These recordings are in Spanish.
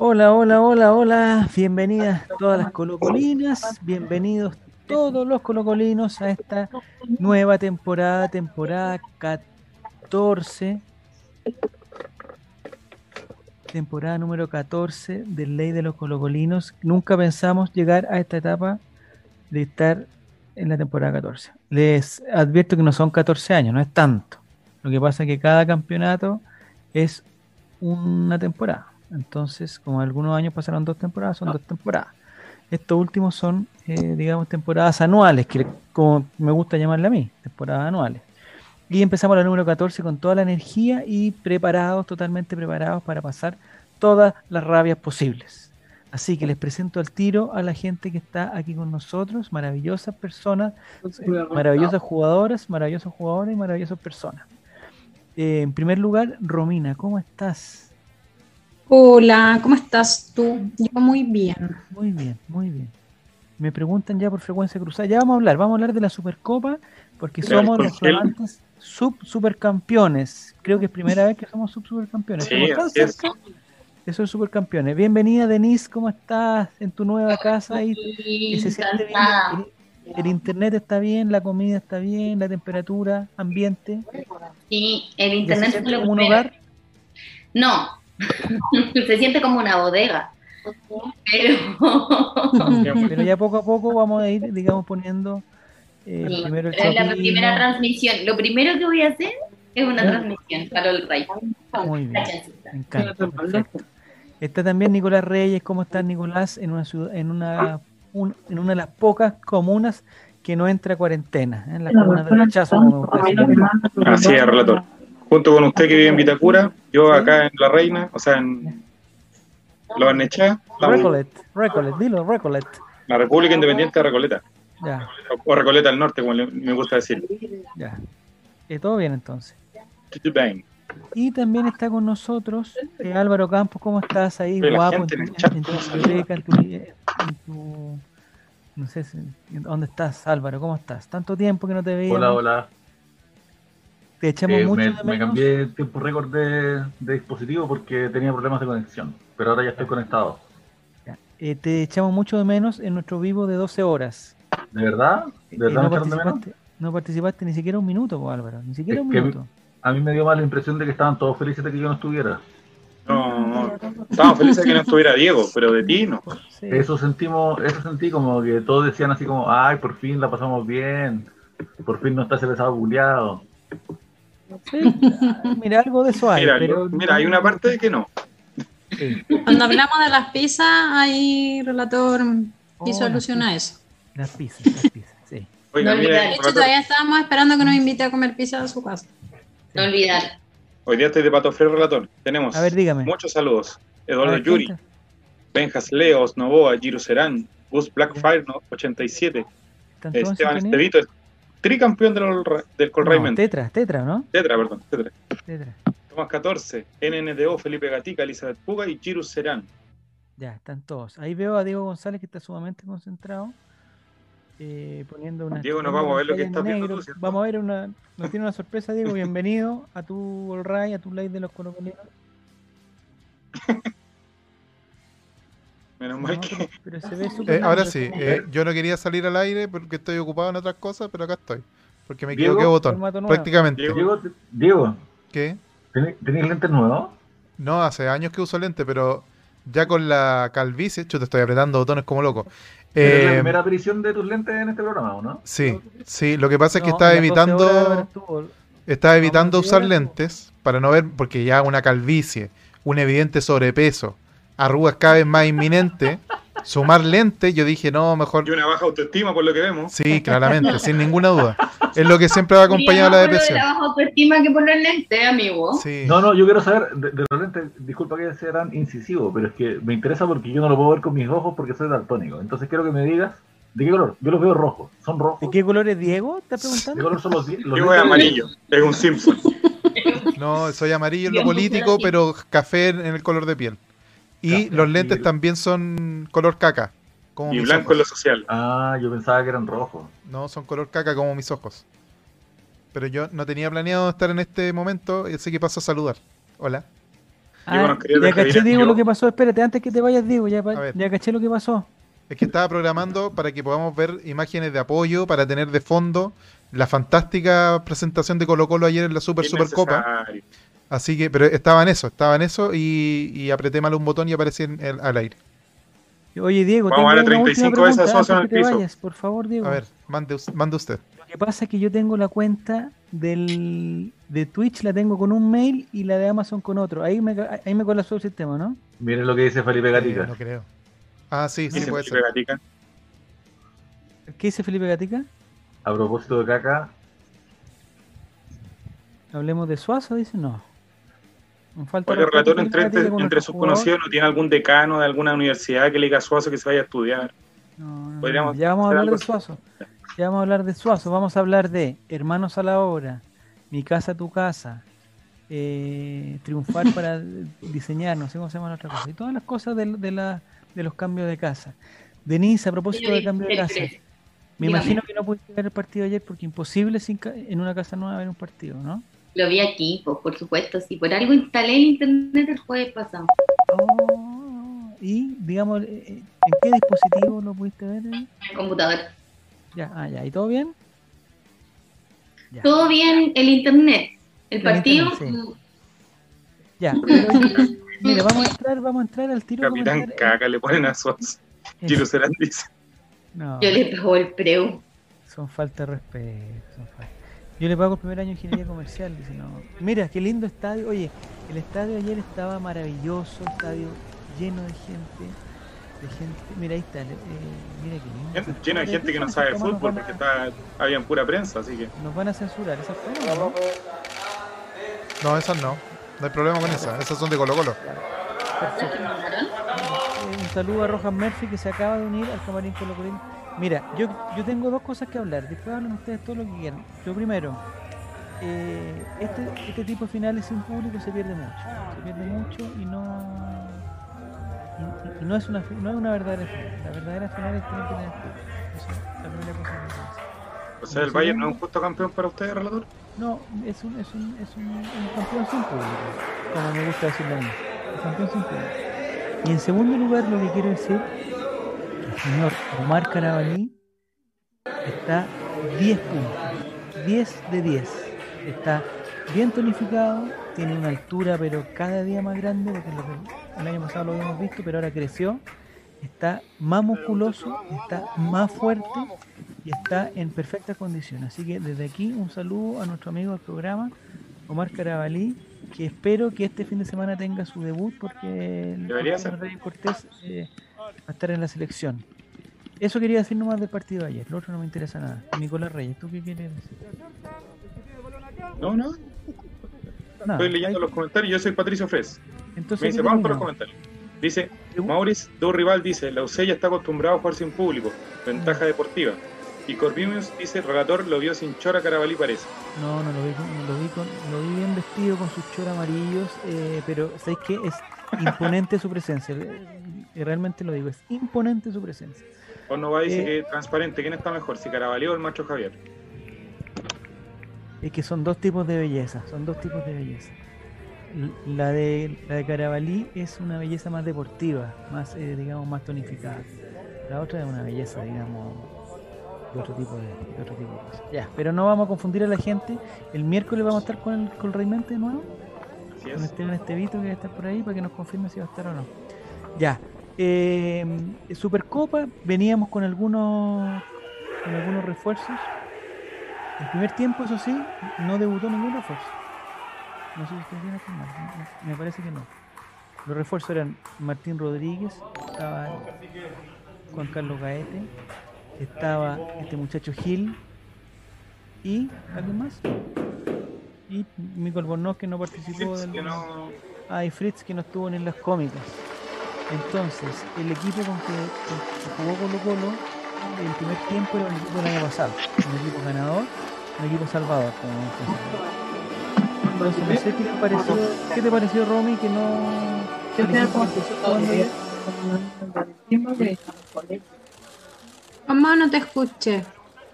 Hola, hola, hola, hola. Bienvenidas todas las colocolinas, bienvenidos todos los colocolinos a esta nueva temporada, temporada 14. Temporada número 14 del Ley de los Colocolinos. Nunca pensamos llegar a esta etapa de estar en la temporada 14. Les advierto que no son 14 años, no es tanto. Lo que pasa es que cada campeonato es una temporada. Entonces, como algunos años pasaron dos temporadas, son dos temporadas. Estos últimos son, eh, digamos, temporadas anuales, que como me gusta llamarle a mí, temporadas anuales. Y empezamos la número 14 con toda la energía y preparados, totalmente preparados para pasar todas las rabias posibles. Así que les presento al tiro a la gente que está aquí con nosotros, maravillosas personas, maravillosas jugadoras, maravillosos jugadores y maravillosas personas. Eh, en primer lugar, Romina, ¿cómo estás? Hola, ¿cómo estás tú? Yo muy bien. Muy bien, muy bien. Me preguntan ya por frecuencia cruzada. Ya vamos a hablar, vamos a hablar de la Supercopa, porque somos los flamantes sub supercampeones. Creo que es primera vez que somos sub supercampeones. Sí, es. Eso es supercampeones. Bienvenida Denise, ¿cómo estás en tu nueva casa? Y, Sí, se siente bien. El, el internet está bien, la comida está bien, la temperatura, ambiente. Sí, el ¿Se internet es como un hogar? No, se siente como una bodega. Pero Pero ya poco a poco vamos a ir, digamos, poniendo eh, Sí, primero el es la primera transmisión. Lo primero que voy a hacer es una ¿Ya? transmisión para el rey. Muy bien. La chancita. Me encanta, perfecto. Está también Nicolás Reyes. ¿Cómo estás, Nicolás? En una ciudad, en una, un- en una de las pocas comunas que no entra a cuarentena, ¿eh? en la comuna de rechazo, como. Así es, relator. Junto con usted que vive en Vitacura, yo acá en La Reina, o sea, en La Barnechea, estamos en Recollet, Recollet, dilo, Recollet. la República Independiente de Recoleta, Ya, o Recoleta del Norte, como le- me gusta decir. ya. Eh, todo bien entonces. Y también está con nosotros eh, Álvaro Campos. ¿Cómo estás ahí, guapo, en en tu, chat, en tu ¿cómo se biblioteca, en tu, en tu- No sé si- ¿Dónde estás, Álvaro? ¿Cómo estás? Tanto tiempo que no te veía. Hola, hola. Te echamos Eh, mucho me, de me menos. cambié el tiempo récord de, de dispositivo porque tenía problemas de conexión, pero ahora ya estoy conectado. Eh, te echamos mucho de menos en nuestro vivo de 12 horas. ¿De verdad? Eh, ¿De verdad no, me echaron de menos? participaste, no participaste ni siquiera un minuto, po, Álvaro. Ni siquiera Es un minuto. A mí me dio más la impresión de que estaban todos felices de que yo no estuviera. No, no, estamos felices de que no estuviera Diego, pero de ti no. Sí. Eso sentimos, eso sentí como que todos decían así como, ay, por fin la pasamos bien, por fin no está ese pesado culiado. Sí, Mira, algo de eso hay. Mira, pero mira, hay una parte de que no. Sí. Cuando hablamos de las pizzas, ahí relator hizo Oh, alusión a eso. Las pizzas, las pizzas, sí. Oiga, No mire, olvidar. De hecho, relator, todavía estábamos esperando que nos invite a comer pizza a su casa. No olvidar. hoy día estoy de pato frío, relator. Tenemos A ver, dígame. muchos saludos. Eduardo ver, Yuri, cuenta. Benjas Leos, Novoa, Giro Serán, Gus Blackfire, no, 87, ¿Están todos en Esteban? Estevito, tricampeón del, del Colray No, tetra, tetra, ¿no? Tetra, perdón, Tetra. Tetra. Tomás 14, NNDO, Felipe Gatica, Elizabeth Puga y Girus Serán. Ya, están todos. Ahí veo a Diego González que está sumamente concentrado. eh, poniendo una. Diego, nos vamos a ver lo que estás viendo tú, ¿cierto? Vamos a ver una. Nos tiene una sorpresa, Diego. Bienvenido a tu All Ray, a tu live de los colocolinos. Menos No, mal pero, que. pero se ve súper Eh, ahora sí, eh, yo no quería salir al aire porque estoy ocupado en otras cosas, pero acá estoy. Porque me Diego, equivoqué botón, prácticamente. Diego. Diego, Diego, ¿Qué? ¿tenés lentes nuevos? No, hace años que uso lente, pero ya con la calvicie, yo te estoy apretando botones como loco. ¿Es la Eh, primera aparición de tus lentes en este programa, o no? sí, sí, lo que pasa es que No, estaba las 12 horas Álvaro evitando, estaba evitando usar lentes para no ver, porque ya una calvicie, un evidente sobrepeso, arrugas cada vez más inminente, sumar lentes, yo dije, no, mejor Y una baja autoestima, por lo que vemos. Sí, claramente, sin ninguna duda. Es lo que siempre va acompañado a la lo de depresión. la baja autoestima que por los lentes, amigo. Sí. No, no, yo quiero saber, de, de los lentes, disculpa que sea tan incisivo, pero es que me interesa porque yo no lo puedo ver con mis ojos porque soy daltónico. Entonces quiero que me digas, ¿de qué color? Yo los veo rojos, ¿son rojos? ¿De qué color es Diego? ¿Estás ¿De qué preguntando? color son los, di- los Diego es amarillo, es un Simpson. No, soy amarillo en lo político, pero café en el color de piel. Y Café, los lentes y- también son color caca, como Y mis blanco en lo ojos. social. Ah, yo pensaba que eran rojos. No, son color caca como mis ojos. Pero yo no tenía planeado estar en este momento, así que paso a saludar. Hola. Ah, quería ya caché, Diego, lo que pasó. Espérate, antes que te vayas, Diego, ya, ya caché lo que pasó. Es que estaba programando para que podamos ver imágenes de apoyo, para tener de fondo la fantástica presentación de Colo Colo ayer en la Super Super Copa. Así que, pero estaba en eso, estaba en eso y, y apreté mal un botón y aparecí en el- al aire. Oye, Diego, Vamos a tengo darle una última 35 veces a pregunta antes que el te piso. vayas, por favor, Diego. A ver, mande, us- mande usted. Lo que pasa es que yo tengo la cuenta del, de Twitch, la tengo con un mail y la de Amazon con otro. Ahí me, ca- ahí me colapsó el sistema, ¿no? Miren lo que dice Felipe Eh, Gatica. no creo. Ah, sí, sí puede Felipe ser. Gatica. ¿Qué dice Felipe Gatica? A propósito de caca, Hablemos de Suazo, dice no. Falta Oye, respeto relator, entre, sus conocidos, ¿no tiene algún decano de alguna universidad que le diga a Suazo que se vaya a estudiar? No, no, Podríamos Ya vamos a hablar de. Suazo. Ya vamos a hablar de Suazo. Vamos a hablar de Hermanos a la Obra, Mi Casa, Tu Casa, eh, Triunfar para diseñar, no sé cómo se llama la otra cosa. Y todas las cosas de, de la- de los cambios de casa. Denise, a propósito de cambio de casa. Me imagino que no pudiste ver el partido ayer porque imposible sin ca- en una casa nueva ver un partido, ¿no? Lo vi aquí, pues, por supuesto, sí. Por algo instalé el internet el jueves pasado. Oh, y, digamos, eh, eh, ¿en qué dispositivo lo pudiste ver? En el computador. Ya, ah, ya, ¿y todo bien? Ya. Todo bien, el internet. El El partido, internet, sí. mm, Ya, mira, vamos a entrar, vamos a entrar al tiro. Capitán comentar- Caca le ponen a eh, Giro Serán dice. no, yo le pego el preu. son falta de respeto. son falta- Yo le pago el primer año de ingeniería comercial. Dice, no. Mira, qué lindo estadio. Oye, el estadio ayer estaba maravilloso, estadio lleno de gente. De gente. Mira, ahí está. eh, mira qué lindo. Lleno de gente que no sabe de fútbol porque está, había pura prensa, así que. Nos van a censurar esas fotos, ¿no? No, esas no. No hay problema con esas. Esas son de Colo Colo. ¿Las que mandaron? Eh, un saludo a Rojas Murphy que se acaba de unir al camarín colocolino. Mira, yo, yo tengo dos cosas que hablar. Después hablan ustedes todo lo que quieran. Lo primero, eh, este, este tipo de finales sin público se pierde mucho. Se pierde mucho y no. Y, y no, es una, no es una verdadera final. La verdadera final es tener que tener público. Eso es la primera cosa que me parece. O sea, el Bayern no es un justo campeón para ustedes, relator. No, es un, es un, es un, un campeón sin público, como me gusta decirlo a mí. Un campeón sin público. Y en segundo lugar, lo que quiero decir, señor Omar Carabalí está 10 puntos, 10 de 10. Está bien tonificado, tiene una altura, pero cada día más grande, porque el año pasado lo habíamos visto, pero ahora creció. Está más musculoso, está más fuerte y está en perfectas condiciones. Así que desde aquí un saludo a nuestro amigo del programa, Omar Carabalí, que espero que este fin de semana tenga su debut porque el Cortés eh, a estar en la selección. Eso quería decir nomás del partido de ayer, lo otro no me interesa nada. Nicolás Reyes, ¿tú qué quieres decir? No, no. Estoy leyendo los comentarios. Yo soy Patricio Fres. entonces, Me dice, vamos con los comentarios. Dice, Maurice Do Rival dice, la UCE ya está acostumbrado a jugar sin público. Ventaja deportiva. Y Corvinius dice, relator lo vio sin chora Carabalí parece. No, no lo vi, lo vi, con, lo vi bien vestido con sus chores amarillos, eh, pero ¿sabéis qué? Es imponente su presencia. Y realmente lo digo, es imponente su presencia. O no va dice Eh. que transparente, ¿quién está mejor? Si Carabalí o el macho Javier. Es que son dos tipos de belleza, son dos tipos de belleza. La de, la de Carabalí es una belleza más deportiva, más, eh, digamos, más tonificada. La otra es una belleza, digamos, de otro tipo de, de otro tipo de cosas. Ya, pero no vamos a confundir a la gente. El miércoles vamos a estar con el, con el Rey Mente de nuevo. Así con es. Esteban Estevito que va a estar por ahí para que nos confirme si va a estar o no. Ya. Eh, Supercopa, veníamos con algunos con algunos refuerzos. El primer tiempo, eso sí, no debutó ningún refuerzo. No sé si ustedes vienen a mal, me parece que no. Los refuerzos eran Martín Rodríguez, estaba Juan Carlos Gaete, estaba este muchacho Gil y ¿alguien más? Y Michael Bornoz que no participó Fritz, del que no... Ah, y Fritz que no estuvo ni en las cómicas. Entonces, el equipo con que, con que jugó Colo Colo, el primer tiempo era el equipo del año pasado. Un equipo ganador, un equipo salvador. Como Entonces, no sé qué te pareció, qué te pareció Romy que no... ayer. Mamá, no te escuché.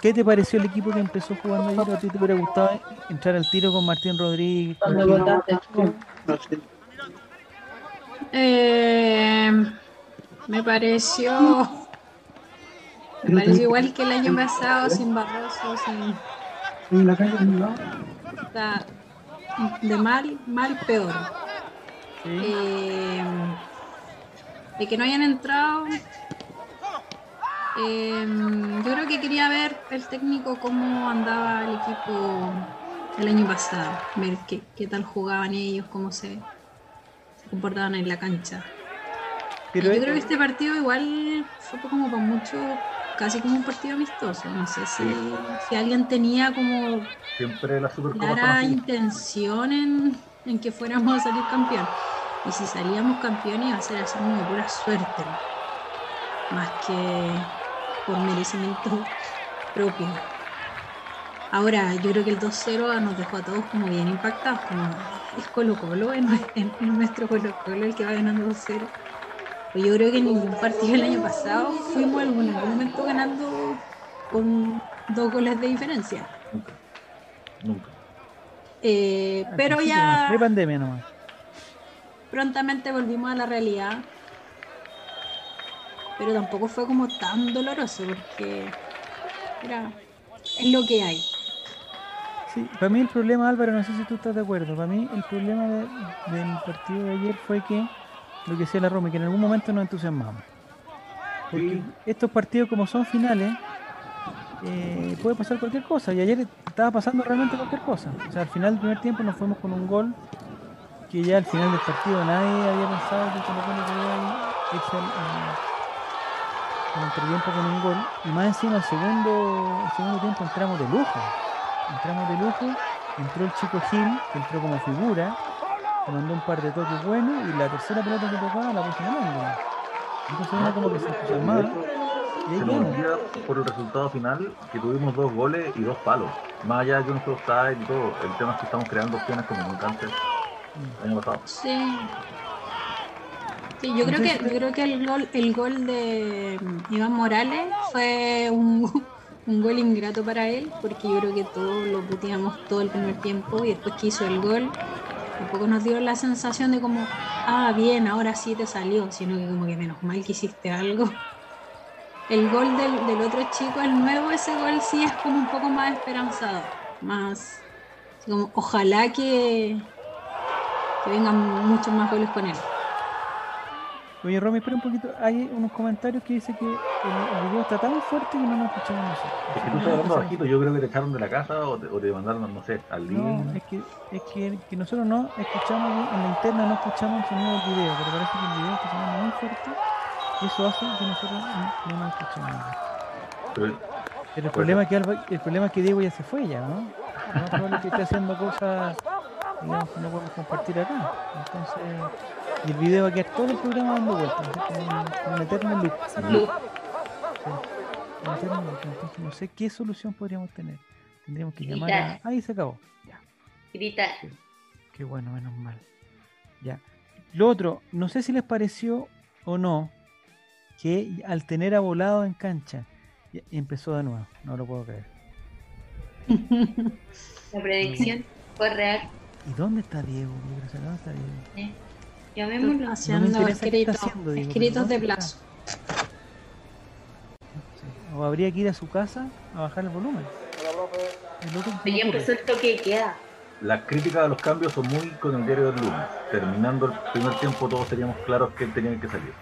¿Qué te pareció el equipo que empezó jugando ayer? ¿O a ti te hubiera gustado entrar al tiro con Martín Rodríguez? Eh, me pareció. Me pareció igual que el año pasado, sin Barroso, sin. En la calle de mal, mal, peor. Eh, de que no hayan entrado. eh, yo creo que quería ver el técnico cómo andaba el equipo el año pasado, ver qué, qué tal jugaban ellos, cómo se, se comportaban en la cancha. Pero yo creo que este partido igual fue como para mucho, casi como un partido amistoso. No sé si, si alguien tenía como Siempre la clara intención en, en que fuéramos a salir campeón. Y si salíamos campeones iba a ser así como de pura suerte, más que por merecimiento propio. Ahora, yo creo que el 2-0 nos dejó a todos como bien impactados, como es Colo Colo, es nuestro Colo Colo el que va ganando 2-0. Pues yo creo que en ningún partido el año pasado fuimos en algún momento ganando con dos goles de diferencia. Nunca. Nunca. Eh, al pero ya Pre-pandemia nomás. prontamente volvimos a la realidad. Pero tampoco fue como tan doloroso porque era es lo que hay. Sí, para mí el problema, Álvaro, no sé si tú estás de acuerdo. Para mí el problema de- del partido de ayer fue que, lo que decía la Roma, que en algún momento nos entusiasmamos. Porque Sí. estos partidos, como son finales, eh, puede pasar cualquier cosa. Y ayer estaba pasando realmente cualquier cosa. O sea, al final del primer tiempo nos fuimos con un gol que ya al final del partido nadie había pensado que Colo Colo podía irse al, entretiempo con un gol. Y más encima, el segundo, el segundo tiempo entramos de lujo. Entramos de lujo, entró el chico Gil, que entró como figura, que mandó un par de toques buenos y la tercera pelota que tocaba la puso en el ángulo. Entonces uno como que se. Y ahí por el resultado final que tuvimos dos goles y dos palos. Más allá de que fue offside y todo, el tema es que estamos creando opciones como nunca antes. El año pasado. Sí. Sí, yo creo que yo creo que el gol el gol de mm, Iván Morales fue un, un gol ingrato para él porque yo creo que todos lo puteamos todo el primer tiempo y después que hizo el gol tampoco nos dio la sensación de como ah bien ahora sí te salió sino que como que menos mal que hiciste algo. El gol del, del otro chico el nuevo ese gol sí es como un poco más esperanzado más como ojalá que vengan muchos más goles con él Oye, Romy, espera un poquito. Hay unos comentarios que dice que el, el video está tan fuerte que no nos escuchamos nosotros. Es que tú estás hablando bajito, yo creo que te echaron de la casa o te, o te mandaron, no sé, al No, link. es que, es que, que nosotros no escuchamos, en la interna no escuchamos el sonido del video, pero parece que el video está sonando muy fuerte y eso hace que nosotros no, no nos escuchemos. Pero Pero el problema, es que el problema es que Diego ya se fue ya, ¿no? Probable es que esté haciendo cosas que no podemos compartir acá. Entonces, y el video va a quedar todo el programa dando vueltas, como un, eterno loop. Loop. Sí, un eterno loop. Entonces no sé qué solución podríamos tener. Tendríamos que llamar a... Ahí se acabó. Ya. Grita. Qué bueno, menos mal. Ya. Lo otro, no sé si les pareció o no que al tener a volado en cancha empezó de nuevo. No lo puedo creer. La predicción fue real. ¿Y dónde está Diego? ¿Dónde está Diego? ¿eh? Llamémoslo. haciendo está escritos, haciendo, digo, escritos de ¿dónde plazo. O habría que ir a su casa a bajar el volumen. Ya empezó el toque de queda. las críticas a los cambios son muy con el diario del lunes. Terminando el primer tiempo todos teníamos claros que tenían que salir.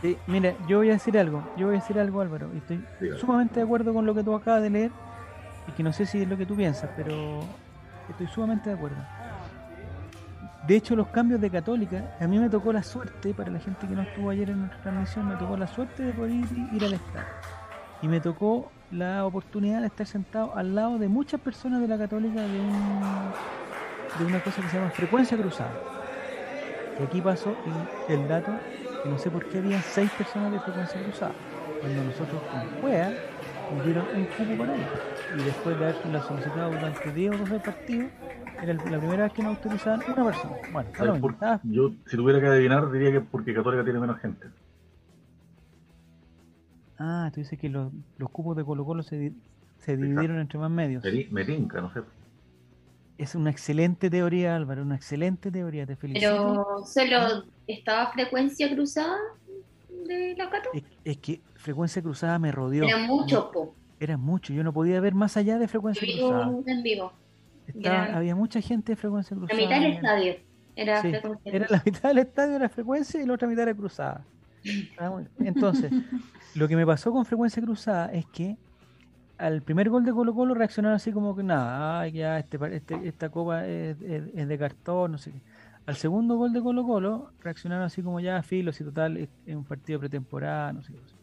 Sí, mira, yo voy a decir algo. Yo voy a decir algo, Álvaro. Y estoy sumamente de acuerdo con lo que tú acabas de leer. Y que no sé si es lo que tú piensas, pero estoy sumamente de acuerdo. De hecho, los cambios de Católica, a mí me tocó la suerte, para la gente que no estuvo ayer en nuestra transmisión, me tocó la suerte de poder ir, ir al estadio. Y me tocó la oportunidad de estar sentado al lado de muchas personas de la Católica de, un, de una cosa que se llama frecuencia cruzada. Y aquí pasó el, dato que no sé por qué había seis personas de frecuencia cruzada, cuando nosotros con Cuea nos dieron un cupo para ellos. Y después de haberla solicitado durante 10 o 12 partidos, era la primera vez que nos autorizaban una persona. Bueno, está lo ¿Sabes mismo. por- estaba- Yo, si tuviera que adivinar, diría que porque Católica tiene menos gente. Ah, tú dices que los, los cupos de Colo Colo se, se dividieron entre más medios. Me, tinca, no sé. Es una excelente teoría, Álvaro, una excelente teoría, te felicito. Pero solo estaba frecuencia cruzada de la Cato. Es, es que frecuencia cruzada me rodeó. Era mucho, po. Era mucho. Yo no podía ver más allá de frecuencia cruzada. en vivo. Estaba- había mucha gente de frecuencia La cruzada. mitad del estadio era Sí, frecuencia Era la mitad del estadio era frecuencia y la otra mitad era cruzada. Entonces, lo que me pasó con frecuencia cruzada es que al primer gol de Colo Colo reaccionaron así como que nada, ay, ya este, este- esta copa es, es- es de cartón, no sé qué. Al segundo gol de Colo Colo reaccionaron así como ya filos y total es, es un partido pretemporada, no sé qué cosa.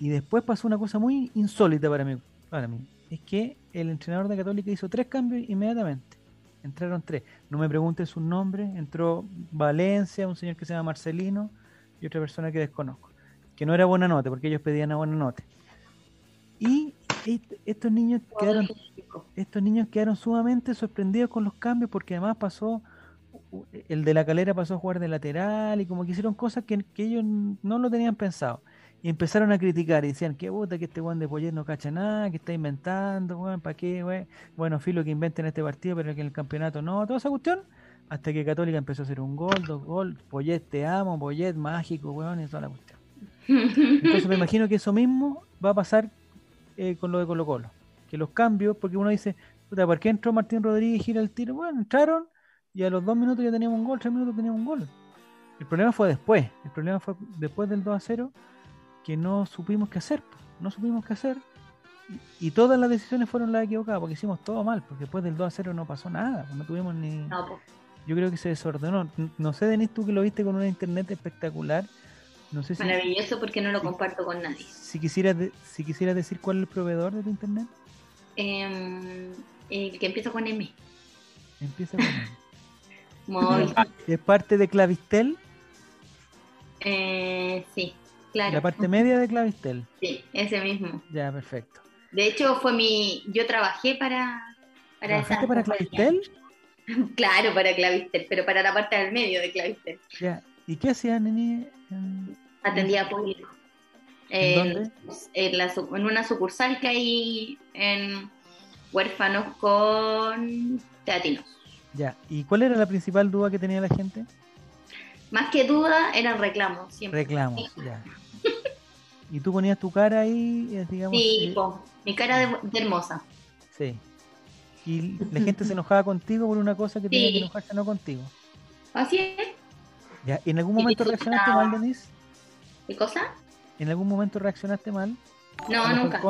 Y después pasó una cosa muy insólita para mí, para mí. Es que el entrenador de Católica hizo tres cambios inmediatamente. Entraron tres. No me pregunten sus nombres. Entró Valencia, un señor que se llama Marcelino y otra persona que desconozco. Que no era buena nota, porque ellos pedían a buena nota. Y est- estos niños quedaron, estos niños quedaron sumamente sorprendidos con los cambios, porque además pasó, el de la calera pasó a jugar de lateral y como que hicieron cosas que, que ellos no lo tenían pensado. Y empezaron a criticar y decían, qué puta que este weón de Poyet no cacha nada, que está inventando, weón, ¿para qué, weón? Bueno, filo que inventen este partido, pero que en el campeonato no, toda esa cuestión. Hasta que Católica empezó a hacer un gol, dos gol, Poyet te amo, Poyet mágico, weón, y toda la cuestión. Entonces me imagino que eso mismo va a pasar eh, con lo de Colo Colo. Que los cambios, porque uno dice, puta, ¿por qué entró Martín Rodríguez y gira el tiro? Bueno, entraron y a los dos minutos ya teníamos un gol, tres minutos teníamos un gol. El problema fue después, el problema fue después del 2 a 0 que no supimos qué hacer, no supimos qué hacer y, y todas las decisiones fueron las equivocadas porque hicimos todo mal, porque después del 2 a 0 no pasó nada, no tuvimos ni... No. Yo creo que se desordenó. No sé, Denis, tú que lo viste con una internet espectacular, no sé si, Maravilloso porque no lo comparto con nadie. si quisieras de- si quisieras decir cuál es el proveedor de tu internet, el que empieza con M. empieza con. Móvil. Es parte de Clavistel, Eh, sí, claro. la parte media de Clavistel. Sí, ese mismo. Ya, perfecto. De hecho, fue mi. Yo trabajé para. Para esa ¿Trabajaste para. Clavistel? Claro, para Clavistel, pero para la parte del medio de Clavistel. Ya. ¿Y qué hacías, Neni? en- Atendía público. ¿En En, dónde? en la en una sucursal que hay en huérfanos con teatinos. Ya. ¿Y cuál era la principal duda que tenía la gente? Más que duda, eran reclamos siempre. Reclamos, ya. ¿Y tú ponías tu cara ahí, eh, digamos? Sí, eh, mi cara de, de hermosa. sí. Y la gente se enojaba contigo por una cosa que tenía Sí. que enojarse no contigo. Así es. Ya. ¿En algún momento reaccionaste mal, Denise? ¿Qué cosa? ¿En algún momento reaccionaste mal? No, ¿A lo nunca.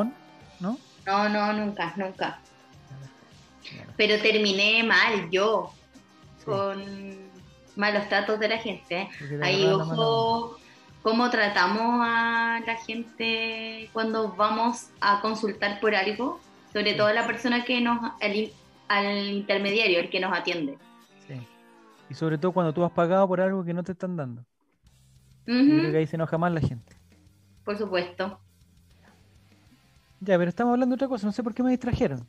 ¿No? No, no, nunca, nunca. Pero terminé mal yo, Sí, con malos tratos de la gente. ¿eh? Ahí, ojo, cómo tratamos a la gente cuando vamos a consultar por algo, sobre todo la persona que nos, al, in- al intermediario, el que nos atiende. Sí. Y sobre todo cuando tú has pagado por algo que no te están dando. Yo Ujú, creo que ahí se enoja más la gente. Por supuesto. Ya, pero estamos hablando de otra cosa, no sé por qué me distrajeron.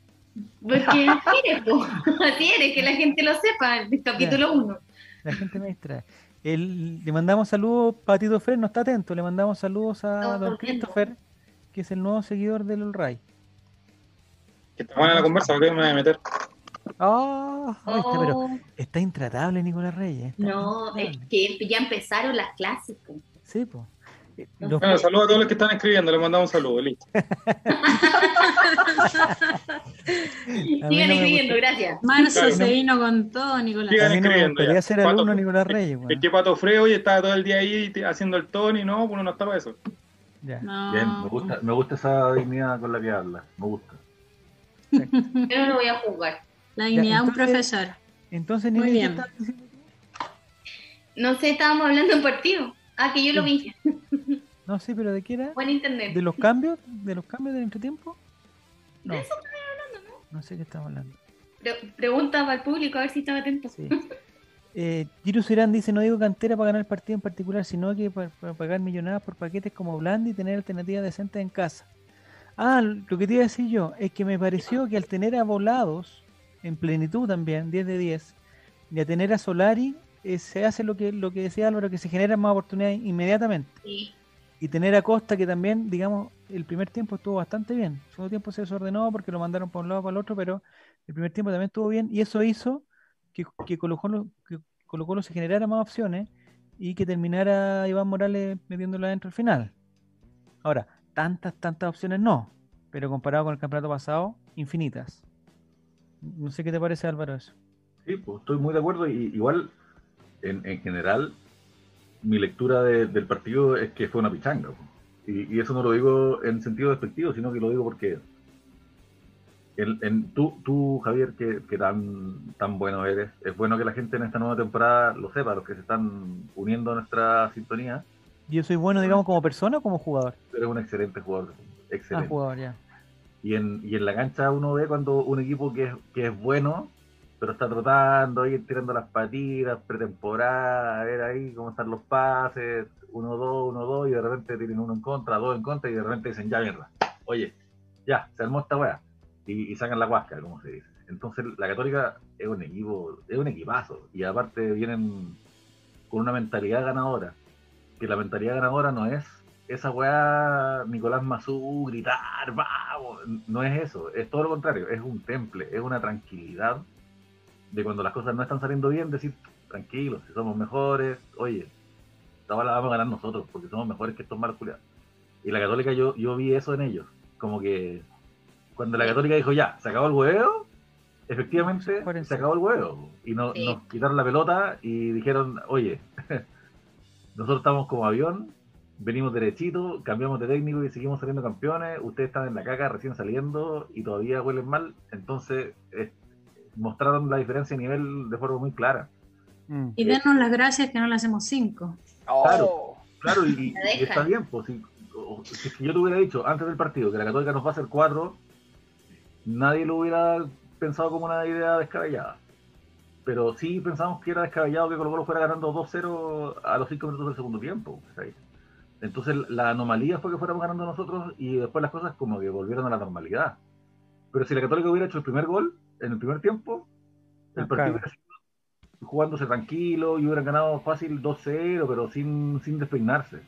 Porque así eres, así eres, que la gente lo sepa, el capítulo 1. La gente me distrae. El- le mandamos saludos, Patito Fred no está atento, le mandamos saludos a No, don. Christopher, que es el nuevo seguidor del All Ray. Que está buena la conversa, ¿por qué me voy a meter? Ah, ay, está, pero Oh, está intratable Nicolás Reyes. está no, es que ya empezaron las clases. Sí, pues. No. Bueno, saludos a todos los que están escribiendo, les mandamos un saludo, listo. Sigan escribiendo, gracias. Marzo Claro, se no- vino con todo, Nicolás. Sigan no escribiendo ser Pato- alumno de Nicolás Reyes, weón. Es que Pato Freo hoy estaba todo el día ahí haciendo el Tony, no, uno no está para eso. Ya. No. Bien, me gusta, me gusta esa dignidad con la que habla. Me gusta. Yo no lo voy a jugar. La dignidad de un profesor. Entonces, Muy Nini, ¿qué bien. No sé, estábamos hablando en partido. Ah, que yo lo vi. No, sí, pero ¿de qué era? Buen internet. ¿De los cambios? ¿De los cambios del entretiempo? No. De eso estoy hablando, ¿no? No sé qué estamos hablando. Pre- pregunta para el público a ver si estaba atento. Sí. Eh, Giro Serán dice, no digo cantera para ganar el partido en particular, sino que para, para pagar millonadas por paquetes como Blandi y tener alternativas decentes en casa. Ah, lo que te iba a decir yo es que me pareció que al tener a Volados en plenitud también, 10 de 10, y a tener a Solari, eh, se hace lo que, lo que decía Álvaro, que se generan más oportunidades inmediatamente. Sí. Y tener a Costa, que también, digamos, el primer tiempo estuvo bastante bien. El segundo tiempo se desordenó porque lo mandaron para un lado para el otro, pero el primer tiempo también estuvo bien. Y eso hizo que, que Colo Colo, que Colo Colo se generara más opciones y que terminara Iván Morales metiéndola dentro al final. Ahora, tantas, tantas opciones no, pero comparado con el campeonato pasado, infinitas. No sé qué te parece Álvaro eso. Sí, pues estoy muy de acuerdo y igual, en, en general, mi lectura de- del partido es que fue una pichanga. Y, y eso no lo digo en sentido despectivo, sino que lo digo porque en, en- tú, tú, Javier, que, que tan, tan bueno eres, es bueno que la gente en esta nueva temporada lo sepa, los que se están uniendo a nuestra sintonía, Yo soy bueno, digamos, como persona o como jugador. eres un excelente jugador. Ah, Excelente. jugador, ya. Y en, y en la cancha uno ve cuando un equipo que es, que es bueno, pero está trotando, ahí tirando las patitas, pretemporada, a ver ahí cómo están los pases, uno, dos, uno, dos, y de repente tienen uno en contra, dos en contra, y de repente dicen, ya mierda, oye, ya, se armó esta weá, y, y sacan la guasca, como se dice. Entonces la Católica es un equipo, es un equipazo, y aparte vienen con una mentalidad ganadora, que la mentalidad ganadora no es esa weá Nicolás Mazú, gritar, vamos, no es eso, es todo lo contrario, es un temple, es una tranquilidad de cuando las cosas no están saliendo bien, decir, tranquilos, si somos mejores, oye, esta bola la vamos a ganar nosotros, porque somos mejores que estos malos culiados. Y la Católica yo, yo vi eso en ellos, como que cuando la Católica dijo, ya, se acabó el huevo, efectivamente se acabó el huevo. Y no- Sí. nos quitaron la pelota y dijeron, oye, nosotros estamos como avión, venimos derechito, cambiamos de técnico y seguimos saliendo campeones, ustedes están en la caca recién saliendo y todavía huelen mal, entonces eh, mostraron la diferencia de nivel de forma muy clara. Mm. Y denos las gracias que no le hacemos cinco. Claro. Claro, y, y está bien, pues si, si yo te hubiera dicho antes del partido que la Católica nos va a hacer cuatro, nadie lo hubiera pensado como una idea descabellada. Pero sí pensamos que era descabellado que Colo Colo fuera ganando 2-0 a los 5 minutos del segundo tiempo. ¿cachai? Entonces la anomalía fue que fuéramos ganando nosotros y después las cosas como que volvieron a la normalidad. Pero si la Católica hubiera hecho el primer gol en el primer tiempo, el Ah, partido claro. hubiera sido jugándose tranquilo y hubieran ganado fácil 2-0, pero sin, sin despeinarse.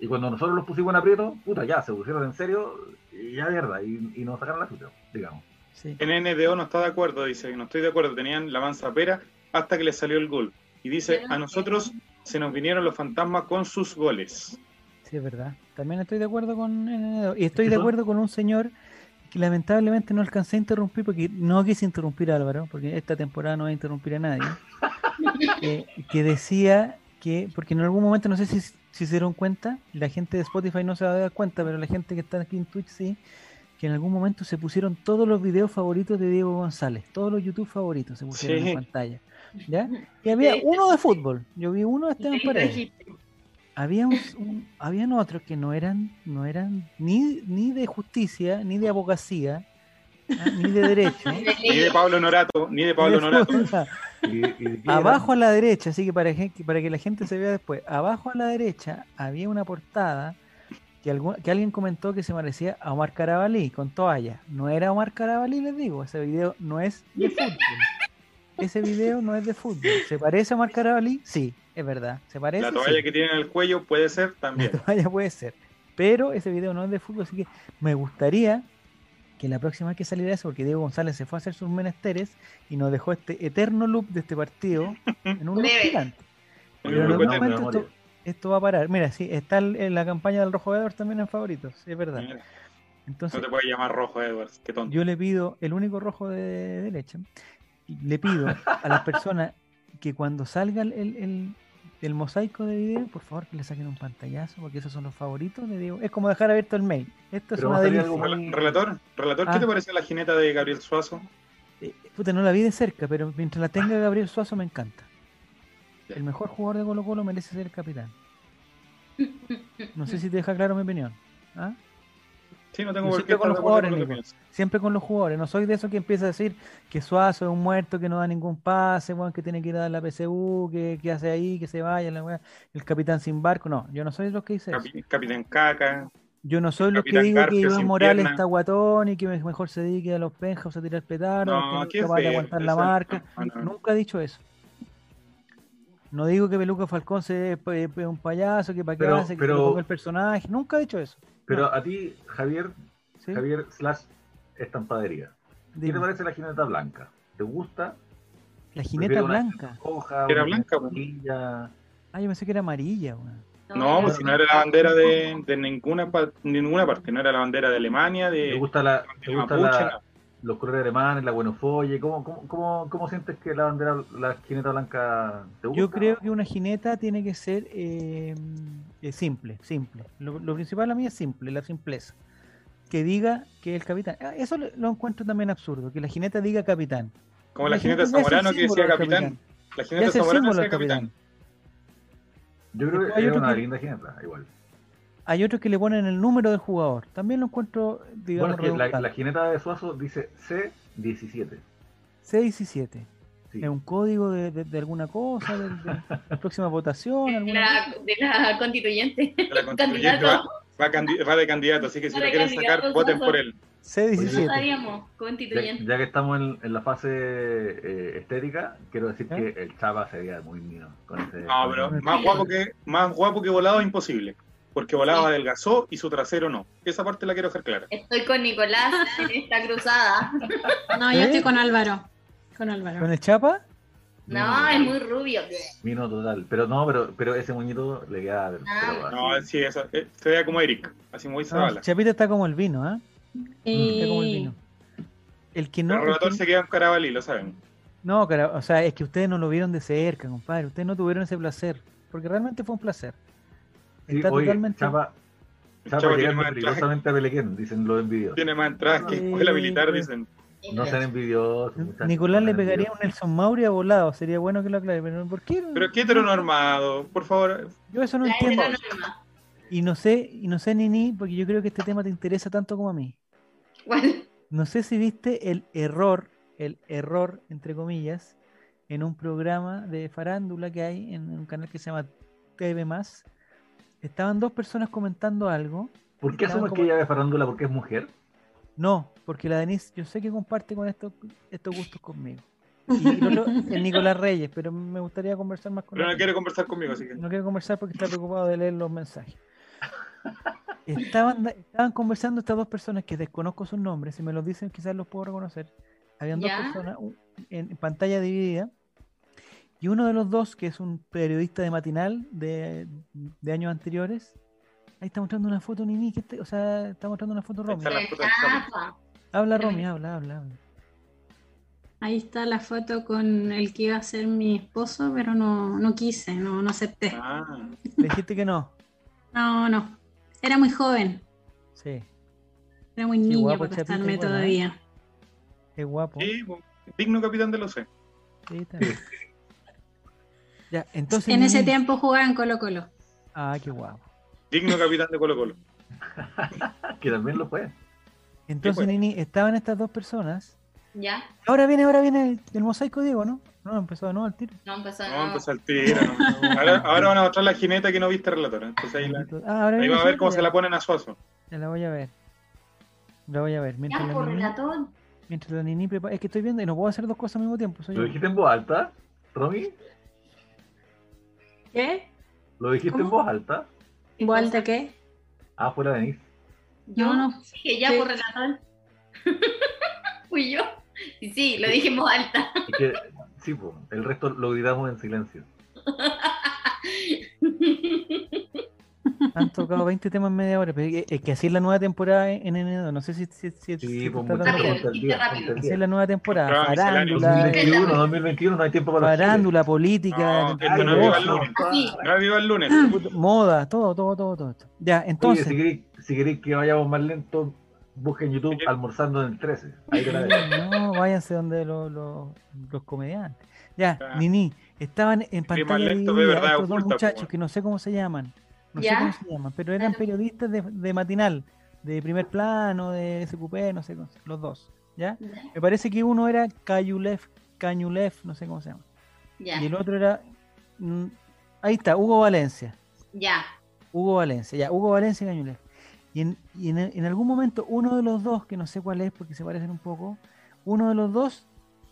Y cuando nosotros los pusimos en aprieto, puta, ya, se pusieron en serio y ya mierda, y, y nos sacaron la chucha, digamos. Sí. NNDO no está de acuerdo, dice, no estoy de acuerdo, tenían la mansa pera hasta que les salió el gol. Y dice, a nosotros se nos vinieron los fantasmas con sus goles. Sí, es verdad. También estoy de acuerdo con NNDO. Y estoy ¿Qué de acuerdo con un señor que lamentablemente no alcancé a interrumpir porque no quise interrumpir a Álvaro, porque esta temporada no voy a interrumpir a nadie. eh, que decía que, porque en algún momento, no sé si, si se dieron cuenta, la gente de Spotify no se va a dar cuenta, pero la gente que está aquí en Twitch sí, que en algún momento se pusieron todos los videos favoritos de Diego González, todos los YouTube favoritos se pusieron Sí. en pantalla. ¿Ya? Y había uno de fútbol, yo vi uno de Esteban Paredes. Había un, un- habían otros que no eran no eran ni, ni de justicia ni de abogacía ah, ni de derecho. Ni de Pablo Norato, ni de Pablo Norato. Y, y- abajo a la derecha así que para, que para que la gente se vea después abajo a la derecha había una portada que, algún- que alguien comentó que se parecía a Omar Carabalí con toalla no era Omar Carabalí les digo ese video no es de fútbol ese video no es de fútbol se parece a Omar Carabalí sí es verdad se parece La toalla sí. que tiene en el cuello puede ser también. La toalla puede ser. Pero ese video no es de fútbol, así que me gustaría que la próxima vez que saliera eso, porque Diego González se fue a hacer sus menesteres y nos dejó este eterno loop de este partido en un loop gigante. Pero en algún momento esto, esto va a parar. Mira, sí, está en la campaña del Rojo Vedor también en favoritos, sí, es verdad. Entonces, No te puedes llamar rojo, Edwards, qué tonto. yo le pido, el único rojo de derecha, y le pido a las personas que cuando salga el, el, el- el mosaico de video, por favor que le saquen un pantallazo, porque esos son los favoritos de Diego. Es como dejar abierto el mail. Esto es Pero una algo Relator, relator, Ah. ¿qué te parece la jineta de Gabriel Suazo? Eh, puta, no la vi de cerca, pero mientras la tenga Gabriel Suazo me encanta. El mejor jugador de Colo Colo merece ser el capitán. No sé si te deja claro mi opinión. ¿Ah? Sí, no tengo por siempre con los con jugadores, lo que. Siempre con los jugadores. No soy de esos que empieza a decir que Suazo es un muerto, que no da ningún pase, que tiene que ir a dar la PSU, que, que hace ahí, que se vaya, la weá, el capitán sin barco. No, yo no soy de los que dice eso. Capi- Capitán Caca. Yo no soy los que digo que Garfio Iván sin Morales pierna. está guatón y que me- mejor se dedique a los penjas a tirar petardo, No, que no es capaz de aguantar la marca. no, no. Nunca he dicho eso. No digo que Peluca Falcón se es un payaso, que para qué hace, que pero- el personaje. Nunca he dicho eso. Pero a ti, Javier, ¿sí? Javier slash estampadería, ¿qué Dime. te parece la jineta blanca? ¿Te gusta? La jineta blanca. Hoja, Era blanca, amarilla. Ah, yo pensé que era amarilla, weón. No, pues si no era la bandera de, de ninguna, pa- ninguna parte, no era la bandera de Alemania, ¿Te de, gusta, la, te de gusta Mapuche, la- los colores alemanes, la buenofolle? ¿Cómo, cómo, cómo, cómo sientes que la bandera, la jineta blanca te gusta? Yo creo que una jineta tiene que ser eh, eh, simple, simple. Lo, lo principal a mí es simple, la simpleza. Que diga que el capitán. Ah, Eso lo, lo encuentro también absurdo, que la jineta diga capitán. como la jineta es el Zamorano que decía capitán. La jineta es el Zamorano símbolo decía del capitán. capitán. Yo creo Después que hay una que- linda jineta, igual. Hay otros que le ponen el número del jugador. También lo encuentro, Bueno, digamos, es que la, la jineta de Suazo dice C17. C17. Sí. ¿Es un código de, de- de alguna cosa? ¿De, de la próxima votación? De alguna la, de la constituyente. La constituyente va, va de candidato, así que si lo quieren sacar, voten por él. No C17. sabíamos, Ya, constituyente. ya que estamos en, en la fase eh, estética, quiero decir ¿Eh? que el Chapa se veía muy mino. Con ese, No, pero más guapo que más guapo que volado es imposible. Porque volado Sí. adelgazó y su trasero no. Esa parte la quiero dejar clara. Estoy con Nicolás en esta cruzada. No, yo ¿Eh? estoy con Álvaro. Con Álvaro. ¿Con el chapa? No, es muy rubio. Mino total. Pero no, pero, pero ese moñito le queda. Ah. así. No, sí, esa, eh, se vea como Eric, así muy No, Zavala. el chapita está como el vino, ¿ah? Está como el vino. El que no. El el relator que- se queda en Carabalí, lo saben. No, cara, o sea, es que ustedes no lo vieron de cerca, compadre. Ustedes no tuvieron ese placer. Porque realmente fue un placer. Sí, Está oye, totalmente. Chapa, Chapa Chapa tiene más peligrosamente a Pelequén, dicen los envidiosos. Tiene más entradas que escuela militar, dicen. No sean envidiosos. Nicolás le pegaría un envidiosos. Nelson Mauri a volado. Sería bueno que lo aclare. Pero ¿por qué? Pero qué heteronormado, por favor. Yo eso no La entiendo. Y no sé, y no sé ni ni, porque yo creo que este tema te interesa tanto como a mí. ¿Cuál? No sé si viste el error, el error, entre comillas, en un programa de farándula que hay en un canal que se llama TV Más. Estaban dos personas comentando algo. ¿Por qué asumes como- que ella ve farándula porque es mujer? No, porque la Denise, yo sé que comparte con estos, estos gustos conmigo. Y el otro, el Nicolás Reyes, pero me gustaría conversar más con Pero no él. quiere conversar conmigo, así que. No quiero conversar porque está preocupado de leer los mensajes. Estaban, estaban conversando estas dos personas que desconozco sus nombres, si me los dicen quizás los puedo reconocer. Habían dos Ya. personas en, en pantalla dividida y uno de los dos, que es un periodista de matinal de, de años anteriores, ahí está mostrando una foto Nini, que o sea, está mostrando una foto Romy. está la foto. Habla Romy, habla, habla, habla. Ahí está la foto con el que iba a ser mi esposo, pero no, no quise, no, no acepté. Ah, Le dijiste que no. No, no. Era muy joven, Sí, era muy Qué niña guapo, para igual, ¿eh? todavía. es guapo. sí, digno capitán de los C. Sí, está bien. Ya, entonces. En ese tiempo jugaba en Colo Colo. Ah, qué guapo. Digno capitán de Colo Colo. Que también lo fue. Entonces. Nini, estaban estas dos personas. ¿Ya? Ahora viene, ahora viene el, el mosaico, Diego, ¿no? No, empezó de nuevo el tiro. No empezó. No, no. empezó al tiro. no. Ahora, ahora van a mostrar la jineta que no viste relator. Entonces ahí, la, Ah, ahora ahí va a ver cómo ya. se la ponen a Suazo. Ya la voy a ver. La voy a ver. Mientras Ya, la, por Nini, relator. mientras la Nini prepara. Es que estoy viendo y no puedo hacer dos cosas al mismo tiempo. Soy ¿Lo yo. dijiste en voz alta, Romy? ¿Qué? ¿Lo dijiste en voz alta? ¿Vuelta qué? Ah, fuera de Denise. Yo No, no. dije ya Sí. por relator. Fui yo. Sí, sí, lo dije en voz alta. Es que, sí, pues, el resto lo gritamos en silencio. Han tocado 20 temas en media hora. Pero es que así es la nueva temporada en enero. No sé si, si, si, si Sí, te pues, estás muchachos, dando rápido, día, Así es la nueva temporada. Misceláneo. Farándula, 2021, 2021, no hay tiempo para política, No, esto no negocio, viva el lunes. Sí. No viva el lunes. moda, todo, todo, todo, todo. Ya, Oye, entonces. si queréis, si queréis que vayamos más lento, busquen YouTube almorzando en el 13. Ahí te la ves. No, váyanse donde los, los, los comediantes. Ya, Ah. Nini, estaban en pantalla verdad estos dos oculta, muchachos que no sé cómo se llaman. No sé cómo se llaman, pero eran periodistas de, de matinal, de primer plano, de SQP, no sé, los dos. ¿Ya? Me parece que uno era Kayulev, Cañulev, no sé cómo se llama. Ya, Y el otro era. mm, ahí está, Hugo Valencia. ya. Hugo Valencia, ya, Hugo Valencia y Cañulev. Y, en, y en, en algún momento uno de los dos, que no sé cuál es porque se parecen un poco, uno de los dos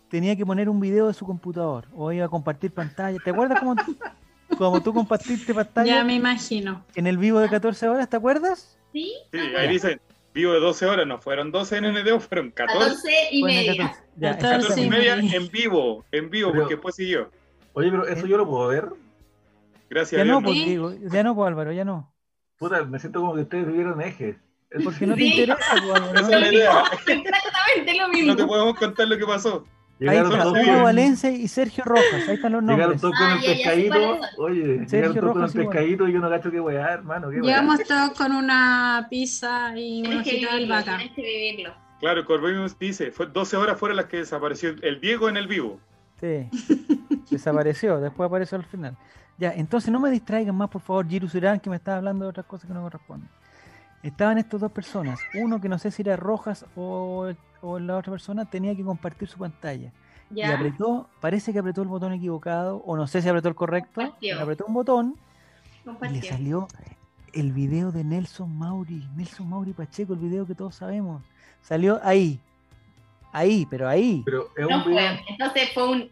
tenía que poner un video de su computador o iba a compartir pantalla. ¿Te acuerdas cómo, cómo tú compartiste pantalla Ya me imagino. en el vivo de 14 horas? ¿Te acuerdas? ¿Sí? Sí, ahí dicen, vivo de 12 horas, no fueron 12 en NDO, fueron 14. 14 y media. 14, ya, 14 14 y media media. en vivo, en vivo, Pero- porque después siguió. Oye, pero eso yo lo puedo ver. Gracias Ya a Dios. no, no. pues digo, ya no, pues Álvaro, ya no. Puta, me siento como que ustedes vivieron ejes. Es Porque no te Sí. interesa, pues, Álvaro, Esa ¿no? es la idea. Exactamente lo No mismo. te podemos contar lo que pasó. Ahí Llegaron está. Valencia y Sergio Rojas, ahí están los llegaron nombres. todos con Ah, el sé pescadito. Oye, Sergio llegaron todos con el pescadito y yo no cacho qué weá, hermano. Qué. Llegamos todos con una pizza y que hojita de vivirlo, albahaca. tienes que vivirlo. Claro, Corbemus dice, fue 12 horas fueron las que desapareció el Diego en el vivo. Sí. Desapareció, después apareció al final. Ya, entonces no me distraigan más, por favor, Giru Surán, que me está hablando de otras cosas que no corresponden. Estaban estas dos personas, uno que no sé si era Rojas o, o la otra persona, tenía que compartir su pantalla. Y ¿Ya? apretó, parece que apretó el botón equivocado, o no sé si apretó el correcto, Compartió. apretó un botón y le salió el video de Nelson Mauri, Nelson Mauri Pacheco, el video que todos sabemos. Salió ahí, ahí, pero ahí. Pero es No un video. fue. Entonces fue un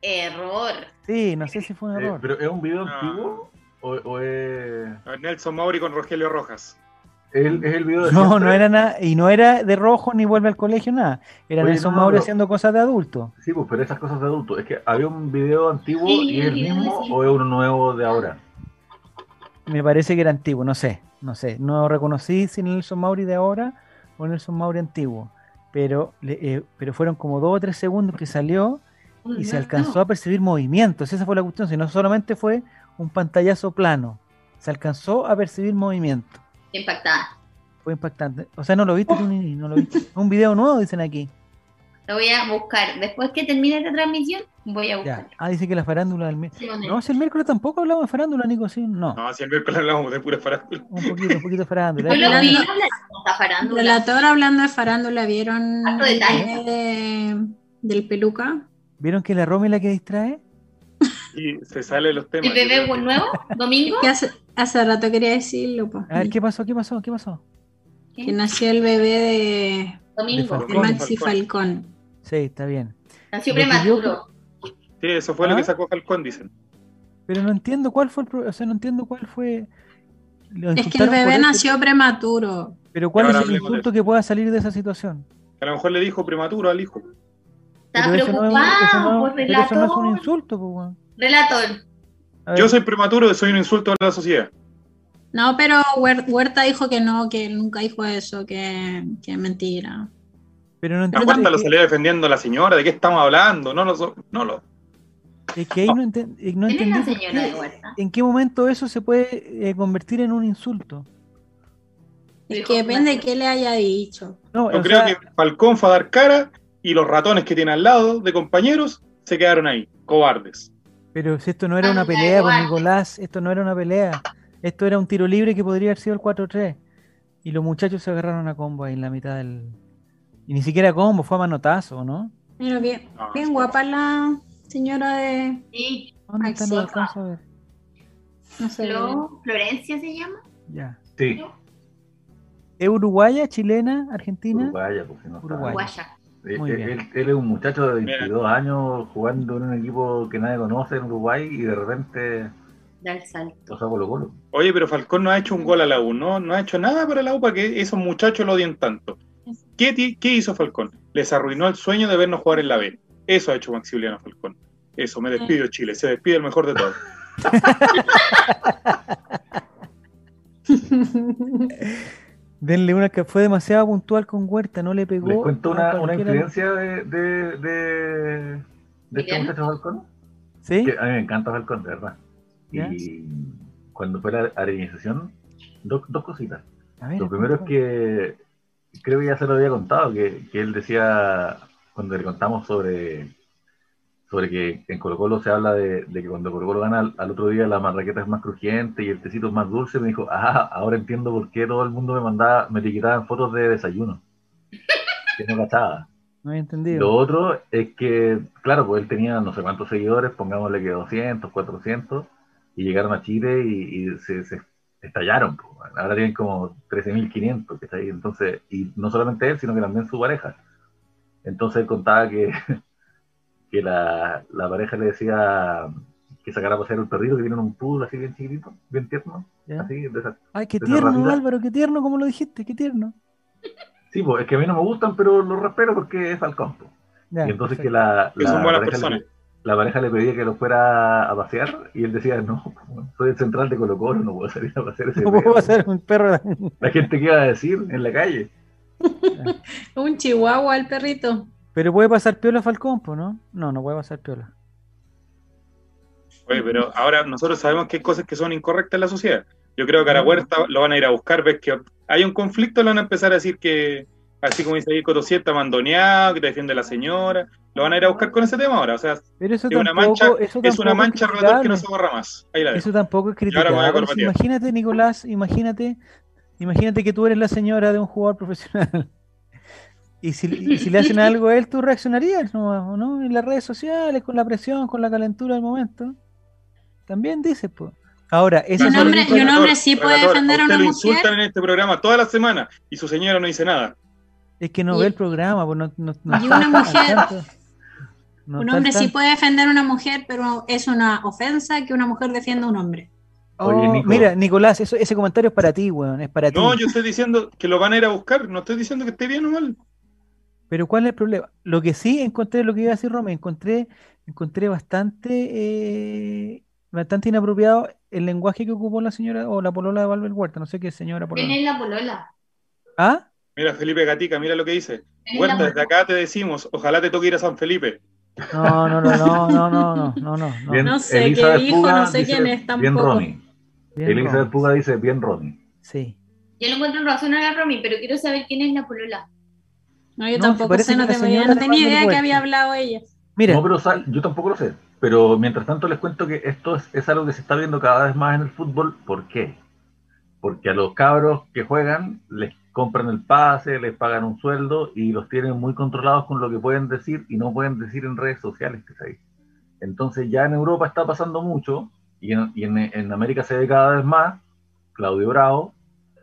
error. Sí, no sé si fue un eh, error. pero es un video No. antiguo o, o es, Nelson Mauri con Rogelio Rojas. Es el, es el video de No, siempre? no era nada, y no era de rojo ni vuelve al colegio, nada. Era Oye, Nelson no, haciendo cosas de adulto. Sí, pues, pero esas cosas de adulto. Es que había un video antiguo Sí, y el mismo o es uno nuevo de ahora. Me parece que era antiguo, no sé, no sé. No reconocí si Nelson Mauri de ahora o Nelson Mauri antiguo. Pero, le- eh, pero fueron como dos o tres segundos que salió y se alcanzó a percibir movimientos. Esa fue la cuestión, si no solamente fue un pantallazo plano, se alcanzó a percibir movimiento. Impactada. Fue impactante. O sea, no lo viste tú, Nini, no lo viste. Un video nuevo, dicen aquí. Lo voy a buscar. Después que termine esta transmisión, voy a Ya. buscar. Ah, dice que la farándula del miércoles. No, si el miércoles tampoco hablamos de farándula, Nico, sí, no. No, si el miércoles hablamos de pura farándula. Un poquito, un poquito de farándula. Hoy lo Hablando- vi farándula. Relator hablando de farándula, ¿vieron Harto detalle. de- del peluca? ¿Vieron que la Romy es la que distrae? Y se sale los temas. ¿El bebé nuevo? ¿Domingo? Que hace, hace rato quería decirlo, po. A ver, ¿qué pasó? ¿Qué pasó? ¿Qué pasó? que nació el bebé de, Domingo. De Maxi Falcón. Falcón. Sí, está bien. Nació yo- prematuro. Sí, eso fue lo ¿Ah? que sacó Falcón, dicen. Pero no entiendo cuál fue el pro- o sea, no entiendo cuál fue. Lo Es que el bebé nació prematuro. Pero cuál Ahora es el insulto que pueda salir de esa situación. A lo mejor le dijo prematuro al hijo. Estaba Pero eso no es un- preocupado eso no- por eso no es un insulto, pues. Relator. Yo soy prematuro, soy un insulto a la sociedad. No, pero Huer- Huerta dijo que no, que nunca dijo eso, que, que es mentira. pero no cuarta lo salió defendiendo a la señora. ¿De qué estamos hablando? No lo no lo. Es que ahí no, enten- eh, no ¿Quién es entendí señora qué- de Huerta? en qué momento eso se puede eh, convertir en un insulto. Es que depende de Huerta. qué le haya dicho. No, Yo creo sea, que Falcón fue a dar cara y los ratones que tiene al lado de compañeros se quedaron ahí, cobardes. Pero si esto no era una Ah, pelea con. Nicolás, esto no era una pelea. Esto era un tiro libre que podría haber sido el 4-3. Y los muchachos se agarraron a combo ahí en la mitad del. Y ni siquiera combo, fue a manotazo, ¿no? Mira, bien, No, bien guapa la señora de. Sí. ¿Dónde está? No alcanzo a ver. No sé. Flo- Florencia se llama. Ya. Sí. ¿Es uruguaya, chilena, argentina? Uruguaya, si no está. Uruguaya. Eh, Muy eh, bien. Él, él es un muchacho de Mira. 22 años jugando en un equipo que nadie conoce en Uruguay y de repente Da el salto. lo saca Colo Colo. Oye, pero Falcón no ha hecho un gol a la U, no, no ha hecho nada para la U para que esos muchachos lo odien tanto. ¿Qué, qué hizo Falcón? Les arruinó el sueño de vernos jugar en la B. Eso ha hecho Maximiliano Falcón. Eso, me despido Chile, se despide el mejor de todos. Denle una que fue demasiado puntual con Huerta, no le pegó. Les cuento una, una de, de, de, de este muchacho Falcón. ¿Sí? Que a mí me encanta Falcón, de verdad. ¿Ya? Y cuando fue la arenización, dos, dos cositas. Ver, Lo primero es que creo que ya se lo había contado, que, que él decía, cuando le contamos sobre, sobre que en Colo Colo se habla de, de que cuando Colo Colo gana al, al otro día la marraqueta es más crujiente y el tecito es más dulce, me dijo, ah, ahora entiendo por qué todo el mundo me mandaba, me etiquetaba en fotos de desayuno. Que no cachaba. No había entendido. Lo otro es que, claro, pues él tenía no sé cuántos seguidores, pongámosle que 200, 400, y llegaron a Chile y, y se, se estallaron. pues. Ahora tienen como 13.500 que está ahí. Entonces, y no solamente él, sino que también su pareja. Entonces él contaba que, que la, la pareja le decía que sacara a pasear un perrito que tiene un poodle así bien chiquitito, bien tierno, ¿Ya? así, de esa- Ay, qué tierno, ratita. Álvaro, qué tierno, como lo dijiste, qué tierno. Sí, pues es que a mí no me gustan, pero los respeto porque es Falcón. pues. Ya, y entonces que perfecto. la, Que la son buenas pareja le- personas. la pareja le pedía que lo fuera a pasear y él decía, no, soy el central de Colo Colo, no puedo salir a pasear ese No puedo perro". pasar un perro. La gente que iba a decir en la calle. Un chihuahua el perrito. Pero puede pasar piola Falcón, ¿no? No, no puede pasar piola. Oye, pero ahora nosotros sabemos que hay cosas que son incorrectas en la sociedad. Yo creo que a la huerta lo van a ir a buscar, ves que hay un conflicto, le van a empezar a decir que, así como dice ahí está mandoneado, que te defiende la señora, lo van a ir a buscar con ese tema ahora. O sea, Pero eso es una mancha, eso es una mancha que no se borra más. Ahí la dejo. Eso tampoco es criticable. Imagínate, Nicolás, imagínate, imagínate que tú eres la señora de un jugador profesional. Y si, y si le hacen algo a él, tú reaccionarías, ¿no? ¿no? En las redes sociales, con la presión, con la calentura del momento. También dices, pues. Ahora, Y esas un hombre, y un hombre sí puede relator, defender a usted una lo mujer. insultan en este programa toda la semana y su señora no dice nada. es que no y- ve el programa, pues no, no, no y una mujer-. No Un hombre sí puede defender a una mujer, pero es una ofensa que una mujer defienda a un hombre. Oye, Oh, Nico. mira, Nicolás, eso, ese comentario es para ti, weón, es para ti. No, yo estoy diciendo que lo van a ir a buscar, no estoy diciendo que esté bien o mal. Pero ¿cuál es el problema? Lo que sí encontré, lo que iba a decir Roma, encontré, encontré bastante, eh, bastante inapropiado el lenguaje que ocupó la señora o la polola de Valver Huerta. No sé qué señora polola. ¿Quién es la polola? ¿Ah? Mira, Felipe Gatica, mira lo que dice. Huerta, desde acá te decimos, ojalá te toque ir a San Felipe. No, no, no, no, no, no, no, no. No, no sé qué dijo, Puga no sé quién es tampoco. Bien Ronnie. Bien Elizabeth Puga dice, bien Ronnie. Sí. Yo lo encuentro razonable a Romy, pero quiero saber quién es la polola. No, yo No, tampoco sé, no, tengo- señora no de tenía idea que había hablado ella. Mira, No, pero sal- yo tampoco lo sé. Pero mientras tanto les cuento que esto es, es algo que se está viendo cada vez más en el fútbol. ¿Por qué? Porque a los cabros que juegan les compran el pase, les pagan un sueldo y los tienen muy controlados con lo que pueden decir y no pueden decir en redes sociales que se dice. Entonces ya en Europa está pasando mucho y en, y en- en América se ve cada vez más, Claudio Bravo,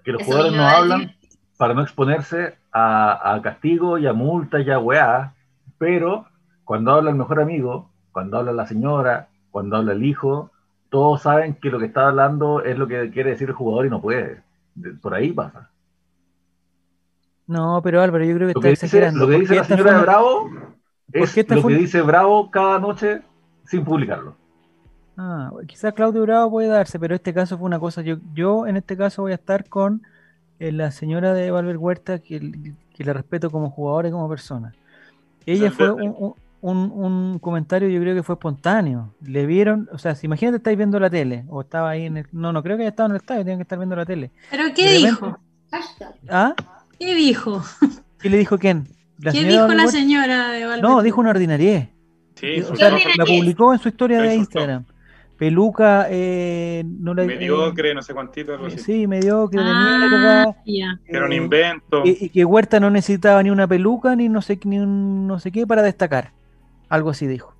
que los Eso jugadores no hablan para no exponerse a, a castigo y a multas y a weá, pero cuando habla el mejor amigo, cuando habla la señora, cuando habla el hijo, todos saben que lo que está hablando es lo que quiere decir el jugador y no puede. De- Por ahí pasa. no, pero Álvaro, yo creo que Lo está que dice, exagerando. lo que dice la señora fue de Bravo es lo fue que dice Bravo cada noche sin publicarlo. Ah, quizás Claudio Bravo puede darse, pero este caso fue una cosa. Yo, yo en este caso voy a estar con la señora de Valver Huerta, que, que la respeto como jugadora y como persona. Ella fue un, un- un- comentario, yo creo que fue espontáneo. Le vieron, o sea, si imagínate estáis viendo la tele, o estaba ahí en el. No, no creo que haya estado en el estadio, tienen que estar viendo la tele. ¿Pero qué repente- dijo? ¿Ah? ¿Qué dijo? ¿Qué le dijo quién? ¿Qué señora dijo la señora de Valverde? No, dijo una ordinariedad. Sí, O sea, ¿Qué la publicó en su historia La de. Instagram. Peluca, eh, no la, eh, mediocre, no sé cuántito, algo eh, así. sí, mediocre, de Ah, mierda. ya. Que era un eh, invento. y, y que Huerta no necesitaba ni una peluca ni no sé ni un no sé qué para destacar. Algo así dijo.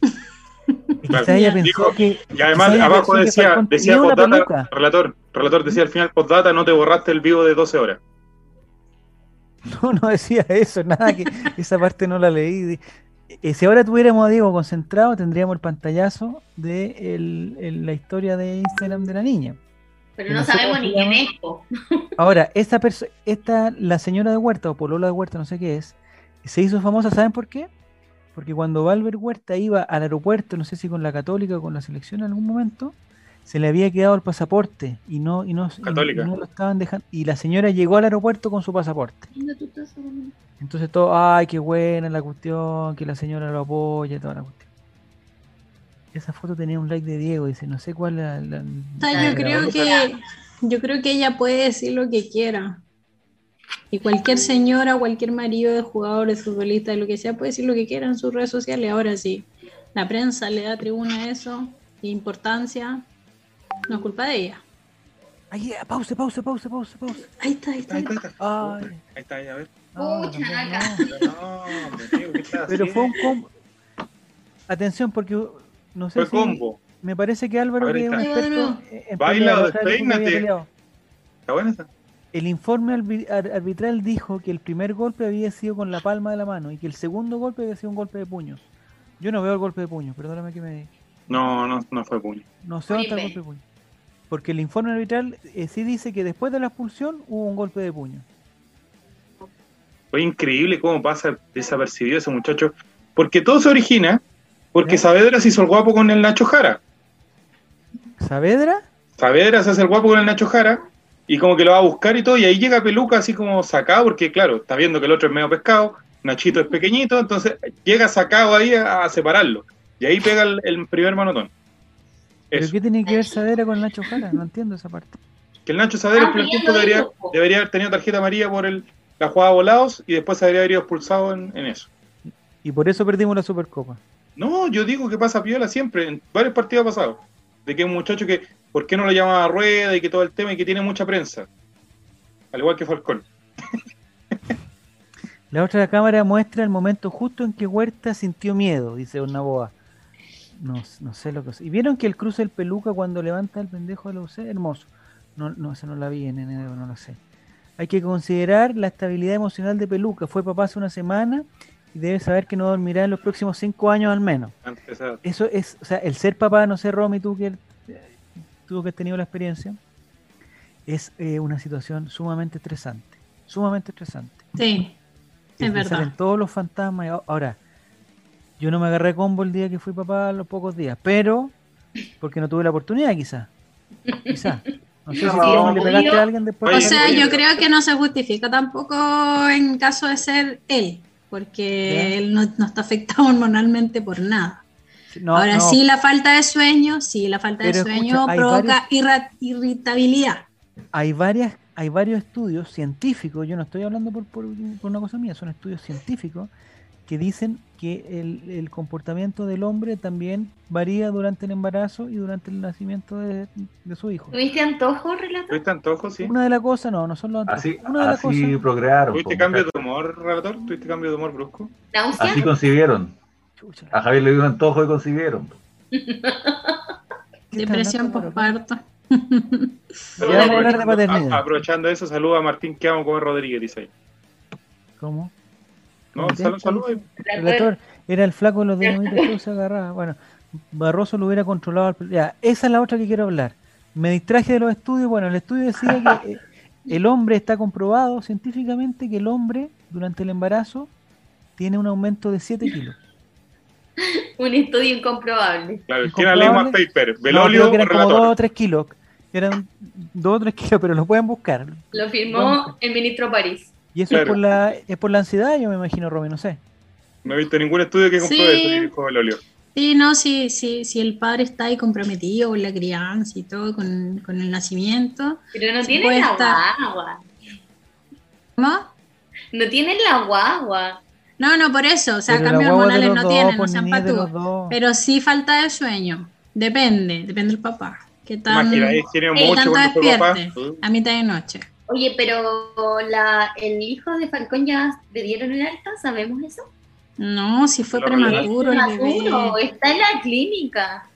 Y Claro. ella Dijo- que Y además ella abajo decía, decía postdata, relator, relator decía al final postdata, no te borraste el vivo de 12 horas. No, no decía eso, nada que esa parte no la leí. Eh, si ahora tuviéramos a Diego concentrado, tendríamos el pantallazo de el- el- la historia de Instagram de la niña. Pero no sabemos ni quién es. Ahora, esta persona, esta, la señora de Huerta o Polola de Huerta, no sé qué es, se hizo famosa, ¿saben por qué? Porque cuando Valver Huerta iba al aeropuerto, no sé si con la Católica o con la selección en algún momento, se le había quedado el pasaporte y no, y no, y- Católica. y no lo estaban dejando. Y la señora llegó al aeropuerto con su pasaporte. Entonces todo, ay, qué buena la cuestión, que la señora lo apoya, toda la cuestión. Esa foto tenía un like de Diego, dice, no sé cuál la, la- O sea, Ay, yo creo que yo creo que ella puede decir lo que quiera. Y cualquier señora, cualquier marido de jugadores, futbolistas, lo que sea, puede decir lo que quiera en sus redes sociales. Ahora sí, la prensa le da tribuna a eso, importancia, no es culpa de ella. Ay, ya, pause, pause, pause, pause, pause. Ahí está, ahí está. Ahí está, ahí está. Ay, Ahí está, ahí, a ver. no, Pucha, no. Pero no, hombre, amigo, ¿qué estás Pero fue un combo. Atención, porque uh, no sé Fue si. combo. Me parece que Álvaro, A ver, que es un ahí está. experto en- en Baila, despeínate. ¿Está buena esa? El informe arbi- ar- arbitral dijo que el primer golpe había sido con la palma de la mano y que el segundo golpe había sido un golpe de puños. Yo no veo el golpe de puños, perdóname que me. No, no, no fue puño. No sé dónde está el golpe de puño. Porque el informe arbitral eh, sí dice que después de la expulsión hubo un golpe de puño. Fue increíble cómo pasa desapercibido ese muchacho. Porque todo se origina Porque. Saavedra se hizo el guapo con el Nacho Jara. ¿Saavedra? Saavedra se hace el guapo con el Nacho Jara y como que lo va a buscar y todo, y ahí llega Peluca así como sacado, porque claro, está viendo que el otro es medio pescado, Nachito es pequeñito, entonces llega sacado ahí a, a separarlo. Y ahí pega el, el primer manotón. ¿Pero Eso. qué tiene que ver Saavedra con Nacho Jara? No entiendo esa parte. Que el Nacho Saavedra Ah, el primer tiempo debería, debería haber tenido tarjeta amarilla por el, la jugada volados y después se debería haber ido expulsado en, en eso. Y por eso perdimos la Supercopa. No, yo digo que pasa piola siempre, en varios partidos pasados. De que un muchacho que, ¿por qué no lo llama a rueda y que todo el tema y que tiene mucha prensa? Al igual que Falcón. La otra cámara muestra el momento justo en que Huerta sintió miedo, dice una boa. No, no sé lo que es. ¿Y vieron que el cruce del peluca cuando levanta el pendejo de la UC? Hermoso. No, no, esa no la vi en enero, no lo sé. Hay que considerar la estabilidad emocional de Peluca. Fue papá hace una semana y debe saber que no dormirá en los próximos cinco años al menos. Eso es, o sea, el ser papá, no sé, Romy, tú que, tú que has tenido la experiencia, es eh, una situación sumamente estresante. Sumamente estresante. Sí, es te salen verdad. todos los fantasmas. Ahora, yo no me agarré combo el día que fui papá los pocos días, pero porque no tuve la oportunidad, quizá. Quizá. No sé si No, le pegaste a alguien después. O sea, yo creo que no se justifica tampoco en caso de ser él, porque Ya. él no, no está afectado hormonalmente por nada. No, Ahora no, sí, la falta de sueño, sí, la falta de sueño escucha, provoca irritabilidad. hay varias, hay varios estudios científicos, yo no estoy hablando por, por- por una cosa mía, son estudios científicos que dicen que el, el comportamiento del hombre también varía durante el embarazo y durante el nacimiento de, de su hijo. ¿Tuviste antojo, relator? ¿Tuviste antojo, sí? Una de las cosas, no, no son los antojos. Así, Una de las así cosas, procrearon. ¿Tuviste cambio de humor, relator? ¿Tuviste cambio de humor brusco? Así concibieron. Chucha, A Javier le dio un antojo y concibieron. ¿qué está Depresión postparto. Ya vamos a hablar de aprovechando, aprovechando eso, saluda a Martín que amo comer Rodríguez, dice ahí. ¿Cómo? No, ¿Cómo sal- te- saluda ahí. Relator, era el flaco de los dinamitas que se agarraba. Bueno, Barroso lo hubiera controlado. al- Ya, esa es la otra que quiero hablar. Me distraje de los estudios. Bueno, el estudio decía que eh, el hombre está comprobado científicamente que el hombre durante el embarazo tiene un aumento de 7 kilos. Un estudio incomprobable. Claro, ¿Es ¿quién ha leído más paper? No, ¿Belolio creo que o eran como 2 o relator? 3 kilos. Eran 2 o 3 kilos, pero lo pueden buscar. Lo firmó el ministro París. Y eso es, Claro. por la, es por la ansiedad, yo me imagino, Romy, no sé. No he visto ningún estudio que compruebe Sí. eso, dijo Belolio. Sí, no, sí, sí, si el padre está ahí comprometido con la crianza y todo, con, con el nacimiento. Pero no Sí, puede la estar. guagua. ¿Cómo? No tienen la guagua. No, no, por eso, o sea, Pero cambios hormonales no dos, tienen, no pues, sean es dos. Pero sí falta de sueño. Depende, depende del papá. ¿Qué tan, Imagina, tiene qué mucho tanto papá. despierte? A mitad de noche. Oye, pero la, el hijo de Falcón ya le dieron el alta, ¿sabemos eso? No, si fue prematuro está en la clínica.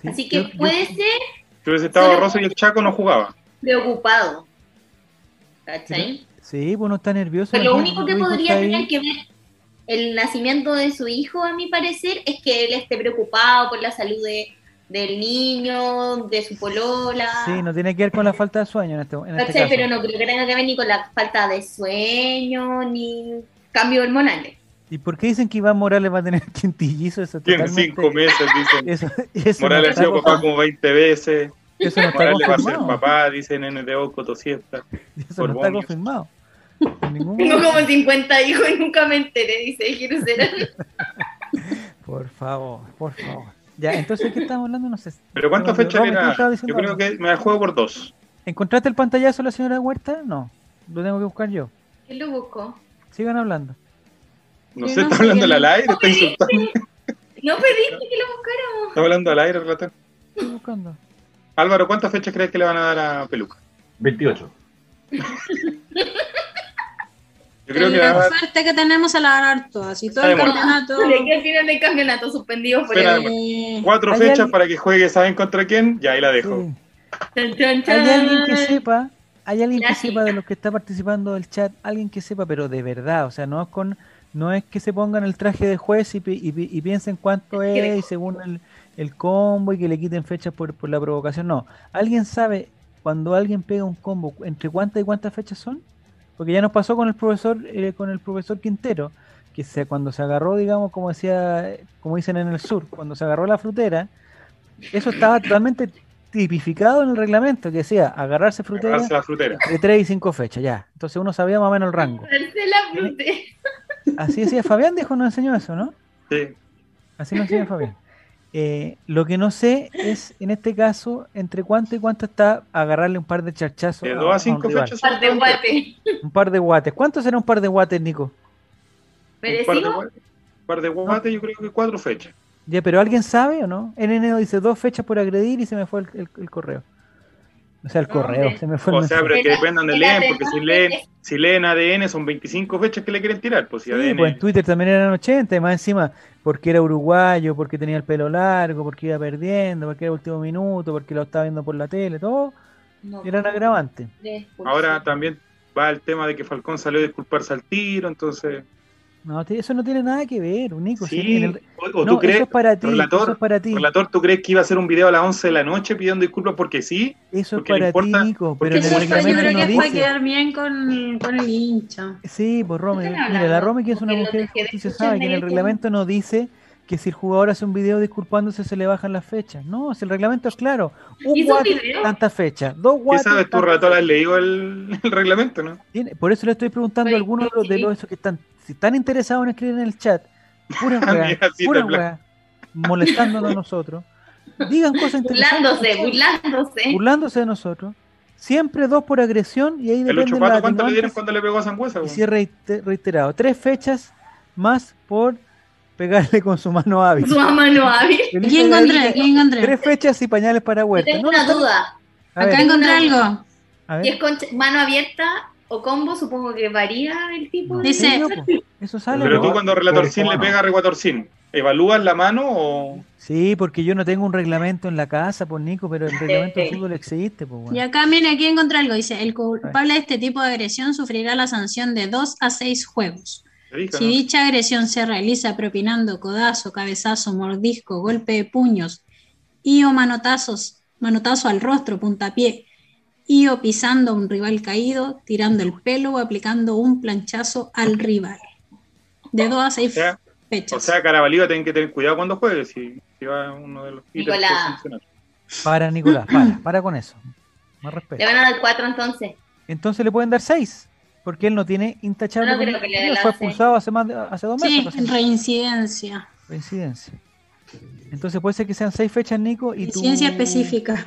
Sí, Así que yo- yo- puede ser Si hubiese estado Rosa y el Chaco no jugaba. preocupado. ¿Cachai? Sí, pues uno está nervioso. Pero lo único que podría ahí. tener que ver el nacimiento de su hijo, a mi parecer, es que él esté preocupado por la salud de, del niño, de su polola. Sí, no tiene que ver con la falta de sueño en este, en este caso. Pero no creo que tenga que ver ni con la falta de sueño, ni cambios hormonales. ¿Y por qué dicen que Iván Morales va a tener quintillizo? Eso es Tiene totalmente- cinco meses, dicen. Eso, eso Morales no ha está sido papá como 20 veces. Eso no está Morales va a ser papá, dicen NDO Cotosieta. Eso por no está Bonios. confirmado. Ningún Tengo como 50 hijos y nunca me enteré, dice Jerusalén. Por favor, por favor. Ya, entonces, ¿qué estamos hablando? No sé. Pero ¿cuántas fechas era? Yo creo algo. que me la juego por dos. ¿Encontraste el pantallazo de la señora Huerta? No. Lo tengo que buscar yo. ¿Quién lo buscó? Sigan hablando. No Yo sé, no está hablando al aire, está insultando. No pediste que lo buscáramos. Está hablando al aire, relator. Estoy buscando. Álvaro, ¿cuántas fechas crees que le van a dar a Peluca? 28. Yo creo que le la van a dar suerte que tenemos a la ganar todas y todo el campeonato. De que al final del campeonato suspendido por Espera, el... eh, cuatro ¿Hay fechas para que juegue, ¿saben contra quién? Ya ahí la dejo. Sí. ¿Hay alguien que sepa? ¿Hay alguien que sepa de los que está participando del chat? Alguien que sepa, pero de verdad, o sea, no es con no es que se pongan el traje de juez y, pi- y pi- y piensen cuánto es y según el, el combo y que le quiten fechas por, por la provocación. No, ¿alguien sabe cuando alguien pega un combo entre cuántas y cuántas fechas son? Porque ya nos pasó con el profesor eh, con el profesor Quintero. que se, cuando se agarró, digamos, como decía, como dicen en el sur, cuando se agarró la frutera, eso estaba totalmente tipificado en el reglamento, que decía agarrarse frutera Agarrarse la frutera. de 3 y 5 fechas, ya. Entonces uno sabía más o menos el rango. La frutera. Así decía Fabián, dijo, nos enseñó eso, ¿no? Sí. Así nos enseñó Fabián. Eh, lo que no sé es, en este caso, entre cuánto y cuánto está agarrarle un par de charchazos De dos a un cinco rival. fechas. Par de guate. Un par de guates. ¿Cuánto será un par de guates, Nico? Un par de ¿Merecido? guates, un par de guates, yo creo que cuatro fechas. Ya, pero ¿alguien sabe o no? NNO dice dos fechas por agredir y se me fue el, el- el correo. O sea, el No, correo, hombre. se me fue el O sea, pero que depende donde leen, porque si leen, si leen ADN son 25 fechas que le quieren tirar, pues si Sí, ADN. pues en Twitter también eran 80, y más encima, porque era uruguayo, porque tenía el pelo largo, porque iba perdiendo, porque era último minuto, porque lo estaba viendo por la tele, todo No, eran agravantes. Ahora también va el tema de que Falcón salió a disculparse al tiro, entonces. No, eso no tiene nada que ver, Nico. Sí, el- o, no, tú crees, eso es para ti, relator, eso es para ti, relator, ¿tú crees que iba a hacer un video a las 11 de la noche pidiendo disculpas porque sí? eso es porque le para importa- ti, Nico, pero en Eso yo reglamento creo que fue dice. quedar bien con, con el hincha. Sí, pues Romy, están mira, la? Romy que es una mujer de justicia sabe que en el reglamento no dice que si el jugador hace un video disculpándose se le bajan las fechas. No, si el reglamento es claro. Un ¿Hizo un guate, video? tantas fechas. Dos ¿Qué sabes tú, relator? ¿Has leído el, el reglamento, no? Tiene- Por eso le estoy preguntando a algunos de los, de sí. los esos que están, si están interesados en escribir en el chat, pura weá, sí, pura weá, molestándonos a nosotros, digan cosas interesantes, Burlándose, burlándose. burlándose de nosotros, siempre dos por agresión y ahí El depende Lucho la Pato, ¿cuánto le dieron cuando le pegó a Sangüesa? y si reiterado. Tres fechas más por pegarle con su mano hábil. Su mano hábil. Felipe ¿Quién encontré? Gaviria, ¿Quién encontré? Tres fechas y pañales para Huerta. tengo No, una no, duda. a ver, Acá encontré algo. Si es con mano abierta o combo, supongo que varía el tipo No, de... Dice-. Eso sale. Pero tú cuando Relatorcín le pega a Reguatorcín, ¿evalúas la mano o...? Sí, porque yo no tengo un reglamento en la casa, pues Nico, pero el reglamento de fútbol existe, pues Y bueno. acá, mira, aquí encontré algo. Dice, el culpable de este tipo de agresión sufrirá la sanción de 2 a 6 juegos. Si ¿no? dicha agresión se realiza propinando codazo, cabezazo, mordisco, golpe de puños y o manotazos, manotazo al rostro, puntapié, y o pisando a un rival caído, tirando el pelo o aplicando un planchazo al rival. De 2 a 6 O sea, fechas. O sea, Carabalí va a tener que tener cuidado cuando juegue, si, si va uno de los Nicolás. Para, Nicolás, para, para con eso. Más Le van a dar cuatro entonces. Entonces le pueden dar seis, porque él no tiene intachable. No creo que le fue expulsado hace más de, hace dos meses. sí, reincidencia. Coincidencia. Entonces puede ser que sean seis fechas, Nico, y tú... Ciencia específica.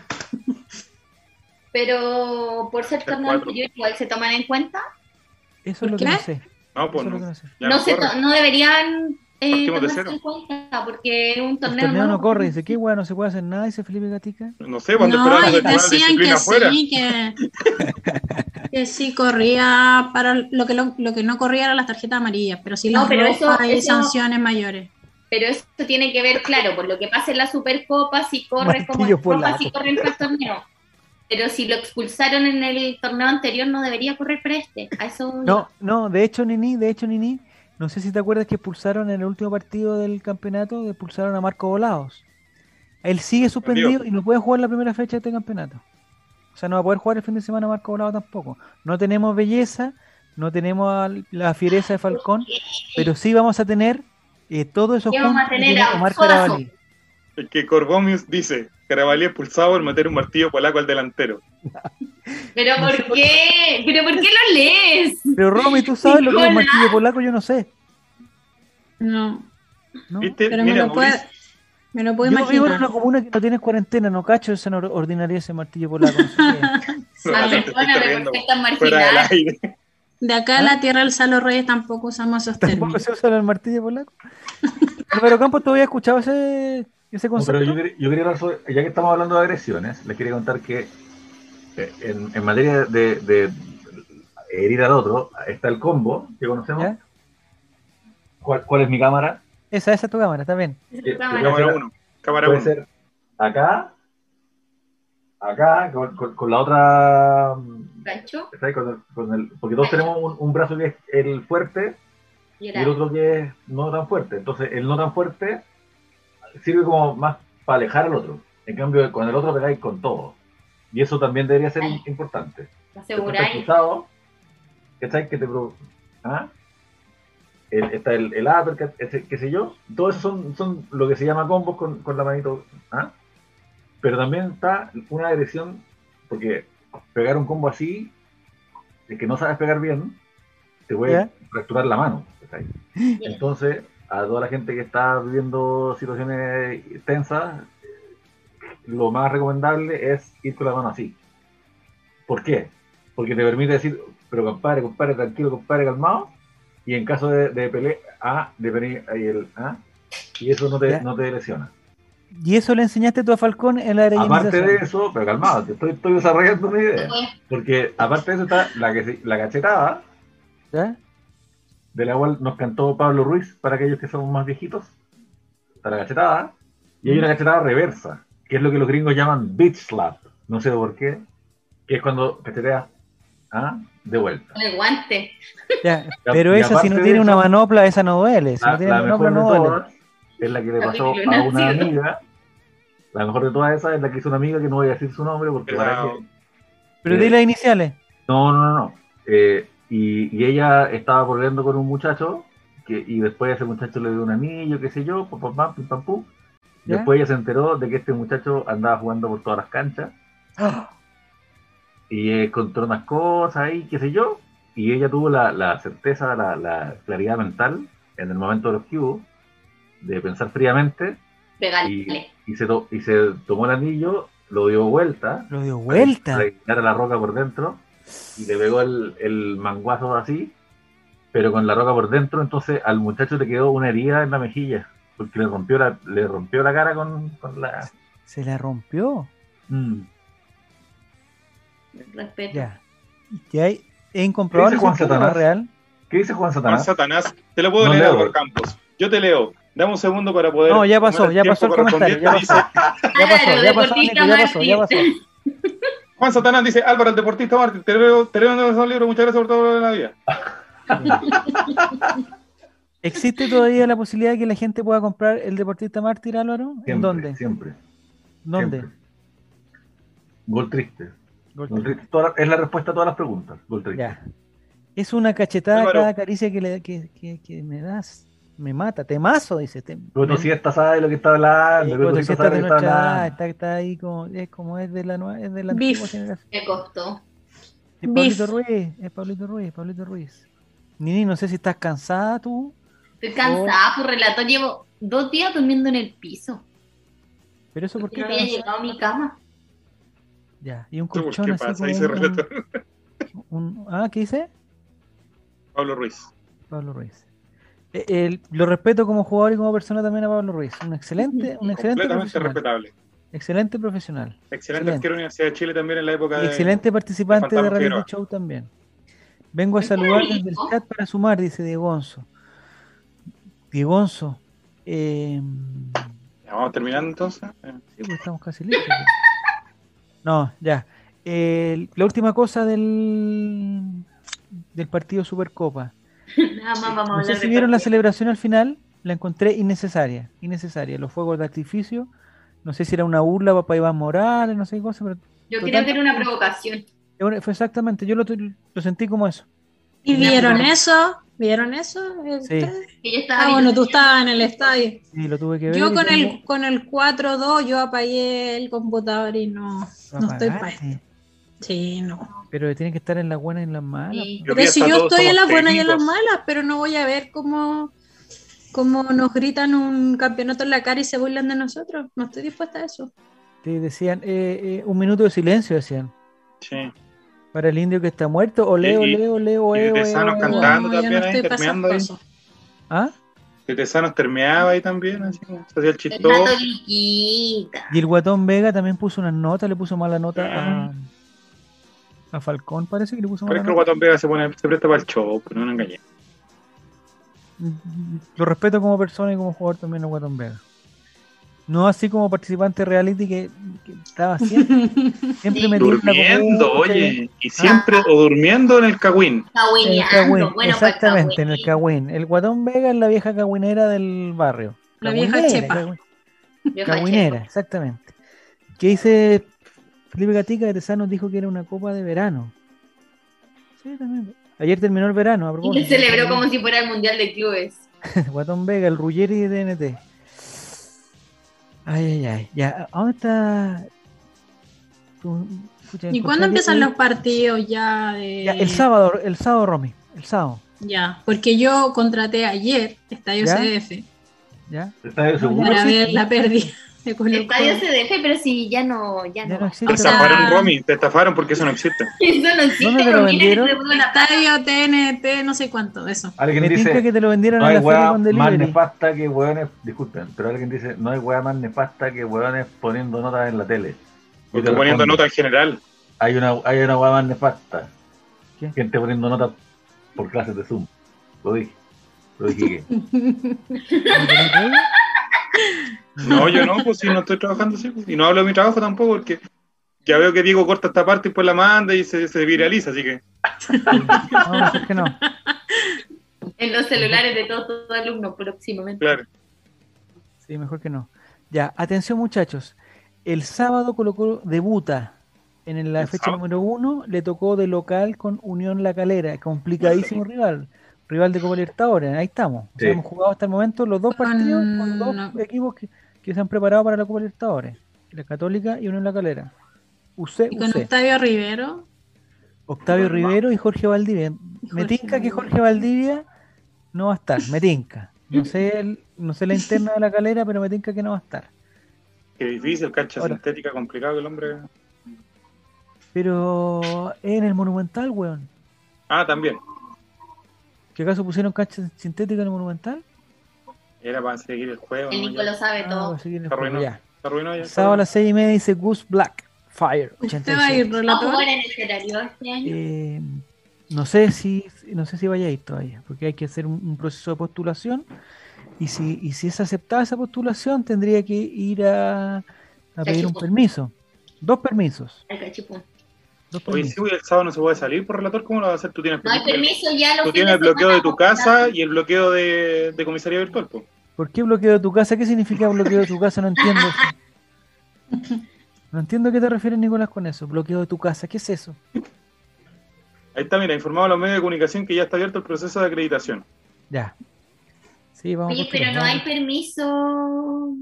Pero por ser torneo igual se toman en cuenta. Eso es lo ¿Por que no qué? sé. No, pues que no. no sé. No, se deberían eh, de en cuenta porque es un El torneo, torneo no corre, dice, qué bueno, no se puede hacer nada, dice Felipe Gatica. No sé, cuando No, disciplina que afuera. sí, que, que sí corría para lo que lo, lo que no corría eran las tarjetas amarillas, pero sí No, las pero rojas eso- y eso- sanciones mayores. Pero eso tiene que ver, claro, por lo que pasa en la Supercopa, si corre como en Copa, si corre en el torneo. Pero si lo expulsaron en el torneo anterior, no debería correr para este. A eso. No, no, de hecho, Nini, de hecho, Nini, no sé si te acuerdas que expulsaron en el último partido del campeonato, expulsaron a Marco Volados. Él sigue suspendido y no puede jugar la primera fecha de este campeonato. O sea, no va a poder jugar el fin de semana Marco Volado tampoco. No tenemos belleza, no tenemos la fiereza de Falcón, pero sí vamos a tener eh, todo eso ¿Qué vamos a tener a Omar? Carabalí. El que Corbomius dice, Carabalí expulsado por meter un martillo polaco al delantero. Pero ¿por qué? ¿Pero por qué lo lees? Pero Romy, tú sabes lo que es un martillo polaco, yo no sé. No, ¿no? ¿Viste? pero me Mira, lo puedo, Mauricio, me lo puedo Yo vivo en imaginar. una comuna que no tienes cuarentena, no cacho esa nor- ordinaria ese martillo polaco. no no, Ah, perdóname, porque aire. De acá a la tierra del Salo Reyes tampoco usamos esos Tampoco términos. se usa el martillo polaco. Álvaro Campos, ¿tú habías escuchado ese, ese No, concepto? pero yo, quería- yo quería hablar sobre, ya que estamos hablando de agresiones, les quería contar que eh, en, en materia de, de herir al otro, está el combo que conocemos. ¿Ya? ¿Cuál, cuál es mi cámara? Esa, esa es tu cámara, está bien. Eh, Cámara. puede Cámara ser- 1. Cámara puede 1. ser acá, acá, con, con- con la otra. Gancho ¿sabes? Con el- con el- porque todos tenemos un, un brazo que es el fuerte y el otro que es no tan fuerte. Entonces, el no tan fuerte sirve como más para alejar al otro. En cambio, con el otro pegáis con todo. Y eso también debería ser importante. ¿Te Después estás aseguráis? cruzado, ¿cachai? Que te pro- ¿Ah? El, está el, el uppercut, qué sé yo. Todo eso son, son lo que se llama combos con, con la manito. ¿ah? Pero también está una agresión, porque pegar un combo así, de que no sabes pegar bien, te puede fracturar la mano. Entonces, a toda la gente que está viviendo situaciones tensas, lo más recomendable es ir con la mano así. ¿Por qué? Porque te permite decir, pero compadre, compadre, tranquilo, compadre, calmado. Y en caso de, de pelea, ah, de venir ahí el, ah, y eso no te, no te lesiona. Y eso le enseñaste tú a Falcón en la Aparte de eso, pero calmado, te estoy, estoy desarrollando una idea. Porque aparte de eso está la, que, la cachetada, ¿Ya? de la cual nos cantó Pablo Ruiz, para aquellos que somos más viejitos. Está la cachetada. Y hay una cachetada reversa, que es lo que los gringos llaman bitch slap. No sé por qué. Que es cuando cacheteas ¿ah? De vuelta. Con el guante. Ya, Pero y esa si no tiene eso- una manopla, esa no duele. Si La, no tiene la manopla, mejor no de duele. todas es la que le pasó a una amiga. La mejor de todas esas es la que hizo una amiga que no voy a decir su nombre porque para que- Pero Eh, di las iniciales. No, no, no, no. Eh, y, y ella estaba volviendo con un muchacho que, y después ese muchacho le dio un anillo, qué sé yo, pam, pam, pam, pim, pam. Después ella se enteró de que este muchacho andaba jugando por todas las canchas ¡Ah! Y eh, encontró unas cosas ahí, qué sé yo. Y ella tuvo la, la certeza, la, la claridad mental en el momento de los cubos de pensar fríamente y, y se to- y se tomó el anillo, lo dio vuelta Lo dio vuelta. la roca por dentro y le pegó el, el manguazo así, pero con la roca por dentro, entonces al muchacho le quedó una herida en la mejilla, porque le rompió la, le rompió la cara con, con la... Se la rompió. Mm. Respeto. Ya. Ya hay- es incomprobable. ¿Qué dice Juan Satanás? real. ¿Qué dice Juan Juan Satanás? Satanás, te lo puedo No leer, leo. Álvaro Campos. Yo te leo. Dame un segundo para poder. No, ya pasó, ya pasó el comentario, ya pasó. Ya pasó, ya pasó, Nico, ya pasó, ya pasó. mártir. Juan Satanás dice: Álvaro, el deportista Martín, te leo, te leo en el libro. Muchas gracias por todo en la vida. ¿Existe todavía la posibilidad de que la gente pueda comprar el deportista mártir, Álvaro? ¿En dónde? Siempre. ¿Dónde? siempre. Gol triste. Toda es la respuesta a todas las preguntas. Gol triste. Ya. Es una cachetada Álvaro. cada caricia que, le, que, que, que me das. Me mata. Temazo, dice. Te, Coto me- Siesta sabe de lo que está hablando. Siesta Siesta sabe de de lo que está nuestra edad, hablando. está, está ahí como es como es de la nueva, es de la Beef. generación. Me costó. Es Beef. Pablito Ruiz, es Pablito Ruiz, Pablito Ruiz. Nini, no sé si estás cansada tú, Estoy cansada por relator. Llevo dos días durmiendo en el piso. pero eso porque Porque había llegado a mi cama. Ya, y un ¿Por colchón qué así pasa? como Dice un- relator. un- ah, ¿qué dice? Pablo Ruiz. Pablo Ruiz. Eh, el- lo respeto como jugador y como persona también a Pablo Ruiz. Un excelente, un excelente Completamente profesional. respetable. Excelente profesional. Excelente Excelente. arquero de la Universidad de Chile también en la época Y de. excelente participante de reality Figueroa. show también. Vengo a saludar desde el chat para sumar, dice Diegonzo. Diegonzo. Eh, Ya, vamos terminando entonces. Eh, sí, pues estamos casi listos. No, ya. Eh, la última cosa del, del partido Supercopa. Nada más vamos a No sé hablar si vieron la celebración al final, la encontré innecesaria, innecesaria. Los fuegos de artificio, no sé si era una burla para Iván Morales, no sé qué cosa, pero Yo creo que era una provocación. fue exactamente, yo lo, lo sentí como eso. ¿Y Una vieron eso? ¿Vieron eso? Sí. Ah, bueno, tú estabas en el estadio. Sí, lo tuve que ver. Yo con el, con el 4-2 yo apagué el computador y no, no estoy para apagaste, Sí, no. Pero tiene que estar en las buenas y en las malas. Sí. Pero si yo todos estoy en las buenas y en las malas, pero no voy a ver cómo, cómo nos gritan un campeonato en la cara y se burlan de nosotros. No estoy dispuesta a eso. Te decían, eh, eh, un minuto de silencio, decían. Sí. Para el indio que está muerto, o leo, Y- y- leo, leo, y leo, Tesanos leo, cantando. No, también no ahí, termeando ahí. ¿Ah? Que Tesanos termeaba ahí también, así como se hacía el chistoso. Y el guatón Vega también puso una nota, le puso mala nota a, Ah. a Falcón, parece que le puso mala es que el nota. Guatón Vega se, pone, se presta para el show, pero no nos engañé. Lo respeto como persona y como jugador también a Guatón Vega. No así como participante de reality que, que estaba siempre, siempre Sí. metido en la Durmiendo, oye. Y siempre, o durmiendo en el cagüín. Bueno, pues exactamente, en el cagüín. El guatón Vega es la vieja cagüinera del barrio. La vieja chepa. Cagüinera, exactamente. ¿Qué dice Felipe Gatica? Que Tesano dijo que era una copa de verano. Sí, también. Ayer terminó el verano, a Y propósito. que celebró como si fuera el Mundial de Clubes. Guatón Vega, el Ruggeri de TNT. Ay, ay, ay. Ya, ¿a ¿dónde está? ¿Y cuándo empiezan los partidos ya de... Ya, el sábado, el sábado, Romy. El sábado. Ya, porque yo contraté ayer Estadio ¿Ya? CDF ¿Ya? Para ver la pérdida de Colo Estadio. CDF, pero si ya no, ya Ya no. no existe. Te estafaron, Romy, te estafaron porque eso no existe. Eso no existe. ¿Dónde te lo vendieron? Estadio TNT, no sé cuánto, eso. Alguien Me dice, que te lo vendieron no hay con más nefasta que hueones, disculpen, pero alguien dice, no hay weá más nefasta que hueones poniendo notas en la tele. Porque te poniendo respondo, nota en general. Hay una, hay una weá más nefasta. ¿Qué? Gente poniendo notas por clases de Zoom. Lo dije. Lo dije que. No, yo no, pues si no estoy trabajando así. pues. Y no hablo de mi trabajo tampoco porque ya veo que Diego corta esta parte y pues la manda y se, se viraliza, así que. No, mejor que no. En los celulares de todos tus alumnos próximamente. Claro. Sí, mejor que no. Ya, atención muchachos. El sábado Colo Colo debuta en la fecha sábado. número uno. Le tocó de local con Unión La Calera. Complicadísimo rival. Rival de Copa Libertadores. Ahí estamos. O sea, hemos jugado hasta el momento los dos Con- partidos con dos no. equipos que, que se han preparado para la Copa Libertadores. La Católica y Unión La Calera. UC, Y con UC. Octavio Rivero. Octavio Rivero y Jorge Valdivia. Me Jorge tinca que. Jorge Valdivia no va a estar, me tinca. No sé, el- no sé la interna de la calera, pero me tinca que no va a estar. Qué difícil, cancha Ahora. sintética, complicado que el hombre. Pero en el Monumental, weón. Ah, también. ¿Qué acaso pusieron cancha sintética en el Monumental? Era para seguir el juego. El ¿no? Nico Ya. lo sabe Ah, todo. el Se juego, arruinó. ya. Se arruinó ya. Sábado a las seis y media dice Goose Black Fire ¿Usted va a ir, 86. ¿Va a relator? en ese horario este año? Eh, no sé si no sé si vaya a ir todavía, porque hay que hacer un, un proceso de postulación y si y si es aceptada esa postulación tendría que ir a, a pedir un permiso, dos permisos, Al cachipún. sí, güey, el sábado no se puede salir por relator. ¿Cómo lo vas a hacer? Tú tienes, No hay permiso ya los tú tienes el bloqueo de tu casa y el bloqueo de, de comisaría virtual. pues. ¿Por qué bloqueo de tu casa? ¿Qué significa bloqueo de tu casa? No entiendo eso. No entiendo a qué te refieres, Nicolás, con eso. Bloqueo de tu casa, ¿qué es eso? Ahí está, mira, informado a los medios de comunicación que ya está abierto el proceso de acreditación. Ya. Sí, vamos Oye, a pero no hay permiso.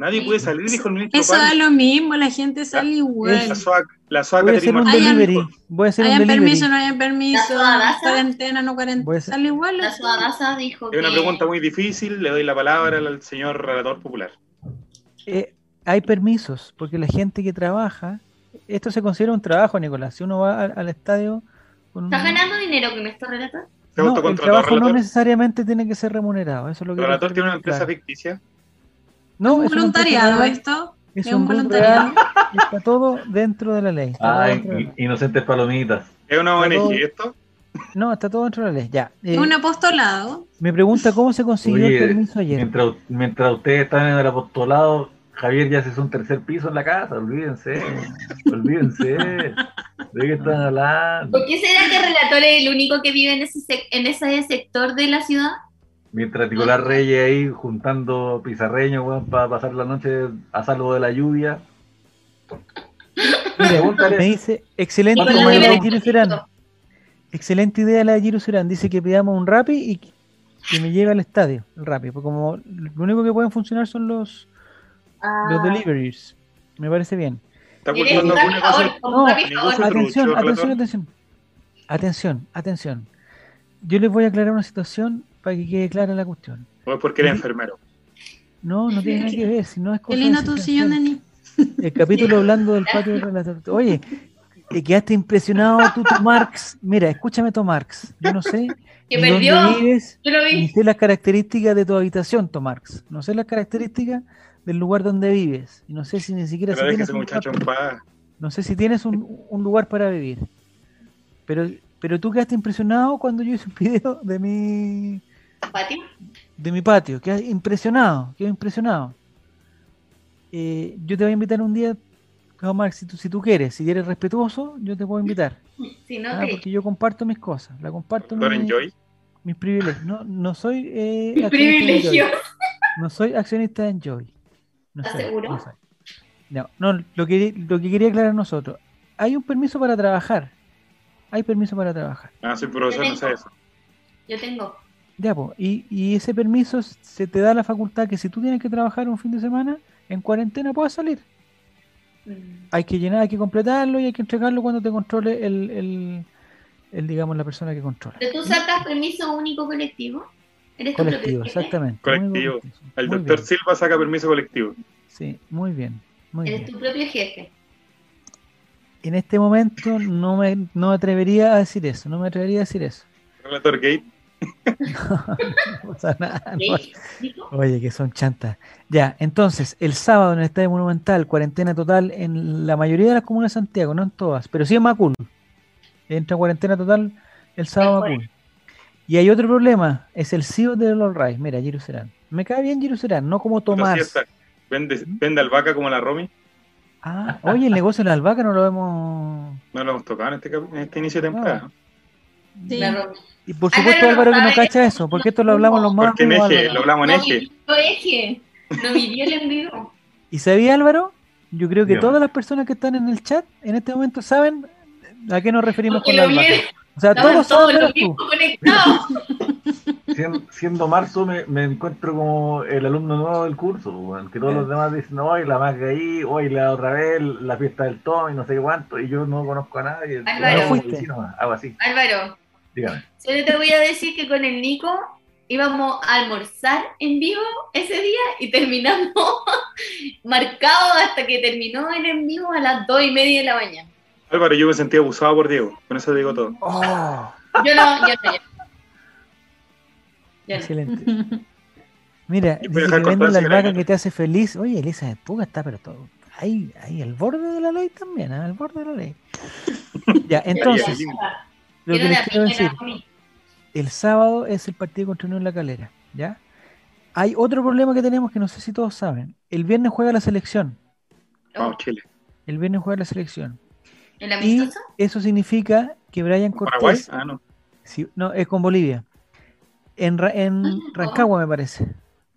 Nadie puede salir, dijo el ministro Eso da lo mismo, la gente sale igual. La SOAC, la SOAC Voy a hacer un delivery. Voy a hacer un Hayan delivery. permiso, no hayan permiso, cuarentena, no cuarentena, sale igual. La eso. Suadasa dijo Es una que- pregunta muy difícil, le doy la palabra al señor relator popular. Eh, hay permisos, porque la gente que trabaja, esto se considera un trabajo, Nicolás. Si uno va al, al estadio con un- ¿Estás ganando dinero con esto, relator? ¿Se No, el trabajo no relator? necesariamente tiene que ser remunerado. Eso es lo ¿El que relator tiene una empresa ficticia? No, un es empresa voluntariado esto. Es es un un voluntariado. está todo dentro de la ley. Ay, la ley. inocentes palomitas. ¿Es una ONG Todo- esto? No, está todo dentro de la ley. Ya. eh, Es un apostolado. Me pregunta cómo se consiguió Oye, el permiso ayer. Mientras, mientras ustedes están en el apostolado, Javier ya se hizo un tercer piso en la casa, olvídense, olvídense. ¿De qué están hablando? ¿Por qué será que el relator es el único que vive en ese, en ese sector de la ciudad? Mientras Nicolás Reyes ahí juntando pizarreños, weón, para pasar la noche a salvo de la lluvia. Me dice, excelente ¿Cuánto idea de? Giro Serán. Excelente idea la de Giro Serán. Dice que pidamos un Rappi y que- me lleve al estadio, el Rappi. Porque como lo único que pueden funcionar son los, los Ah, deliveries. Me parece bien. ¿Está ¿Eres ocultando rapidor? negocio. Atención, trucho, atención, atención. Atención, atención. Yo les voy a aclarar una situación para que quede clara la cuestión. ¿O es porque eres Sí. enfermero? No, no tiene nada que ver, si no es cosa Qué de lindo tu sillón. Dani. El capítulo hablando del patio del relator. Oye, te quedaste impresionado tú, Marx. Mira, escúchame, tu Marx. Yo no sé Que ni perdió. dónde vives, Yo lo ni vi. sé las características de tu habitación, Tomarx. No sé las características del lugar donde vives. Y no sé si ni siquiera si tienes ese un no sé si tienes un, un lugar para vivir. Pero, pero tú quedaste impresionado cuando yo hice un video de mi ¿Patio? de mi patio. Quedé impresionado, quedé impresionado. Eh, yo te voy a invitar un día, Marx, si tú, si tú quieres, si eres respetuoso, yo te puedo invitar. Si no, Ah, porque yo comparto mis cosas, la comparto Doctor mi- Enjoy. mis privilegios. No, no soy eh, Mi accionista de privilegio. Enjoy. No soy accionista de Enjoy. No ¿Estás soy, seguro? No, soy. no, no, lo que, lo que quería aclarar nosotros. Hay un permiso para trabajar. hay permiso para trabajar. Ah, soy profesor, no sé eso. Yo tengo. Ya, pues, y, y ese permiso se te da la facultad que si tú tienes que trabajar un fin de semana, en cuarentena puedes salir. Mm. Hay que llenar, hay que completarlo y hay que entregarlo cuando te controle el, el, el, digamos, la persona que controla. ¿Pero tú sacas permiso único colectivo? ¿Eres Colectivo, exactamente. Colectivo. El Muy doctor bien. Silva saca permiso colectivo. Sí, muy bien. Muy Eres bien. tu propio jefe. En este momento no me, no me atrevería a decir eso, no me atrevería a decir eso. Relator Gate. No pasa nada, no. ¿Sí? ¿Nico? Oye, que son chantas. Ya, entonces, el sábado en el Estadio Monumental, cuarentena total en la mayoría de las comunas de Santiago, no en todas, pero sí en Macul. Entra en cuarentena total el sábado Mejor. Macul. Y hay otro problema, es el CEO de los Rise. Mira, Serán. Me cae bien Serán, no como Tomás. sí está. Vende, vende albahaca como la Romy. Ah, oye, el negocio de la albahaca no lo vemos. No lo hemos tocado en este, en este inicio de temporada. Sí. Y por Álvaro supuesto, no Álvaro, que no cacha eso, porque esto lo hablamos los más. Porque en eje, Álvaro. lo hablamos en No eje. eje. No vivió el en vivo. ¿Y sabía Álvaro? Yo creo que todas las personas que están en el chat en este momento saben a qué nos referimos Porque con vieron. O sea, todos todos menos tú. mismos conectados. Sien- Siendo marzo me, me encuentro como el alumno nuevo del curso, weón, que todos los demás dicen, hoy la más ahí, hoy la otra vez, la fiesta del Tom y no sé cuánto, y yo no conozco a nadie. Álvaro. Hago Fuiste. así, Álvaro, dígame. solo te voy a decir que con el Nico íbamos a almorzar en vivo ese día y terminamos marcados hasta que terminó el en vivo a las dos y media de la mañana. Álvaro, yo me sentí abusado por Diego. Con eso te digo todo. Oh, Yo no, yo no, yo excelente. Mira, voy a dejar la albahaca que te hace feliz. Oye, Elisa de Puga está, pero todo. Ahí, ahí, al borde de la ley también, ¿ah? al borde de la ley. Ya, entonces, lo que les quiero decir, el sábado es el partido contra Unión La Calera, ¿ya? Hay otro problema que tenemos que no sé si todos saben. El viernes juega la selección. Vamos, Chile. El viernes juega la selección. ¿El Y amistoso? eso significa que Brian. Cortés, Ah, no. sí, no, es con Bolivia. En, en Ah, Rancagua, me parece.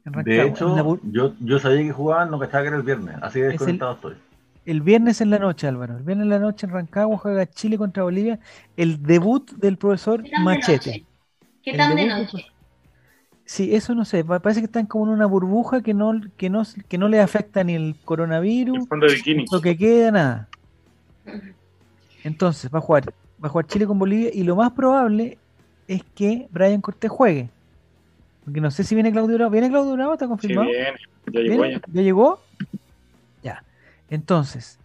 En De Rancagua, en hecho, bu- yo, yo sabía que jugaban, no cachaba que era el viernes, así de el- desconectado estoy. El viernes en la noche, Álvaro. El viernes en la noche en Rancagua juega Chile contra Bolivia. El debut del profesor ¿Qué tan de Machete. noche? ¿Qué El tan de del noche? Sí, eso no sé. pa- Parece que están como en una burbuja que no, que no, que no le afecta ni el coronavirus, El fondo de bikini. lo que queda, nada. Entonces, va a jugar, va a jugar Chile con Bolivia y lo más probable es que Brian Cortés juegue. Porque no sé si viene Claudio Bravo. ¿Viene Claudio Bravo? ¿Está Sí, confirmado? viene. Ya llegó ¿Viene? ya. ¿Ya llegó? Entonces,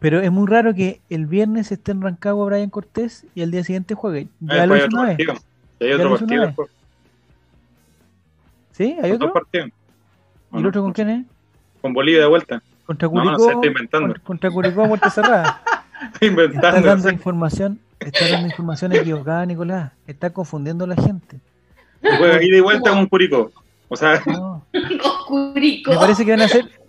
pero es muy raro que el viernes esté en Rancagua Brian Cortés y el día siguiente juegue. Ah, Ya lo después hay hizo otro una vez. hay otro lo partido después. ¿Sí? ¿Hay Otro partido. ¿Y el otro con quién es? Con Bolivia de vuelta. Contra No, no Curicó. sé, estoy inventando. contra- Curicó a puerta cerrada. Estoy Está inventando. dando información, está dando información equivocada, Nicolás. Está confundiendo a la gente. Se juega ida y vuelta con Curicó. O sea, No. Me parece que van a hacer.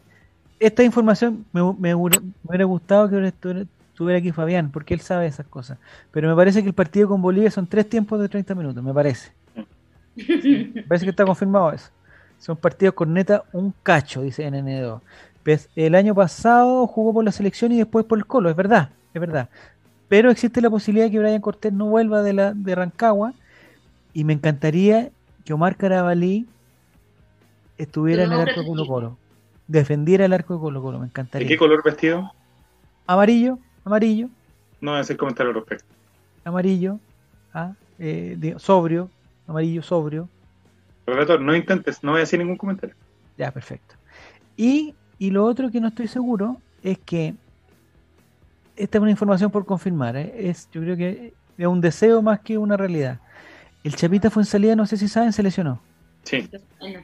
Esta información me, me hubiera me hubiera gustado que estuviera, aquí Fabián, porque él sabe esas cosas. Pero me parece que el partido con Bolivia son tres tiempos de 30 minutos, me parece. Me parece que está confirmado eso. Son partidos con neta un cacho, dice NN2. Pues, El año pasado jugó por la selección y después por el Colo, es verdad, es verdad. Pero existe la posibilidad de que Brian Cortés no vuelva de, la, de Rancagua y me encantaría que Omar Carabalí estuviera en el arco Colo Colo. Defendiera el arco de Colo Colo, me ¿de encantaría. qué color vestido? Amarillo, amarillo, No voy a hacer comentario al respecto. amarillo, ah, eh, de- sobrio, amarillo, sobrio. Relator, no intentes, no voy a decir ningún comentario. Ya, perfecto. Y, y lo otro que no estoy seguro es que esta es una información por confirmar. ¿eh? Es, yo creo que es un deseo más que una realidad. El Chapita fue en salida, no sé si saben, se lesionó. Sí,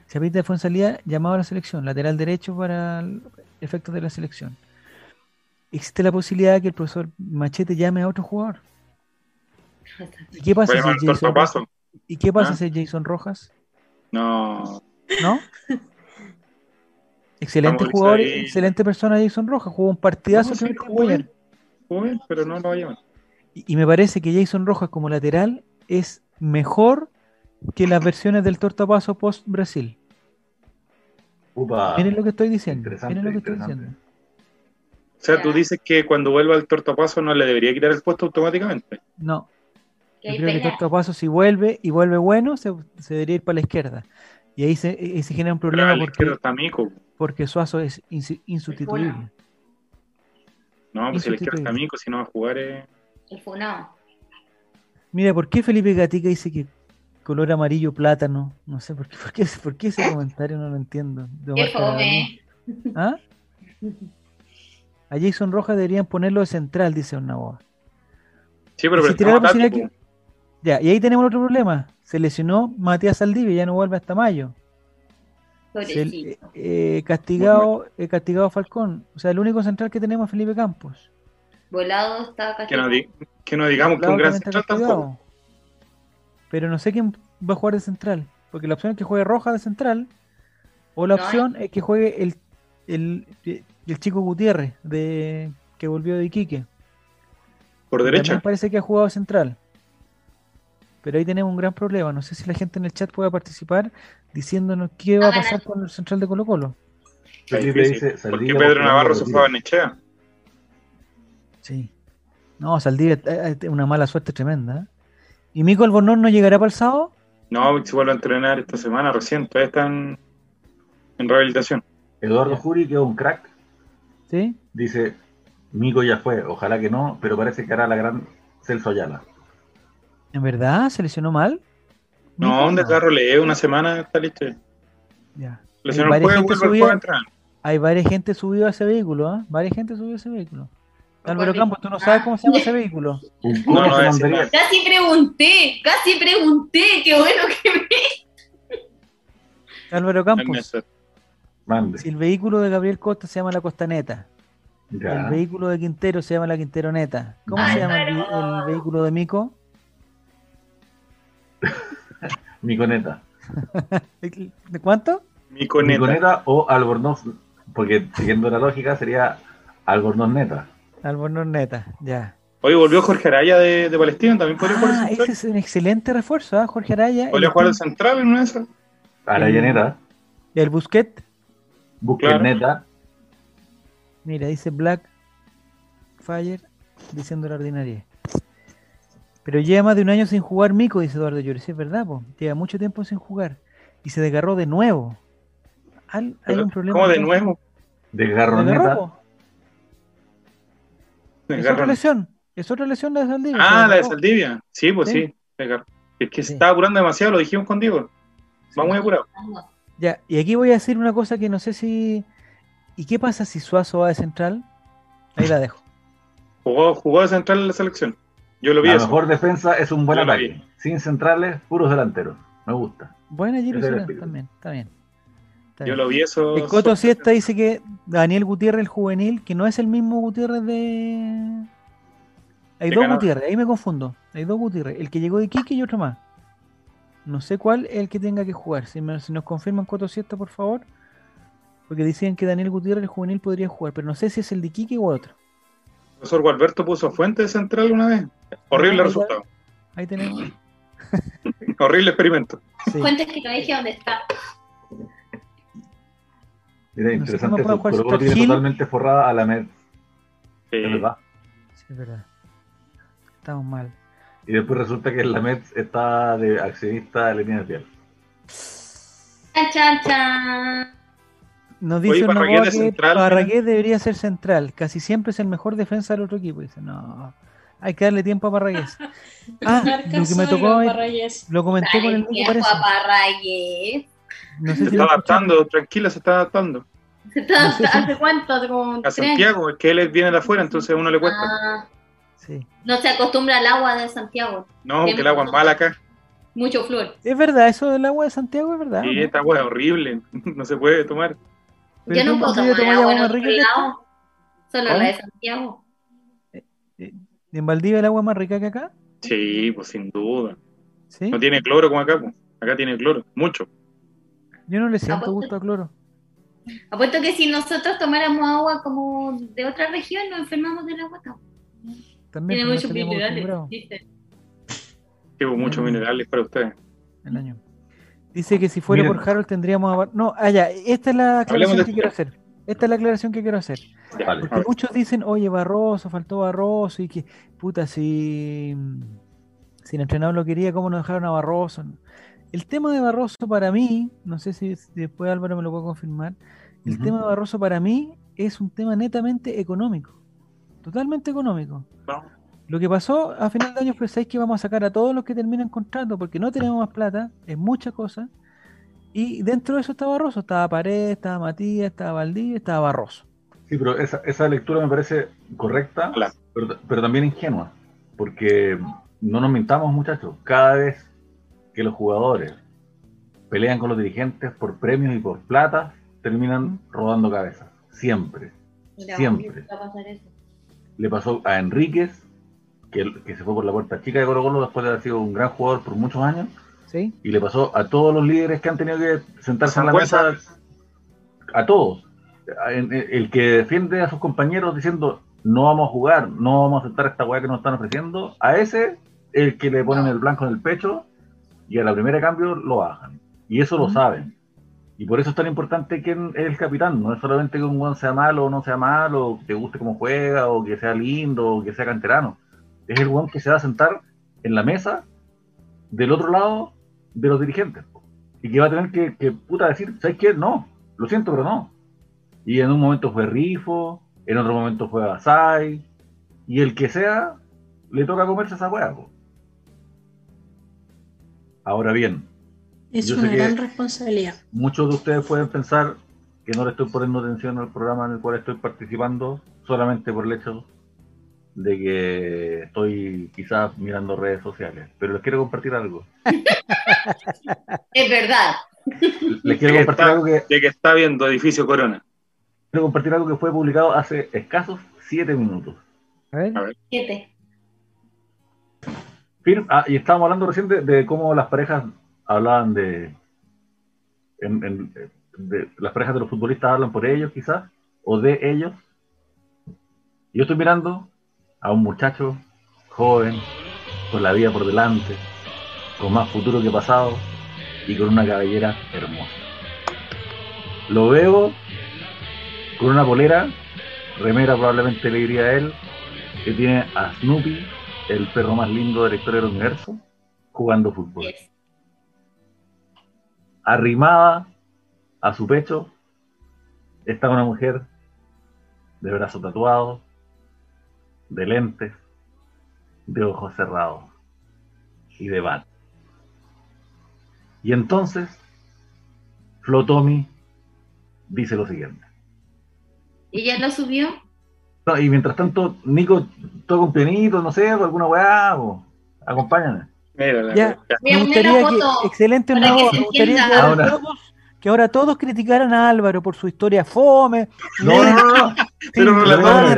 Chapita fue en salida llamado a la selección, lateral derecho para efectos de la selección. Existe la posibilidad de que el profesor Machete llame a otro jugador. ¿Y qué pasa si Jason Rojas? ¿Y qué pasa ¿Ah? si Jason Rojas? No, ¿No? Excelente jugador, excelente persona Jason Rojas, jugó un partidazo tiempo jugó joven, pero no lo va a llamar. Y, y me parece que Jason Rojas como lateral es mejor que las versiones del tortapaso post Brasil. Upa. Miren lo que estoy diciendo. Miren lo que estoy diciendo. O sea, tú dices que cuando vuelva el tortapaso no le debería quitar el puesto automáticamente. No, yo creo que pelea. Tortapaso si vuelve y vuelve bueno, se, se debería ir para la izquierda. Y ahí se, ahí se genera un problema porque, está Mico. porque Suazo es insu- insustituible. Bueno. No, pues si el izquierdo está. Mico, si no va a jugar eh, El funado. Mira, ¿por qué Felipe Gatica dice que color amarillo plátano? No sé, ¿por qué, por qué, por qué ese comentario no lo entiendo? De Qué fome. ¿Ah? A Jason Rojas deberían ponerlo de central, dice Ornaboa. Sí, pero Y si. Ya, y ahí tenemos otro problema. Se lesionó Matías Saldivia, ya no vuelve hasta mayo. Se- eh, castigado, eh, castigado Falcón. O sea, el único central que tenemos es Felipe Campos. Volado está casi. que, no di- que no digamos que Lado un gran central tampoco. Pero no sé quién va a jugar de central. Porque la opción es que juegue Roja de central. O la No, opción es que juegue el, el, el chico Gutiérrez de, que volvió de Iquique. Por También derecha. parece que ha jugado central. Pero ahí tenemos un gran problema. No sé si la gente en el chat puede participar diciéndonos qué va a pasar con el central de Colo Colo. Dice, Porque Saldivia Pedro Navarro se fue a Nechea. Sí. No, Saldivia eh, eh, una mala suerte tremenda. ¿Eh? ¿Y Mico Albornoz no llegará para el sábado? No, se vuelve a entrenar esta semana recién. Todavía están en rehabilitación. Eduardo Ya. Juri, que es un crack, ¿Sí? dice, Mico ya fue, ojalá que no, pero parece que hará la gran Celso Ayala. ¿En verdad? ¿Se lesionó mal? No, un desgarro leve, una semana está listo. Ya. Lesionó el jueves, vuelve a entrenar. Hay varias gente subido a ese vehículo, ¿ah? Varias gente subió a ese vehículo. Álvaro Campos, tú no sabes cómo se llama ese vehículo. No, no nada. Casi pregunté, casi pregunté. Qué bueno que me. Álvaro Campos. Mande. si el vehículo de Gabriel Costa se llama la Costaneta, Ya. el vehículo de Quintero se llama la Quinteroneta, ¿cómo Ay, se llama el, vi- pero- el vehículo de Mico? Miconeta. ¿De cuánto? Mi coneta. Miconeta o Albornoz, porque siguiendo la lógica sería Albornoz Neta. Albornoz Neta, ya. Hoy volvió Jorge Araya de, de Palestina, también podría jugar Ah, de ese central. es un excelente refuerzo, ¿ah? Jorge Araya. Podría el, jugar de central en una de esas. Arayaneta, el Busquet, Busquets Claro. Neta, mira, dice Black Fire diciendo la ordinaria. Pero lleva más de un año sin jugar Mico, dice Eduardo Llores. Sí, es verdad, po. lleva mucho tiempo sin jugar. Y se desgarró de nuevo. Hay un problema. ¿Cómo de nuevo? de ¿Se Garroneta. desgarró, po? Es otra lesión. Es otra lesión la de Saldivia. Ah, la de. Saldivia. Sí, pues Sí. Es que se Sí. estaba apurando demasiado, lo dijimos contigo. Va muy apurado. Ya, y aquí voy a decir una cosa que no sé si. ¿Y qué pasa si Suazo va de central? Ahí la dejo. Jugó, jugó de central en la selección. Yo lo vi La eso. mejor defensa es un buen Yo ataque. Sin centrales, puros delanteros. Me gusta. Buena Giro es también, está bien. Está Yo bien. lo vi eso. El Coto Siesta dice que Daniel Gutiérrez, el juvenil, que no es el mismo Gutiérrez de. Hay De dos Canadá. Gutiérrez, ahí me confundo. Hay dos Gutiérrez, el que llegó de Iquique y otro más. No sé cuál es el que tenga que jugar. Si, me- si nos confirman Coto Siesta, por favor. Porque decían que Daniel Gutiérrez, el juvenil, podría jugar, pero no sé si es el de Iquique o otro. El profesor Gualberto puso fuente de central una vez. Horrible resultado. Ahí tenemos. Horrible experimento. Sí. Cuentes que no dije dónde está. Mira, No sé interesante eso. tiene totalmente forrada a la Med, es verdad. Sí, es verdad. Estamos mal. Y después resulta que la Met está de accionista de línea de piel. Chan, chan, chan. Nos Oye, dice Parragués Ornaboa de que central, Parragués debería ser central. Casi siempre es el mejor defensa del otro equipo. Dice, no, hay que darle tiempo a Parragués. Ah, lo que me tocó, lo comenté con el Nico, tiempo parece. a Parragués. No sé se si está adaptando, tranquila, se está adaptando. ¿Se está- No sé si- ¿Hace cuánto? ¿Hace como A tres? Santiago, es que él viene de afuera, entonces a uno le cuesta. Ah, Sí. no se acostumbra al agua de Santiago. No, que el agua es mala acá. Mucho flor. Es verdad, eso del agua de Santiago es verdad. ¿no? esta agua es horrible, no se puede tomar. Yo no puedo tomar agua en más otro lado. Solo ¿Cómo? la de Santiago. ¿En Valdivia el agua es más rica que acá? Sí, pues sin duda. Sí. No tiene cloro como acá, pues. Acá tiene cloro, mucho. Yo no le siento Apuesto- gusto a cloro. Apuesto que si nosotros tomáramos agua como de otra región, nos enfermamos del agua. no. También Tiene pues, muchos minerales. Llevo muchos Mm. minerales para ustedes. el año. Dice que si fuera por Harold tendríamos No, ah, ya, esta es la aclaración de que quiero hacer. Esta es la aclaración que quiero hacer. Vale. Porque muchos dicen, oye, Barroso, faltó Barroso, y que, puta, si, si el entrenador lo quería, ¿cómo no dejaron a Barroso? El tema de Barroso para mí, no sé si, después Álvaro me lo puede confirmar, el tema de Barroso para mí es un tema netamente económico, totalmente económico. No. Lo que pasó a final de año fue ¿sabes que vamos a sacar a todos los que terminan contrato porque no tenemos más plata, es muchas cosas. Y dentro de eso estaba Barroso, estaba Paredes, estaba Matías, estaba Valdivia, estaba Barroso. Sí, pero esa, esa lectura me parece correcta, Claro. pero, pero también ingenua, porque no nos mintamos, muchachos. Cada vez que los jugadores pelean con los dirigentes por premios y por plata, terminan rodando cabezas. Siempre. Mira, Siempre. obvio que va a pasar eso. Le pasó a Enríquez, que, que se fue por la puerta chica de Colo Colo después de haber sido un gran jugador por muchos años, ¿Sí? y le pasó a todos los líderes que han tenido que sentarse en la mesa, a todos. El que defiende a sus compañeros diciendo no vamos a jugar, no vamos a aceptar esta weá que nos están ofreciendo, a ese el que le ponen el blanco en el pecho y a la primera cambio lo bajan. Y eso lo saben. Y por eso es tan importante quién es el capitán. No es solamente que un weón sea malo o no sea malo, o que te guste cómo juega, o que sea lindo, o que sea canterano. Es el weón que se va a sentar en la mesa del otro lado de los dirigentes. Y que va a tener que, que, puta decir, ¿sabes qué? No, lo siento, pero no. Y en un momento fue Rifo, en otro momento fue Basay, y el que sea, le toca comerse esa hueá. po. Ahora bien, Es una gran responsabilidad. muchos de ustedes pueden pensar que no le estoy poniendo atención al programa en el cual estoy participando solamente por el hecho de que estoy quizás mirando redes sociales. Pero les quiero compartir algo. Es verdad. Les quiero compartir está- algo que De que está viendo Edificio Corona. quiero compartir algo que fue publicado hace escasos siete minutos. A ver. A ver. Siete. Ah, y estábamos hablando recién de, cómo las parejas hablaban de, Las parejas de los futbolistas hablan por ellos, quizás, o de ellos. Yo estoy mirando a un muchacho joven, con la vida por delante, con más futuro que pasado y con una cabellera hermosa. Lo veo con una polera, remera probablemente le diría a él, que tiene a Snoopy, el perro más lindo de la historia del universo, jugando fútbol. Yes. Arrimada a su pecho está una mujer de brazo tatuado, de lentes, de ojos cerrados y de bat. Y entonces, Flotomi dice lo siguiente. ¿Y ya lo subió? No, y mientras tanto, Nico toca un pianito, no sé, o alguna weá, o acompáñame. Mira, Ya. Me gustaría que, excelente que me gustaría que ahora, todos, que ahora todos criticaran a Álvaro por su historia fome, No, no, no, no. Pero relator,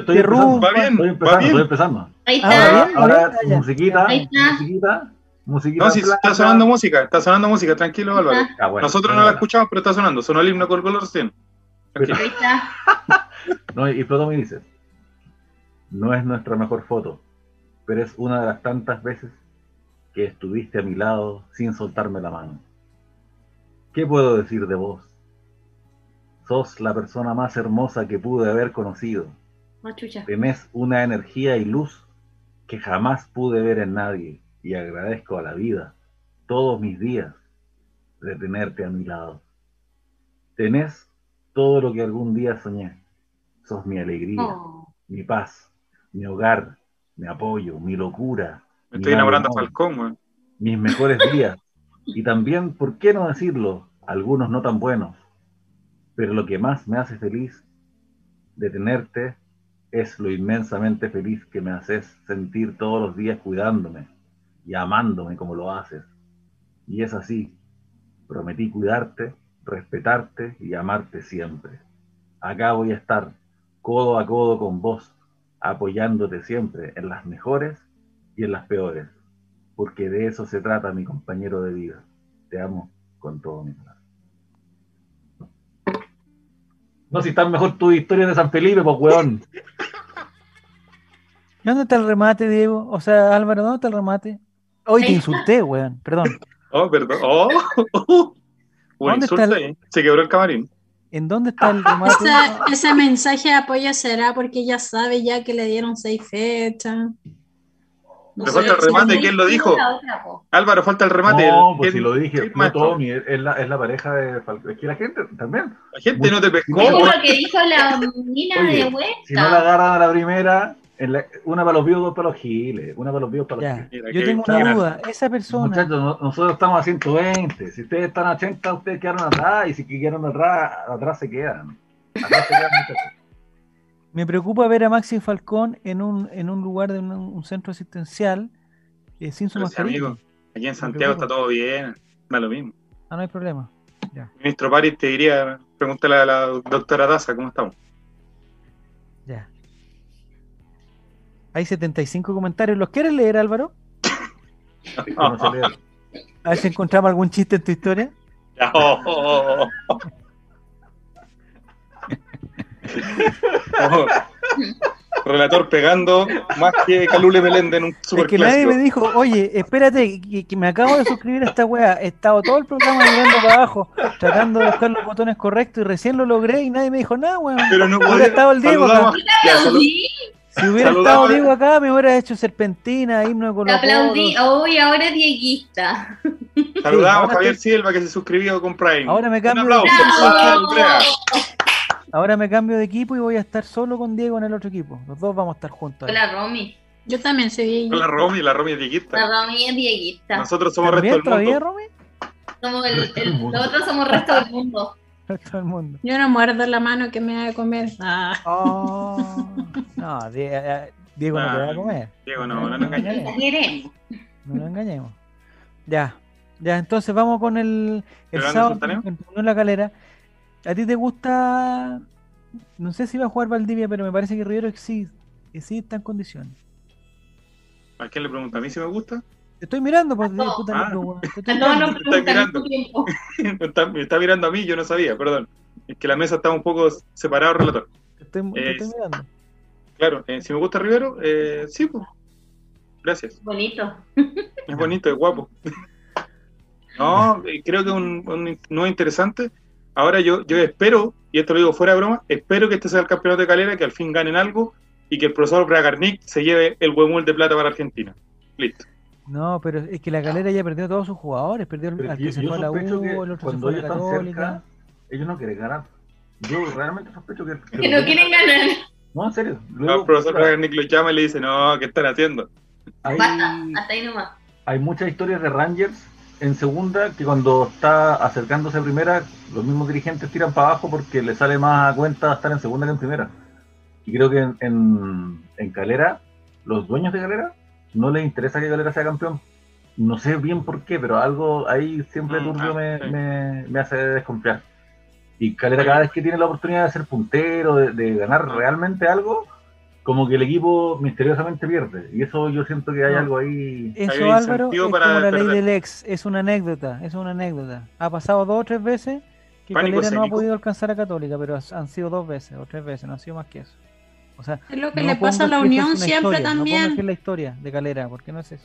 estoy. Va bien, estoy va empezando, bien. estoy empezando. Ahí Ah, está. Ahora, bien, ahora va bien, ya. musiquita, Ahí está. musiquita, musiquita. No, si plana. está sonando música, está sonando música, tranquilo Álvaro. Ah, bueno, Nosotros no la escuchamos, pero está sonando. Sonó el himno con color recién. Tranquilo. Ahí está. No, y Flotomi dice, no es nuestra mejor foto, pero es una de las tantas veces que estuviste a mi lado sin soltarme la mano. ¿Qué puedo decir de vos? Sos la persona más hermosa que pude haber conocido. Oh, chucha. Tenés una energía y luz que jamás pude ver en nadie y agradezco a la vida todos mis días de tenerte a mi lado. Tenés todo lo que algún día soñé. Sos mi alegría, Oh. mi paz, mi hogar, mi apoyo, mi locura, Me mi estoy enamorando a mal humor, Falcón, mis mejores días. Y también, ¿por qué no decirlo? Algunos no tan buenos. Pero lo que más me hace feliz de tenerte es lo inmensamente feliz que me haces sentir todos los días cuidándome y amándome como lo haces. Y es así. Prometí cuidarte, respetarte y amarte siempre. Acá voy a estar, codo a codo con vos, apoyándote siempre en las mejores y en las peores porque de eso se trata mi compañero de vida. Te amo con todo mi corazón. No, si están mejor tus historias de San Felipe, pues weón. ¿Y ¿Dónde está el remate, Diego? O sea, Álvaro, ¿dónde está el remate? Hoy te insulté, weón, perdón. Oh, perdón. Oh, un ¿Dónde insulto está el- ahí. Se quebró el camarín. ¿En dónde está el remate? Esa- ese mensaje de apoyo será porque ella sabe ya que le dieron seis fechas. No Le sé, falta el remate, ¿quién lo dijo. Álvaro, falta el remate. No, El- pues si lo dije, fue. Tommy, es es la, es la pareja de Falcón. Es que la gente también, La gente no te pescó. Weón. lo que dijo la mina Oye, de vuelta. si no la agarran a la primera, la- una para los vivos, dos para los giles. Una para los vivos, para los giles. Mira, yo tengo una duda. Esa persona, Muchachos, no- nosotros estamos a 120. Si ustedes están a 80, ustedes quedaron atrás. Y si quedaron atrás, atrás se quedan. Atrás se quedan, muchachos. me preocupa ver a Maxi Falcón en un, en un lugar de un, un centro asistencial eh, sin su si, mascarilla. amigo, aquí en Santiago está todo bien. Da lo mismo. Ah, no hay problema. Ministro París te diría, pregúntale a la doctora Daza cómo estamos. Ya. Hay 75 comentarios. ¿Los quieres leer, Álvaro? No se. A ver si encontramos algún chiste en tu historia. Oh, oh, oh. Relator pegando más que Calule Melende en un Es que nadie me dijo, oye, espérate, que, que me acabo de suscribir a esta wea. He estado todo el programa mirando para abajo, tratando de buscar los botones correctos y recién lo logré y nadie me dijo nada, weón. Pero no podía. estado el Diego. Ya, Si hubiera estado Diego acá, me hubiera hecho serpentina, himno de te Colo aplaudí. Hoy ahora dieguista. Saludamos a Javier Silva que se suscribió con Prime. Ahora me Un cambio aplauso de- para Andrea. Ahora me cambio de equipo y voy a estar solo con Diego en el otro equipo. Los dos vamos a estar juntos. Hola, Romy. Yo también soy Con la Romy, la Romy es La dieguista. Romy es dieguista. Nosotros somos el ¿También resto del todavía, mundo. Romy? Somos el, el- nosotros somos resto del mundo. Todo el mundo. Yo no muerdo la mano que me va a comer. Ah, Oh, no, Die- eh, Diego no te va a comer. Diego, no, no queremos. No nos engañemos. Ya, ya, entonces vamos con el, el ¿Grande sábado en la calera. ¿A ti te gusta? No sé si va a jugar Valdivia, pero me parece que Rivero sí está en condiciones. ¿A quién le pregunta? ¿A mí si me gusta? Te estoy mirando, pues, todos. puta Ah. loco, weón. Te estoy A todos mirando. nos Me está mirando. mucho tiempo. me, está, me está mirando a mí, yo no sabía, perdón. Es que la mesa está un poco separada, relator. Te estoy, Eh, estoy mirando. Claro, eh, si me gusta Rivero, eh, sí, pues. Gracias. Bonito. Es bonito, es guapo. No, eh, creo que un, un no interesante. Ahora yo, yo espero, y esto lo digo fuera de broma, espero que este sea el campeonato de calera, que al fin ganen algo y que el profesor Bragarnik se lleve el huemul de plata para Argentina. Listo. No, pero es que la galera ya perdió a todos sus jugadores. Perdió al Pero al yo, que se yo fue a la U, el otro se cuando fue a ellos la están Católica. cerca, ellos no quieren ganar. Yo realmente sospecho que. que no quieren ganar. No, en serio. No, Luego, el profesor mira, Bragarnik lo llama y le dice, no, ¿qué están haciendo? hay, Basta, hasta ahí nomás. hay muchas historias de Rangers en segunda que cuando está acercándose a primera, los mismos dirigentes tiran para abajo porque le sale más a cuenta estar en segunda que en primera. Y creo que en, en, en Calera, los dueños de Calera, no les interesa que Calera sea campeón. No sé bien por qué, pero algo ahí siempre Mm, turbio ah, me, sí. me, me hace desconfiar. Y Calera cada vez que tiene la oportunidad de ser puntero, de, de ganar realmente algo, como que el equipo misteriosamente pierde. Y eso yo siento que hay No. algo ahí. Eso, un Álvaro, es como para la ley del ex. Es una anécdota. Es una anécdota. Ha pasado dos o tres veces que Pánico Calera no ha podido alcanzar a Católica, pero han sido dos veces o tres veces, no ha sido más que eso. O sea, es lo que no le pasa a la Unión siempre historia, No también. que es la historia de Calera, porque no es eso.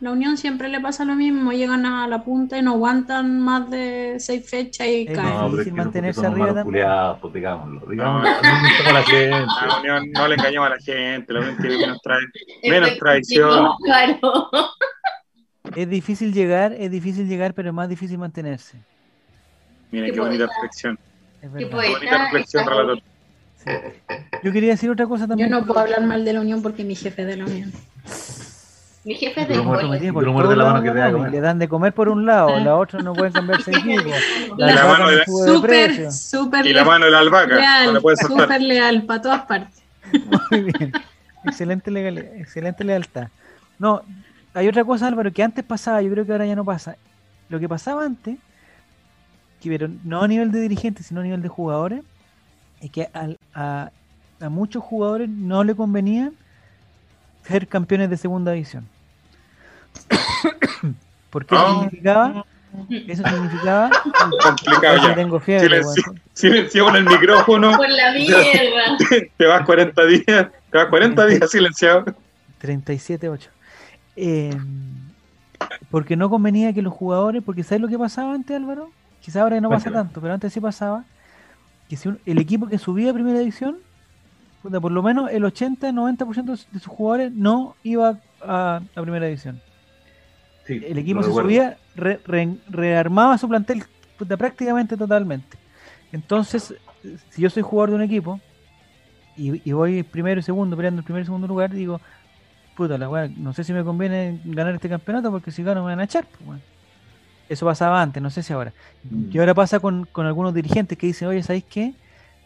La Unión siempre le pasa lo mismo. Llegan a la punta y no aguantan más de seis fechas y caen. pero es que no, mantenerse arriba también. culiados, digámoslo. Digámoslo. a la gente. La Unión no le engañamos a la gente, la Unión quiere que nos trae menos traición. Claro. Es difícil llegar, es difícil llegar, pero es más difícil mantenerse. Mira Qué qué bonita reflexión. Es Qué verdad. Qué bonita reflexión, relator. Sí. Yo quería decir otra cosa Yo también. no puedo hablar mal de la Unión porque mi jefe es de la Unión. Mi jefe es de la mano que te da de ¿no? comer. Le dan de comer por un lado, la otra no pueden cambiarse de equipo. La, Y la mano de- Súper, precio. súper Y la mano de la albahaca, no la leal. soltar. Súper leal para todas partes. Muy bien. Excelente, legal, excelente lealtad. No, hay otra cosa, Álvaro, que antes pasaba, yo creo que ahora ya no pasa. Lo que pasaba antes, que pero no a nivel de dirigentes, sino a nivel de jugadores, es que al- a, a muchos jugadores no le convenía ser campeones de segunda división. Porque eso Ah. significaba, eso significaba, Complicado ya. tengo fiebre, Silencio. weón. Silencio con el micrófono. Por la mierda. Te vas 40 días. Te vas 40 días silenciado. 37-8. Eh, porque no convenía que los jugadores, porque ¿sabes lo que pasaba antes, Álvaro? Quizás ahora no pasa tanto, pero antes sí pasaba. Que si un- el equipo que subía a primera división, puta, por lo menos el 80-90% de sus jugadores no iba a, a primera división. Sí, El equipo se recuerdo. subía, re- re- rearmaba su plantel puta, prácticamente totalmente. Entonces, si yo soy jugador de un equipo y, y voy primero y segundo, peleando el primer y segundo lugar, digo, puta la weá, no sé si me conviene ganar este campeonato porque si gano me van a echar. pues. Eso pasaba antes, no sé si ahora. Mm. Y ahora pasa con, con algunos dirigentes que dicen, oye, ¿sabéis qué?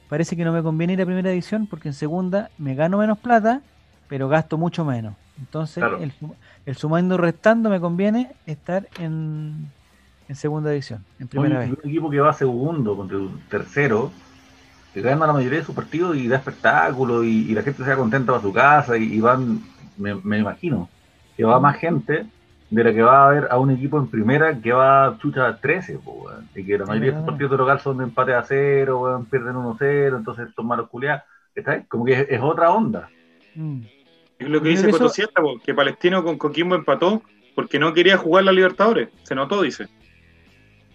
Parece que no me conviene ir a primera división porque en segunda me gano menos plata, pero gasto mucho menos. Entonces, Claro. el, sum- el sumando y restando me conviene estar en, en segunda división, en primera Oye, vez. Un equipo que va segundo contra un tercero, que gana la mayoría de sus partidos y da espectáculo y, y la gente se va contenta para su casa y, y van, me, me imagino, que va más gente de la que va a ver a un equipo en primera que va chucha 13, po, weón. y que la mayoría de sus verdad. partidos de local son de empate a cero, weón, pierden 1-0, entonces son malos culiados. ¿Está ahí? Como que es, es otra onda. Mm. Es lo que dice eso- po, que Palestino con Coquimbo empató porque no quería jugar la Libertadores. Se notó, dice.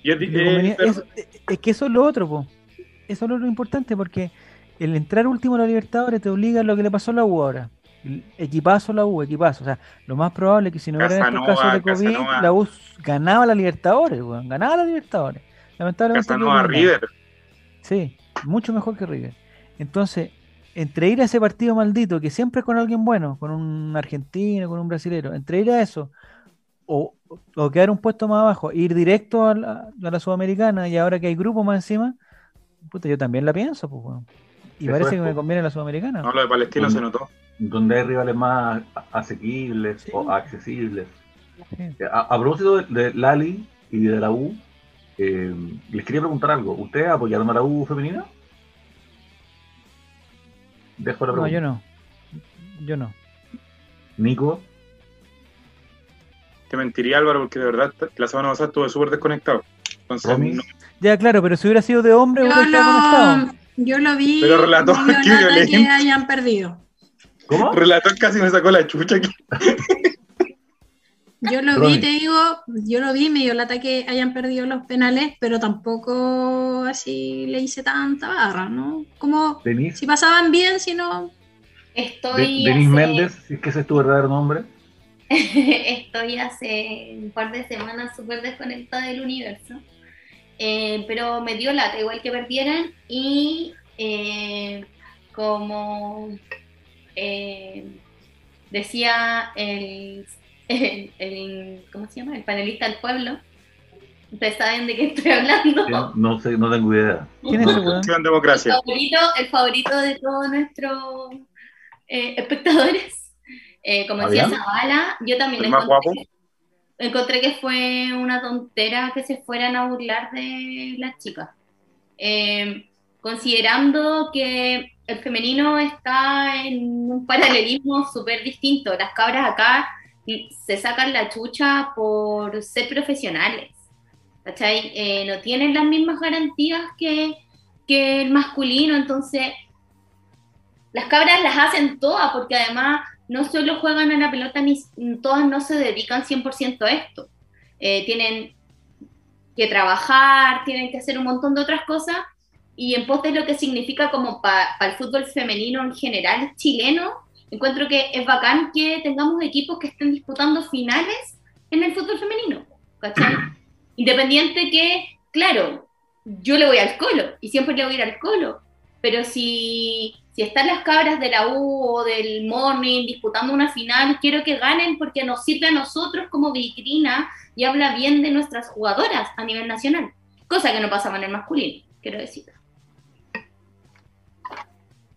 Y es, Lo eh, es, es que eso es lo otro, po. Eso es lo importante porque el entrar último a la Libertadores te obliga a lo que le pasó a la U ahora. Equipazo la U, equipazo. O sea, lo más probable es que si no hubiera estos casos de COVID, Casanova. la U ganaba la Libertadores, weón. Ganaba la Libertadores. Lamentablemente. Casanova. River. Sí, mucho mejor que River. Entonces, entre ir a ese partido maldito, que siempre es con alguien bueno, con un argentino, con un brasilero, entre ir a eso, o, o quedar un puesto más abajo, e ir directo a la, a la Sudamericana y ahora que hay grupo más encima, puta, yo también la pienso, pues, weón. Y parece es, que me po. conviene la Sudamericana. No, lo de Palestino Mm. se notó. Donde hay rivales más asequibles Sí. o accesibles. Sí. A, a propósito de, de Lali y de la U, eh, les quería preguntar algo. ¿Ustedes apoyaron a la U femenina? Dejo la No, pregunta. yo no. Yo no. Nico, Te mentiría Álvaro porque de verdad la semana pasada estuve súper desconectado. Entonces, no- Ya, claro, pero si hubiera sido de hombre, Yo hubiera estado conectado. lo, yo lo vi. Pero relató medio qué lata que hayan perdido. ¿Cómo? Relator casi me sacó la chucha aquí. Yo lo Ronnie. vi, te digo, yo lo vi, me dio lata que hayan perdido los penales, pero tampoco así le hice tanta barra, ¿no? Como Denise, si pasaban bien, si no, De- Estoy Denise hace- Méndez, si es que ese es tu verdadero nombre. Estoy hace un par de semanas súper desconectada del universo. Eh, pero me dio lata, igual que perdieran. Y eh, como eh, decía el, el, el- ¿cómo se llama? El panelista del pueblo. Ustedes saben de qué estoy hablando. Yo No sé, no tengo idea. ¿Quién es El democracia. favorito, el favorito de todos nuestros eh, espectadores. Eh, como decía. Zavala, yo también ¿El más encontré, que fue una tontera que se fueran a burlar de las chicas. Eh, considerando que el femenino está en un paralelismo súper distinto. Las cabras acá se sacan la chucha por ser profesionales. Eh, no tienen las mismas garantías que, que el masculino, entonces las cabras las hacen todas, porque además no solo juegan a la pelota, ni todas no se dedican 100% a esto. Eh, tienen que trabajar, tienen que hacer un montón de otras cosas, y en pos de lo que significa como para el fútbol femenino en general chileno, encuentro que es bacán que tengamos equipos que estén disputando finales en el fútbol femenino, ¿cachai? Independiente que, claro, yo le voy al colo y siempre le voy a ir al colo, pero si, si están las cabras de la U o del Morning disputando una final, quiero que ganen porque nos sirve a nosotros como vitrina y habla bien de nuestras jugadoras a nivel nacional, cosa que no pasaba en el masculino, quiero decir.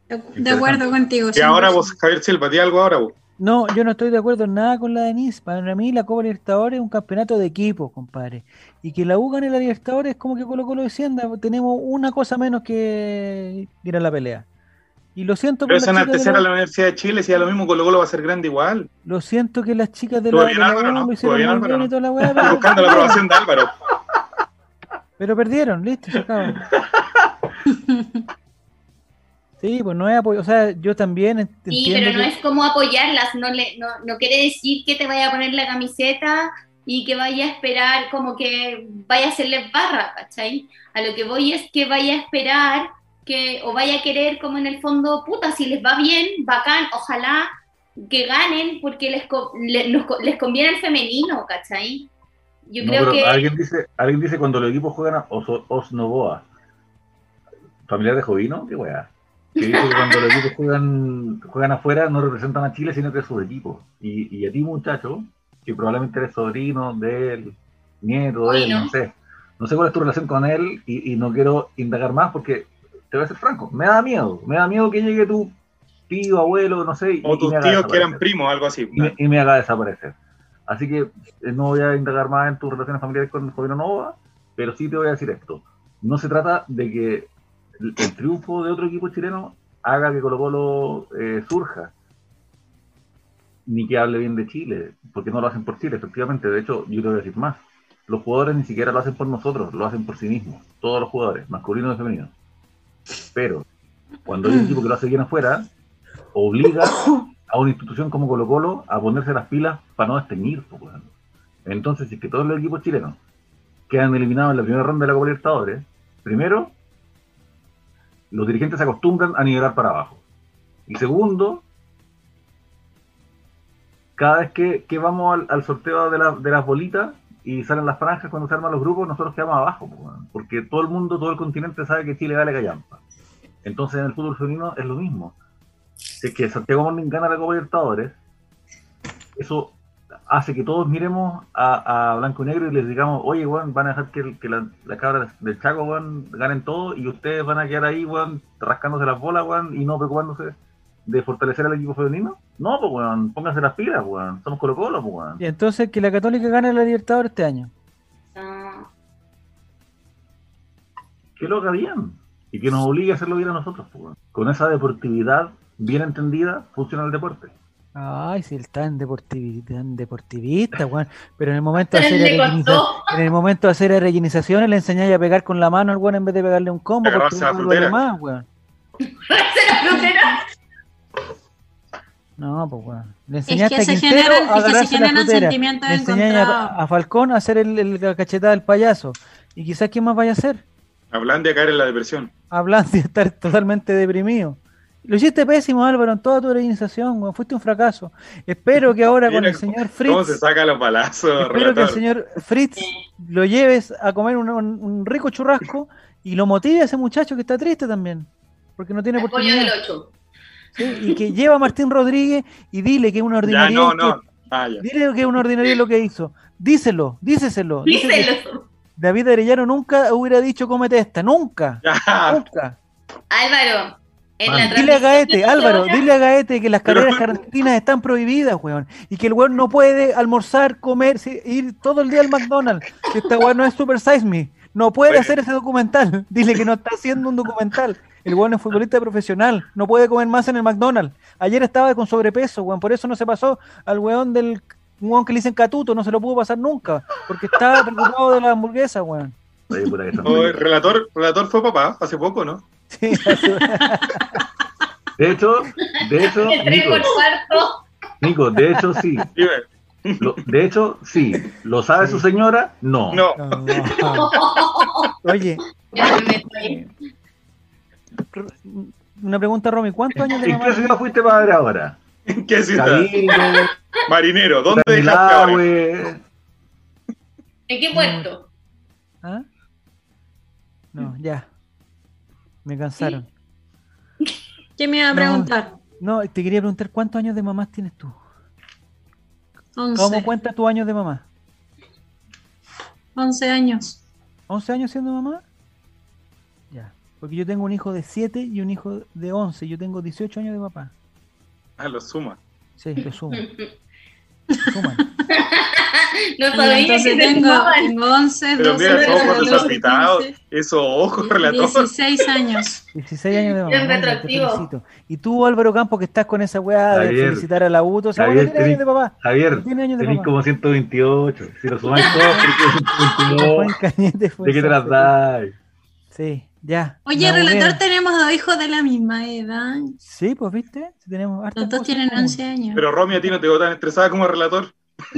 De, acuerdo contigo. Y ahora 100%. vos, Javier Silva, di algo ahora vos. No, yo no estoy de acuerdo en nada con la Denise. Para mí la Copa Libertadores es un campeonato de equipo, compadre. Y que la U gane la Libertadores es como que Colo Colo descienda. Tenemos una cosa menos que ir a la pelea. Y lo siento Pero de enaltecer la a la Universidad de Chile, si a lo mismo Colo Colo va a ser grande igual. Lo siento que las chicas de la, de hicieron bien Álvaro, ¿no? toda la Estoy pero, buscando la aprobación de Álvaro. pero perdieron, listo, se. Sí, pues no es apoyo. O sea, yo también Sí, pero no que- es como apoyarlas, no, le, no, no quiere decir que te vaya a poner la camiseta y que vaya a esperar como que vaya a hacerles barra, ¿cachai? A lo que voy es que vaya a esperar que, o vaya a querer como en el fondo, puta, si les va bien, bacán, ojalá que ganen porque les, les conviene el femenino, ¿cachai? Yo No, creo pero que... alguien dice, alguien dice cuando los equipos juegan a Os- Osnoboa, familiar de Jovino, qué weá. Que dice que cuando los equipos juegan, juegan afuera no representan a Chile, sino que a sus equipos. Y, y a ti, muchacho, que probablemente eres sobrino de él, nieto de él, no sé. No sé cuál es tu relación con él y, y no quiero indagar más porque, te voy a ser franco, me da miedo. Me da miedo que llegue tu tío, abuelo, no sé. y- O y tus tíos que eran primos, algo así. y me, y me haga desaparecer. Así que eh, no voy a indagar más en tus relaciones familiares con Jovino Nova, pero sí te voy a decir esto. No se trata de que el, triunfo de otro equipo chileno haga que Colo Colo eh, surja, ni que hable bien de Chile, porque no lo hacen por Chile, efectivamente. De hecho, yo te voy a decir más. Los jugadores ni siquiera lo hacen por nosotros, lo hacen por sí mismos. Todos los jugadores, masculinos y femeninos. Pero cuando hay un equipo que lo hace bien afuera, obliga a una institución como Colo Colo a ponerse las pilas para no desteñir. weón. Entonces, si es que todos los equipos chilenos quedan eliminados en la primera ronda de la Copa Libertadores, primero, los dirigentes se acostumbran a nivelar para abajo. Y segundo, cada vez que, que vamos al, sorteo de, la- de las bolitas y salen las franjas cuando se arman los grupos, nosotros quedamos abajo, porque todo el mundo, todo el continente sabe que Chile vale callampa. Entonces en el fútbol femenino es lo mismo. Es que Santiago Morning gana la Copa Libertadores, eso hace que todos miremos a, a Blanco y Negro y les digamos, oye, weón, van a dejar que, el- que la, la cabra del Chaco, weón, ganen todo y ustedes van a quedar ahí, weón, rascándose las bolas, weón, y no preocupándose de fortalecer al equipo femenino. No, pues, weón, pónganse las pilas, weón, somos Colo Colo, pues, weón. Y entonces que la Católica gane la Libertadores este año. Ah, Que lo haga bien y que nos obligue a hacerlo bien a nosotros, pues, weón. Con esa deportividad bien entendida, funciona el deporte. Ay, si él tan deportivista, tan deportivista, weón. Pero en el momento de hacer en el momento de hacer rellenizaciones le enseñáis a pegar con la mano al weón en vez de pegarle un combo porque la no duele más, weón. se. No, pues weón. Le Es enseñaste que a se Quintero generan, a es que se agarrarse la generan frutera. sentimientos Le enseñáis a, Falcón a hacer el, el- la cachetada del payaso. Y quizás quién más vaya a hacer. Hablan de caer en la depresión. Hablando de estar totalmente deprimido. Lo hiciste pésimo, Álvaro, en toda tu organización, weón. Fuiste un fracaso. Espero que ahora con el señor ¿Cómo se Fritz, saca los palazos, espero que el señor Fritz lo lleves a comer un, rico churrasco y lo motive a ese muchacho que está triste también. Porque no tiene El pollo oportunidad. del 8. ¿sí? Y que lleva a Martín Rodríguez y dile que es una Ya, ordinaria. no, no. Ah, ya. Dile que es una ordinaria lo que hizo. Díselo, díseselo. Díselo. David Arellano nunca hubiera dicho cómete esta. Nunca. Ya. Nunca. Álvaro, Dile a Gaete, Álvaro, dile a Gaete que las Pero- carreras argentinas están prohibidas, weón. Y que el weón no puede almorzar, comer, ir todo el día al McDonald's. Que esta weón no es Super Size Me. No puede Bueno. hacer ese documental. Dile que no está haciendo un documental. El weón es futbolista profesional. No puede comer más en el McDonald's. Ayer estaba con sobrepeso, weón. Por eso no se pasó al weón del un weón que le dicen catuto. No se lo pudo pasar nunca. Porque estaba preocupado de la hamburguesa, weón. Oye, puta que son Oh, el relator, relator fue papá hace poco, ¿no? Sí, De hecho, de hecho, Nico, de hecho sí. Lo- de hecho, sí. ¿Lo sabe su señora? No. No. No. Oye, Ya me meto ahí. R- una pregunta, Romy. ¿Cuántos años de ¿En mamá? qué ciudad fuiste padre ahora? ¿En qué ciudad? Cabildo, Marinero, ¿dónde dejaste. ¿En qué puerto? ¿Ah? No, ya. Me cansaron. ¿Qué me iba a No. preguntar? No, te quería preguntar cuántos años de mamá tienes tú. ¿Cómo 11, cuentas tus años de mamá? 11 años. ¿11 años siendo mamá? Ya. Porque yo tengo un hijo de 7 y un hijo de 11. Yo tengo 18 años de papá. Ah, lo suma. Sí, lo sumo. Suman. No sabía Entonces que se tengo, tengo 11, Pero 12, mira, esos ojos 13, desapitados, 15, esos ojos, relator. 16 años. 16 años de mamá. Retroactivo. Y tú, Álvaro Campos, que estás con esa weá de felicitar a la UTO. O sea, Javier, bueno, tiene años de papá. Javier, Tiene años de tenés papá. como 128. Si lo sumáis todo, tenés Juan 122. Cañete fue ¿De qué te esa- las dais? Sí, ya. Oye, relator, tenemos dos hijos de la misma edad. Sí, pues viste, Sí, tenemos Los dos tienen en común. 11 años. Pero Romy, a ti no te veo tan estresada como relator.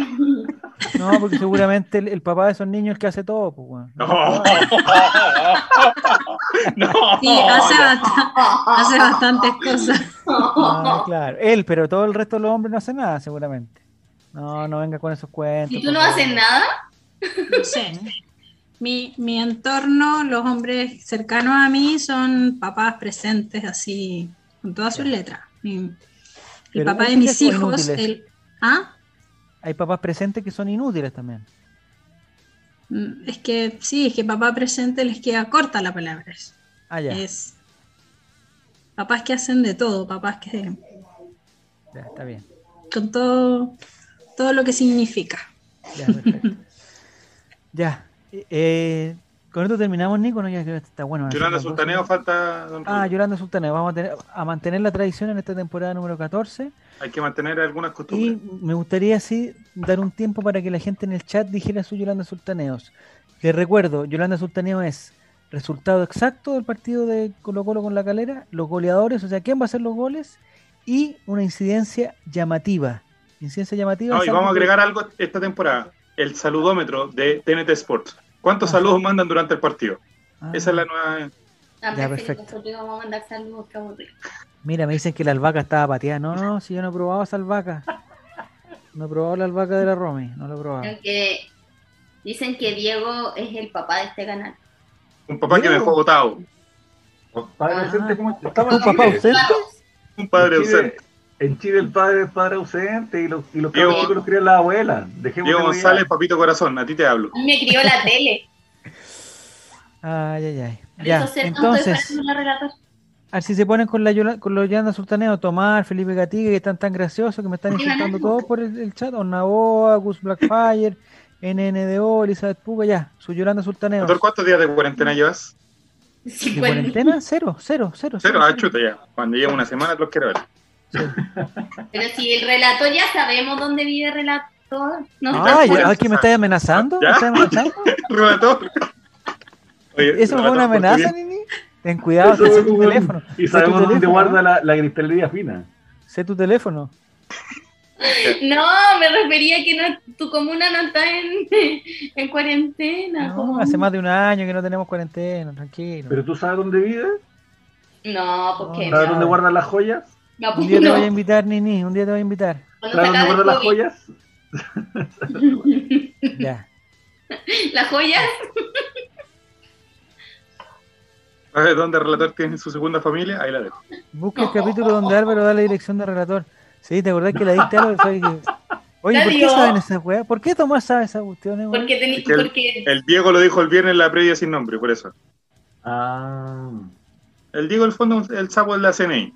No, porque seguramente el, el papá de esos niños es el que hace todo, pues. No. no. Sí, hace, bast- hace bastantes cosas. Ah, claro, él, pero todo el resto de los hombres no hace nada, seguramente. No, no venga con esos cuentos. Si tú no haces nada, No sé. Mi, mi entorno, los hombres cercanos a mí son papás presentes así, con todas sus letras. Mi- el Pero papá de mis hijos, el, ¿ah? Hay papás presentes que son inútiles también. Mm, Es que sí, es que papá presente les queda corta la palabra. Ah, ya, es papás que hacen de todo, papás que ya, está bien. con todo, todo lo que significa. Ya, perfecto. ya. Eh, con esto terminamos, Nico. No, ya está bueno. Las Sultaneo 12. falta. don Ah. Yolanda Sultaneo. Vamos a, tener- a mantener la tradición en esta temporada número 14. Hay que mantener algunas Y costumbres. me gustaría así dar un tiempo para que la gente en el chat dijera su Yolanda Sultaneos. Les recuerdo, Yolanda Sultaneo es resultado exacto del partido de Colo Colo con la calera, los goleadores, o sea, quién va a hacer los goles, y una incidencia llamativa. Incidencia llamativa. No, y vamos a agregar algo esta temporada: el saludómetro de TNT Sports. ¿Cuántos Ah. saludos mandan durante el partido? Ah, Esa es la nueva. a Ya, perfecto. nosotros vamos a mandar saludos. Mira, me dicen que la albahaca estaba pateada. No, no, si yo no he probado esa albahaca. No he probado la albahaca de la Romy, no lo he probado. Aunque dicen que Diego es el papá de este canal. Un papá que me fue votado. Padre Ah. ausente, ¿cómo estamos ¿Un papá ausente? Un padre ausente. En Chile el padre es padre ausente y los, y los Diego- chicos los crían la abuela. Dejemos Diego González, papito corazón, a ti te hablo. Me crió la tele. Ay, ay, ay. Ya, eso entonces, a ver si se ponen con la Yola- con los Yolanda Sultaneo, Tomás, Felipe Gatigue, que están tan graciosos que me están insultando todos por el, el chat. Onaboa, Gus Blackfire, NNDO, Elizabeth Puga, ya, su Yolanda Sultaneo. Doctor, ¿cuántos días de cuarentena llevas? ¿De cuarentena? Cero, cero, cero. Cero, ah, chuta ya. Cuando lleve una semana los quiero ver. Pero si el relator ya sabemos dónde vive el relator. No Ah, ¿que me estáis amenazando? ¿Me ¿Ya? estáis amenazando? Relator. Oye, ¿Eso fue una amenaza. Nini? Ten cuidado, sé es tu un- teléfono. Y sabemos dónde guarda ¿eh? la, la cristalería fina. Sé tu teléfono. No, me refería que no, tu comuna no está en, en cuarentena. No, ¿cómo? hace más de un año que no tenemos cuarentena, tranquilo. Pero tú sabes dónde vive, No, porque No, sabes no. dónde guardan las joyas, No, Un día te voy a invitar, Nini, un día te voy a invitar. Cuando sabes se acabe las joyas. Ya. Las joyas. ¿Sabes dónde el relator tiene su segunda familia? Ahí la dejo. Busca el capítulo donde Álvaro da la dirección de relator. Sí, ¿te acordás que la diste a Álvaro? Oye, ¿por qué saben esas weas? ¿Por qué Tomás sabe esas cuestiones, weón? Porque, teni- Es que el- porque El Diego lo dijo el viernes en la previa sin nombre, por eso. Ah, El Diego, el fondo, el sapo de la CNI.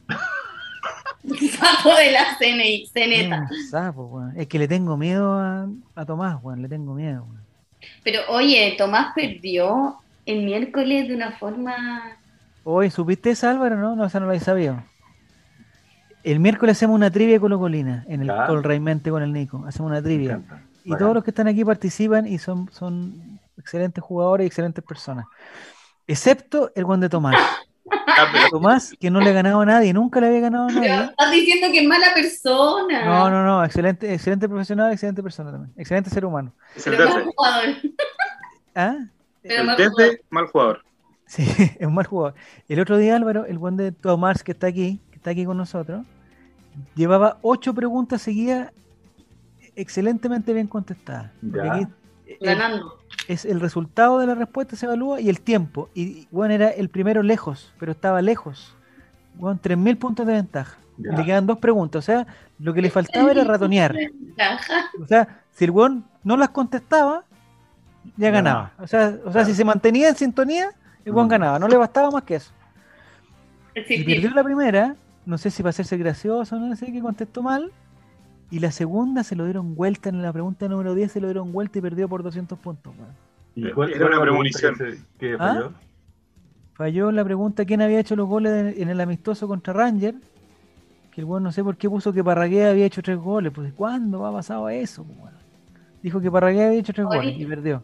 Saco de la CNI, CNETA. Mm, sapo, weón. Es que le tengo miedo a, a Tomás, weón. Le tengo miedo, weón. Pero oye, Tomás perdió el miércoles de una forma. Oye, ¿supiste esa, Álvaro? No, no, esa no la sabido. El miércoles hacemos una trivia con Colina en el Ya. Col Raimente con el Nico. Hacemos una trivia. Y todos los que están aquí participan y son, son excelentes jugadores y excelentes personas. Excepto el Juan de Tomás. Ah, Tomás, que no le ha ganado a nadie, nunca le había ganado a Pero nadie. estás diciendo que es mala persona. No, no, no, excelente, excelente profesional, excelente persona también. Excelente ser humano. es el Pero mal jugador. ¿Ah? Pero mal jugador. mal jugador. Sí, es un mal jugador. El otro día, Álvaro, el buen de Tomás que está aquí, que está aquí con nosotros, llevaba ocho preguntas seguidas excelentemente bien contestadas. Aquí, Ganando. es el resultado de la respuesta se evalúa y el tiempo. Y bueno, era el primero lejos, pero estaba lejos. Bueno, 3.000 puntos de ventaja. Ya. le quedan dos preguntas. O sea, lo que le faltaba era ratonear. O sea, si el weón no las contestaba, ya Ya. ganaba. O sea, o sea si se mantenía en sintonía, el weón Mm. ganaba. No le bastaba más que eso. Y Existir. perdió la primera, no sé si para hacerse gracioso, no sé qué contestó mal. Y la segunda se lo dieron vuelta en la pregunta número 10, se lo dieron vuelta y perdió por 200 puntos. weón. ¿Y cuál- Era una la pregunta premonición. que se- que ¿Ah? falló? Falló la pregunta quién había hecho los goles en el amistoso contra Ranger. Que el weón no sé por qué puso que Parragué había hecho tres goles. Pues ¿cuándo ha pasado eso? pues? Dijo que Parragué había hecho tres goles y perdió.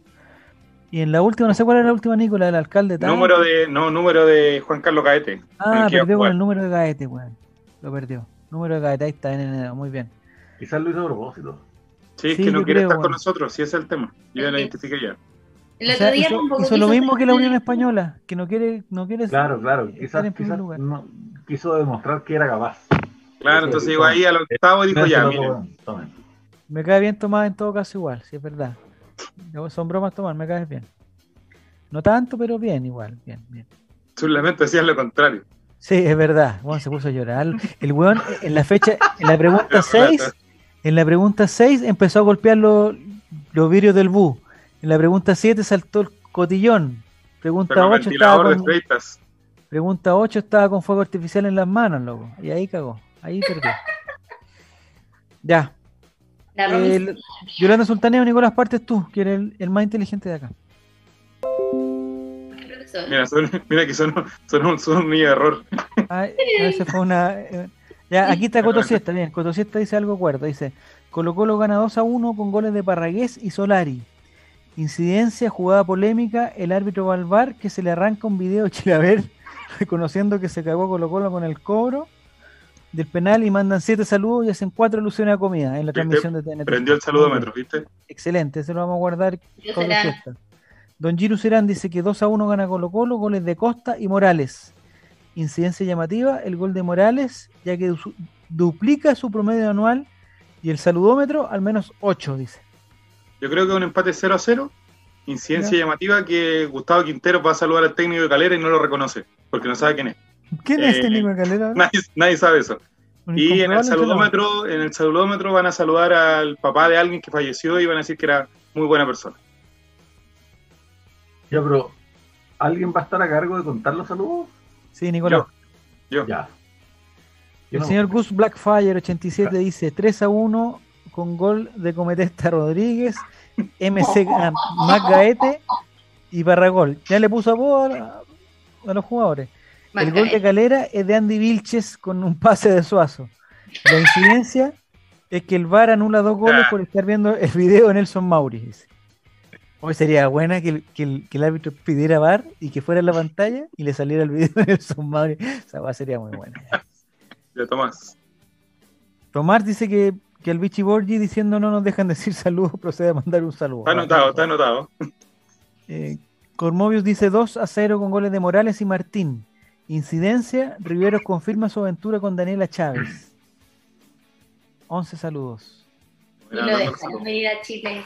Y en la última, no sé cuál era la última, Nicola, del alcalde. Número de, no, número de Juan Carlos Caete. con Ah, perdió con el número de Gaete, weón. Lo perdió. Número de Gaete, ahí está, en muy bien. Quizás lo hizo a propósito. Sí, es Sí, que no quiere creo, estar con bueno. nosotros, sí ese es el tema. Yo ya lo Sí. identifiqué ya. El O otro sea, día hizo, lo mismo que la Unión. Española, que no quiere, no quiere Claro, claro. estar Quizás, en primer quizás lugar. no, quiso demostrar que era capaz. Claro, entonces llegó ahí al octavo y dijo ya. Me cae bien Tomás en todo caso igual, si es verdad. Son bromas Tomás, me caes bien. No tanto, pero bien igual, bien, bien. sus lamentos decían lo contrario. Sí, es verdad. Juan se puso a llorar. El weón en la fecha, en la pregunta 6, en la pregunta 6 empezó a golpear los, los vidrios del bus. En la pregunta 7 saltó el cotillón. Pregunta Pero 8 estaba con, pregunta 8 estaba con fuego artificial en las manos, loco. Y ahí cagó. Ahí perdió. Ya. El- Yolanda Sultaneo, Nicolás Partes tú, que eres el, el más inteligente de acá. Mira, son- mira que son, son, un, son un error. Ay, ese fue una. eh, Ya, aquí está Coto Siesta, bien. Coto Siesta dice algo cuerdo. Dice: Colo Colo gana 2 a 1 con goles de Parragués y Solari. Incidencia, jugada polémica, el árbitro Valvar que se le arranca un video de Chilaver reconociendo que se cagó Colo Colo con el cobro del penal y mandan siete saludos y hacen cuatro alusiones a comida en la transmisión de TNT. Prendió el saludómetro, ¿viste? Excelente, se lo vamos a guardar. Don Giru Serán dice que 2 a 1 gana Colo Colo, goles de Costa y Morales. Incidencia llamativa, el gol de Morales, ya que du- duplica su promedio anual y el saludómetro al menos 8, dice. Yo creo que un empate 0 a 0. Incidencia llamativa que Gustavo Quintero va a saludar al técnico de Calera y no lo reconoce, porque no sabe quién es. ¿Quién es Eh, este Nico Calera? Nadie, nadie sabe eso. Y en el incomprobable saludómetro, en el saludómetro van a saludar al papá de alguien que falleció y van a decir que era muy buena persona. Ya, pero ¿alguien va a estar a cargo de contar los saludos? Sí, Nicolás. Yo. Ya. Yo El no. señor Gus Blackfire 87 dice 3 a 1 con gol de Cometesta Rodríguez, MC Mac Gaete y Barragol. Ya le puso apodo a, a los jugadores. El gol de Calera es de Andy Vilches con un pase de Suazo. La incidencia es que el VAR anula dos goles por estar viendo el video de Nelson Mauri. dice. Hoy sería buena que el, que, el, que el árbitro pidiera VAR y que fuera en la pantalla y le saliera el video de Nelson Mauri. Esa va sería muy buena. Ya Tomás. Tomás dice que, que el Vichy Borgi diciendo no nos dejan decir saludos, procede a mandar un saludo. Está anotado, está anotado. Eh, Cormovius dice 2 a 0 con goles de Morales y Martín. Incidencia, Riveros confirma su aventura con Daniela Chávez. 11 saludos. Y lo dejaron venir a Chile.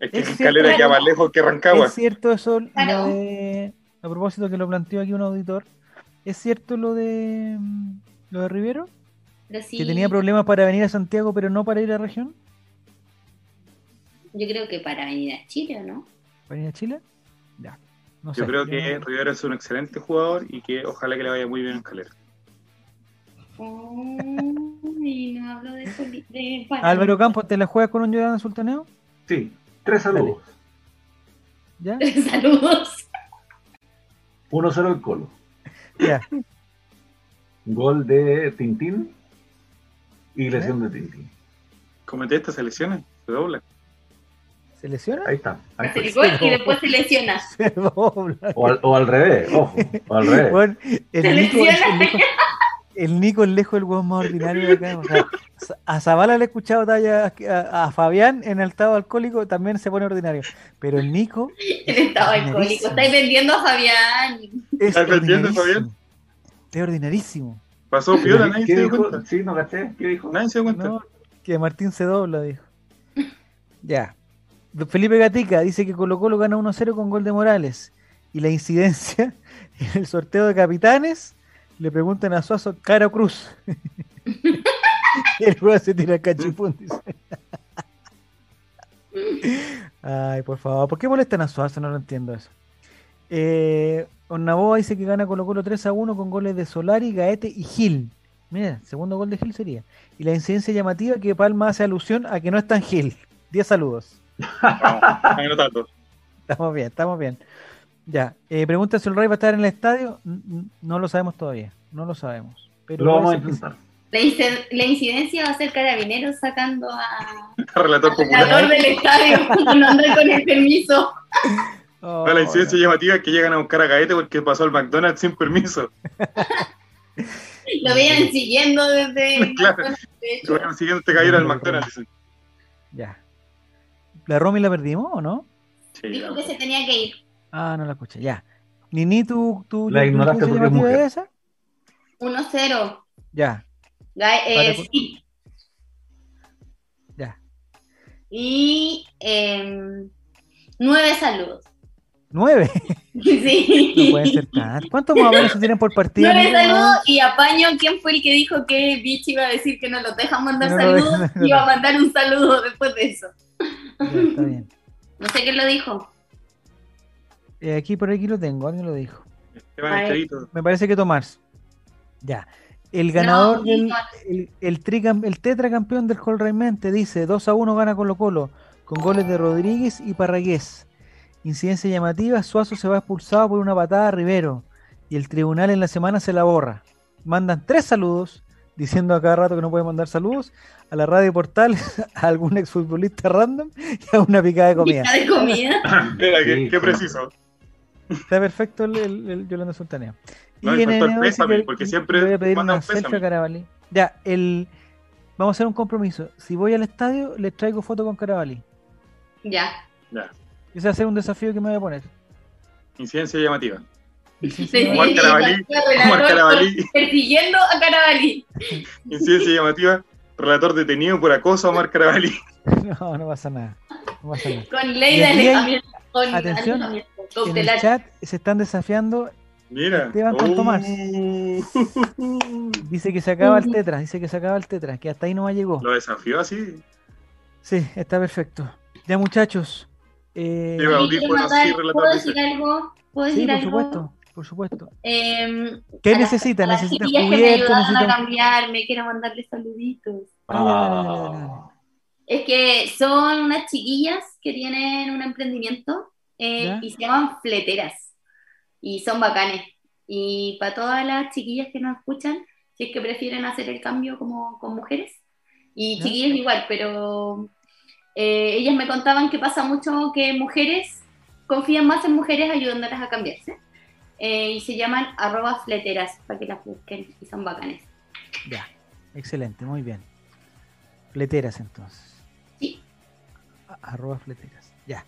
Es que Es cierto. Queda más lejos que Rancagua. ¿Es cierto eso? lo de- a propósito que lo planteó aquí un auditor. ¿Es cierto lo de mm, lo de Rivero? Sí, Que tenía problemas para venir a Santiago pero no para ir a región. yo creo que para venir a Chile, ¿o ¿no? ¿Para ir a Chile? Ya. No Yo sé. creo que no- Rivero es un excelente jugador y que ojalá que le vaya muy bien en Calera. Ay, no hablo de, Álvaro Campos, ¿te la juegas con un Llorana Sultaneo? Sí, tres saludos. ¿Ya? Saludos. 1-0 el Colo. Ya. Gol de Tintín y lesión de Tintín. Comete estas selecciones, se dobla. ¿Se lesiona? Ahí está. ahí Hace está. el gol y después se lesiona. Se dobla. O, al, o al revés, ojo. O al revés. Bueno, el, Se Nico, lesiona. el, Nico, el Nico es lejos el hueón más ordinario de acá. o sea, a Zavala le he escuchado talla a, a Fabián en el estado alcohólico, también se pone ordinario. Pero el Nico El estado alcohólico. Estáis vendiendo a Fabián. es ¿Estás vendiendo, ordinarísimo. Fabián? Es ordinarísimo. Pasó piola, nadie ¿Qué se dio cuenta. Sí, no caché. ¿Qué dijo? Nadie se dio cuenta. No, que Martín se dobla, dijo. Ya. Felipe Gatica dice que Colo Colo gana 1-0 con gol de Morales. Y la incidencia en el sorteo de capitanes le preguntan a Suazo cara o cruz. y el juego se tira cachipún. Ay, por favor, ¿por qué molestan a Suazo? No lo entiendo eso. Eh, Ornaboa dice que gana Colo Colo 3 a 1 con goles de Solari, Gaete y Gil. Mira, segundo gol de Gil sería. Y la incidencia llamativa que Palma hace alusión a que no es tan Gil. 10 saludos. Estamos bien, estamos bien. Ya, eh, pregunta si el Rey va a estar en el estadio. No lo sabemos todavía, no lo sabemos. Pero Lo vamos a intentar. La, incid- la incidencia va a ser carabineros sacando a Relator popular. relator del estadio no anda con el permiso. Oh, No, la incidencia llamativa es que llegan a buscar a Gaete porque pasó al McDonald's sin permiso. Lo veían siguiendo desde. Claro. de Y hecho. bueno, siguiente caballero al McDonald's. dicen. Ya. ¿La Romy la perdimos o no? Sí, Dijo que se tenía que ir. Ah, no la escuché, ya. Nini, ¿tú, tú La ignoraste porque es mujer. esa? 1-0. Ya, eh, Vale, sí. ya. Y em, nueve saludos. Nueve. Sí. No pueden ser tantos. ¿Cuántos más o menos se tienen por partido? Nueve saludos y apaño quién fue el que dijo que Bitch iba a decir que no los dejan mandar No saludos dejan, no iba a mandar un saludo después de eso. Ya, está bien. No sé quién lo dijo. Eh, aquí por aquí lo tengo, alguien lo dijo. Me parece que Tomás. Ya. El ganador No, del el, el, tricam- el tetracampeón del Colraimente dice 2 a 1 gana Colo Colo con goles de Rodríguez y Parragués. Incidencia llamativa, Suazo se va expulsado por una patada a Rivero y el tribunal en la semana se la borra. Mandan tres saludos diciendo a cada rato que no puede mandar saludos a la radio portal, a algún exfutbolista random y a una picada de comida. Pizza de comida. Mira, qué, Sí, qué sí. preciso. Está perfecto el, el, el Yolanda Sultanea. No, y en el pésame, que- porque que siempre voy a pedir una selfie pésame. a Carabalí. Ya, el vamos a hacer un compromiso. Si voy al estadio, les traigo foto con Carabalí. Ya. Ya. Ese va a ser un desafío que me voy a poner. Incidencia llamativa. Omar sí, Carabalí, Omar Carabalí. Persiguiendo a Carabalí. Incidencia llamativa. Relator detenido por acoso a Omar Carabalí. No, no pasa nada. No pasa nada. Con ley de atención, En el chat se están desafiando. Mira. Esteban con Tomás. Uh. Dice que se acaba el tetra. Dice que se acaba el tetra. Que hasta ahí no me llegó. Lo desafió así. Sí, está perfecto. Ya, muchachos. Eh, sí, ¿Puedo decir algo? ¿Puedo sí, decir por algo? supuesto. Por supuesto. Em, ¿Qué a las- necesita? a las ¿Necesita chiquillas que me ayudaron ¿Necesita a cambiarme, quiero mandarles saluditos. Dale. Es que son unas chiquillas que tienen un emprendimiento eh, y se llaman fleteras. Y son bacanes. Y para todas las chiquillas que nos escuchan, si es que prefieren hacer el cambio como con mujeres, y ¿Ya? chiquillos igual, pero eh, ellas me contaban que pasa mucho que mujeres confían más en mujeres ayudándolas a cambiarse. Eh, y se llaman arroba fleteras, para que las busquen, y son bacanes. Ya, excelente, muy bien. Fleteras entonces. Sí. Arroba fleteras. Ya.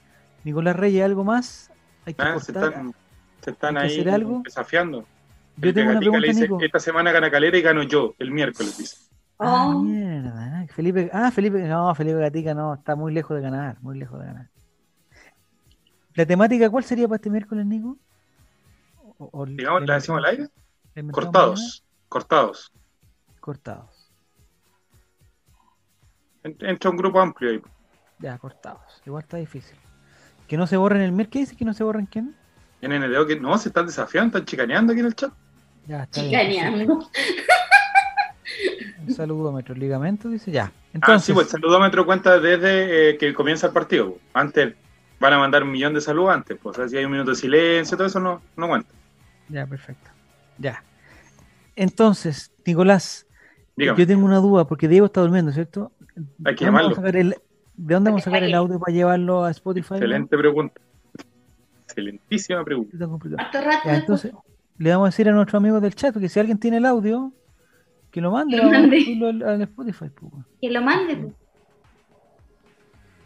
Nicolás Reyes, ¿algo más? Hay que Ah, se están, se están ¿Hay que ahí algo? desafiando. Yo tengo una pregunta, le dice, Nico. esta semana gana Calera y gano yo, el miércoles, dice. Ah, Oh. mierda. Felipe, ah, Felipe, no, Felipe Gatica no, está muy lejos de ganar, muy lejos de ganar. ¿La temática cuál sería para este miércoles, Nico? O- o- Digamos, ¿la decimos al aire? Cortados, cortados. Cortados. En- Entra un grupo amplio ahí. Ya, cortados. Igual está difícil. Que no se borren el miércoles. ¿Qué dice que no se borren quién? En NDO que no, se están desafiando, están chicaneando aquí en el chat. Ya, está. Chicaneando. Un saludómetro, ligamento, dice ya. ah, Entonces, sí, pues el saludómetro cuenta desde eh, que comienza el partido. Antes van a mandar un millón de saludos antes. Pues, o sea, si hay un minuto de silencio, todo eso no, no cuenta. ya, perfecto. Ya. Entonces, Nicolás, Dígame. yo tengo una duda, porque Diego está durmiendo, ¿cierto? Hay que ¿De dónde vamos a llamarlo. sacar el- ¿De dónde vamos a sacar el audio para llevarlo a Spotify? Excelente pregunta. Excelentísima pregunta. Está complicado. Harto rato Ya, entonces, le vamos a decir a nuestros amigos del chat que si alguien tiene el audio, que lo mande, al, Spotify. pues, weón. que lo mande. pues.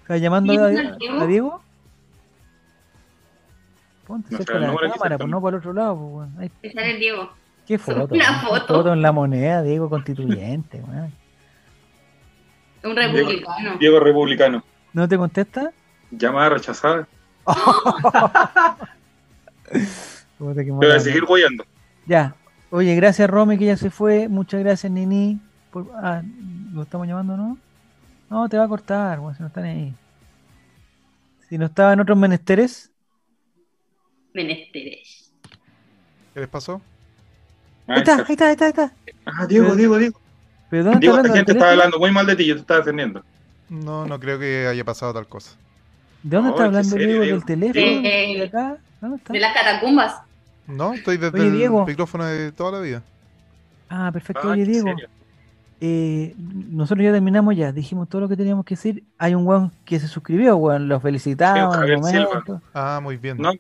¿Estás llamando ¿Quién a, Diego? a Diego? Ponte No cerca de la cámara, pues no para el otro lado. Pues. Ahí el Diego. ¿Qué foto? Una foto. Foto en la moneda, Diego Constituyente, weón. Un republicano. Diego Republicano. ¿No te contesta? Llamada rechazada. Puta, qué Te voy a seguir guayando. Ya. Oye, gracias Romy que ya se fue. Muchas gracias Nini. Por... Ah, ¿lo estamos llamando no? No, te va a cortar, si no están ahí. Si no estaba en otros menesteres. Menesteres. ¿Qué les pasó? Ah, Ahí está, ahí está. está, ahí está, ahí está. Ah, Diego, Diego, Diego. ¿Pero dónde Diego, está la gente ¿Del está teléfono? hablando muy mal de ti, yo te estaba defendiendo. No, no creo que haya pasado tal cosa. ¿De dónde No, está hablando serio, Diego? ¿Del teléfono? De- ¿De acá? ¿Dónde está? De las catacumbas. No, estoy desde Oye, el Diego. micrófono de toda la vida. Ah, perfecto. Ah, Oye, Diego, eh, nosotros ya terminamos ya. Dijimos todo lo que teníamos que decir. Hay un weón que se suscribió, weón. Lo felicitamos. Ah, muy bien. No,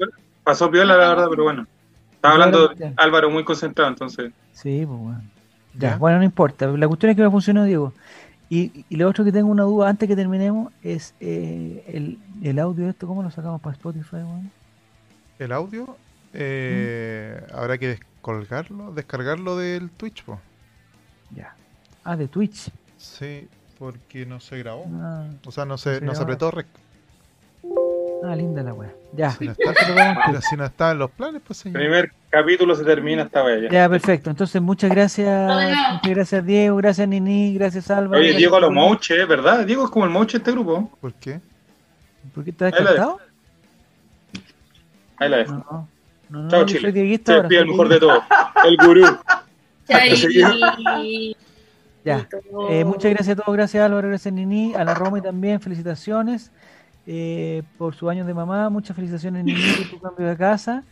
pasó piola, la verdad, pero bueno. Estaba hablando. Álvaro muy concentrado, entonces. Sí, pues weón. Ya, bueno, no importa. La cuestión es que me funcionó, Diego. Y, y lo otro que tengo una duda antes que terminemos es eh, el, el audio de esto, ¿cómo lo sacamos para Spotify? El audio eh, habrá que descolgarlo, descargarlo del Twitch, po. Ya. Ah, de Twitch. Sí, porque no se grabó. Ah, O sea, no se, no se ahora. apretó rec. Ah, linda la wea. Ya. Si no está, pero si no está en los planes, pues El señor. primer capítulo se termina esta bella. Ya, perfecto. Entonces, muchas gracias. Todo. Muchas gracias, Diego. Gracias, Nini. Gracias, Álvaro. Oye, gracias, Diego a los Julio. mouches, ¿verdad? Diego es como el mouche de este grupo. ¿Por qué? ¿Por qué estás descartado? Ahí la dejo. No, no. no, no, Chao, Chile. Se despide el mejor de todos. El gurú. Ya. Eh, muchas gracias a todos, gracias Álvaro, gracias Nini, a la Romy también, felicitaciones eh, por sus años de mamá, muchas felicitaciones Nini por tu cambio de casa,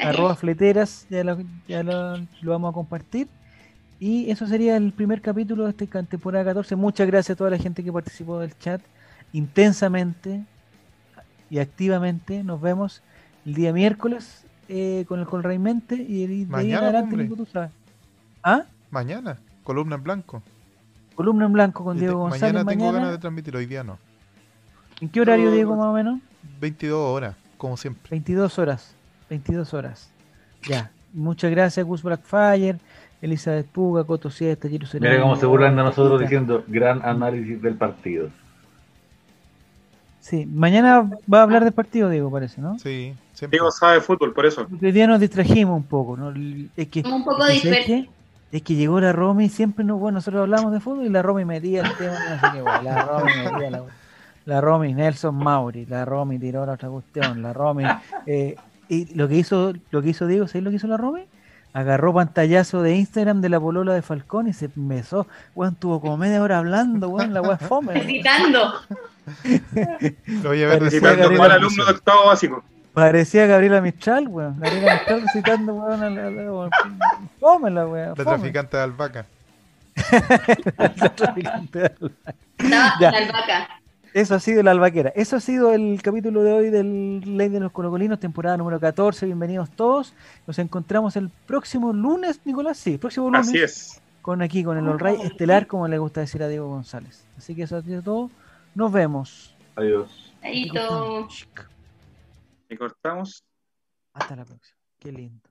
arroba fleteras, ya, lo, ya lo, lo vamos a compartir. Y eso sería el primer capítulo de esta temporada 14. Muchas gracias a toda la gente que participó del chat intensamente y activamente. Nos vemos el día miércoles eh, con el Colraimente y el, de ahí adelante. Nico, tú sabes. ¿Ah? Mañana, columna en blanco. Columna en blanco con Diego González. mañana tengo mañana. ganas de transmitir, hoy día no. ¿En qué horario, Diego, más o menos? 22 horas, como siempre. 22 horas. 22 horas. Ya. Muchas gracias, Gus Blackfire, Elizabeth Puga, Coto Siesta, Giro. Mira cómo se burlan de nosotros diciendo gran análisis del partido. Sí, mañana va a hablar del partido, Diego, parece, ¿no? Sí, siempre. Diego sabe fútbol, por eso. Hoy día nos distrajimos un poco, ¿no? Es que, Un poco es que. Es que llegó la Romy y siempre no, bueno, nosotros hablamos de fútbol y la Romy metía el tema, no sé qué, bueno, la Romy metía la, la Romy Nelson Mauri, la Romy tiró la otra cuestión, la Romy, eh, y lo que hizo, lo que hizo Diego, ¿sabes lo que hizo la Romy? Agarró pantallazo de Instagram de la polola de Falcón y se empezó, weón, tuvo como media hora hablando, weón, la weá es fome. weón. Gritando. Lo voy a ver Parecía después. Citando Gabriela mal de alumno de octavo básico. Parecía Gabriela Mistral, weón, Gabriela Mistral recitando, weón, a la, a la- weón. fome la weá, La traficante de albahaca. La traficante de albahaca. Ya. la albahaca. Eso ha sido la albaquera. Eso ha sido el capítulo de hoy del Ley de los Colocolinos, temporada número 14. Bienvenidos todos. Nos encontramos el próximo lunes, Nicolás. Sí, próximo lunes. Así es. Con aquí, con el All Right estelar, como le gusta decir a Diego González. Así que eso ha sido todo. Nos vemos. Adiós. Todo. Y cortamos. Hasta la próxima. Qué lindo.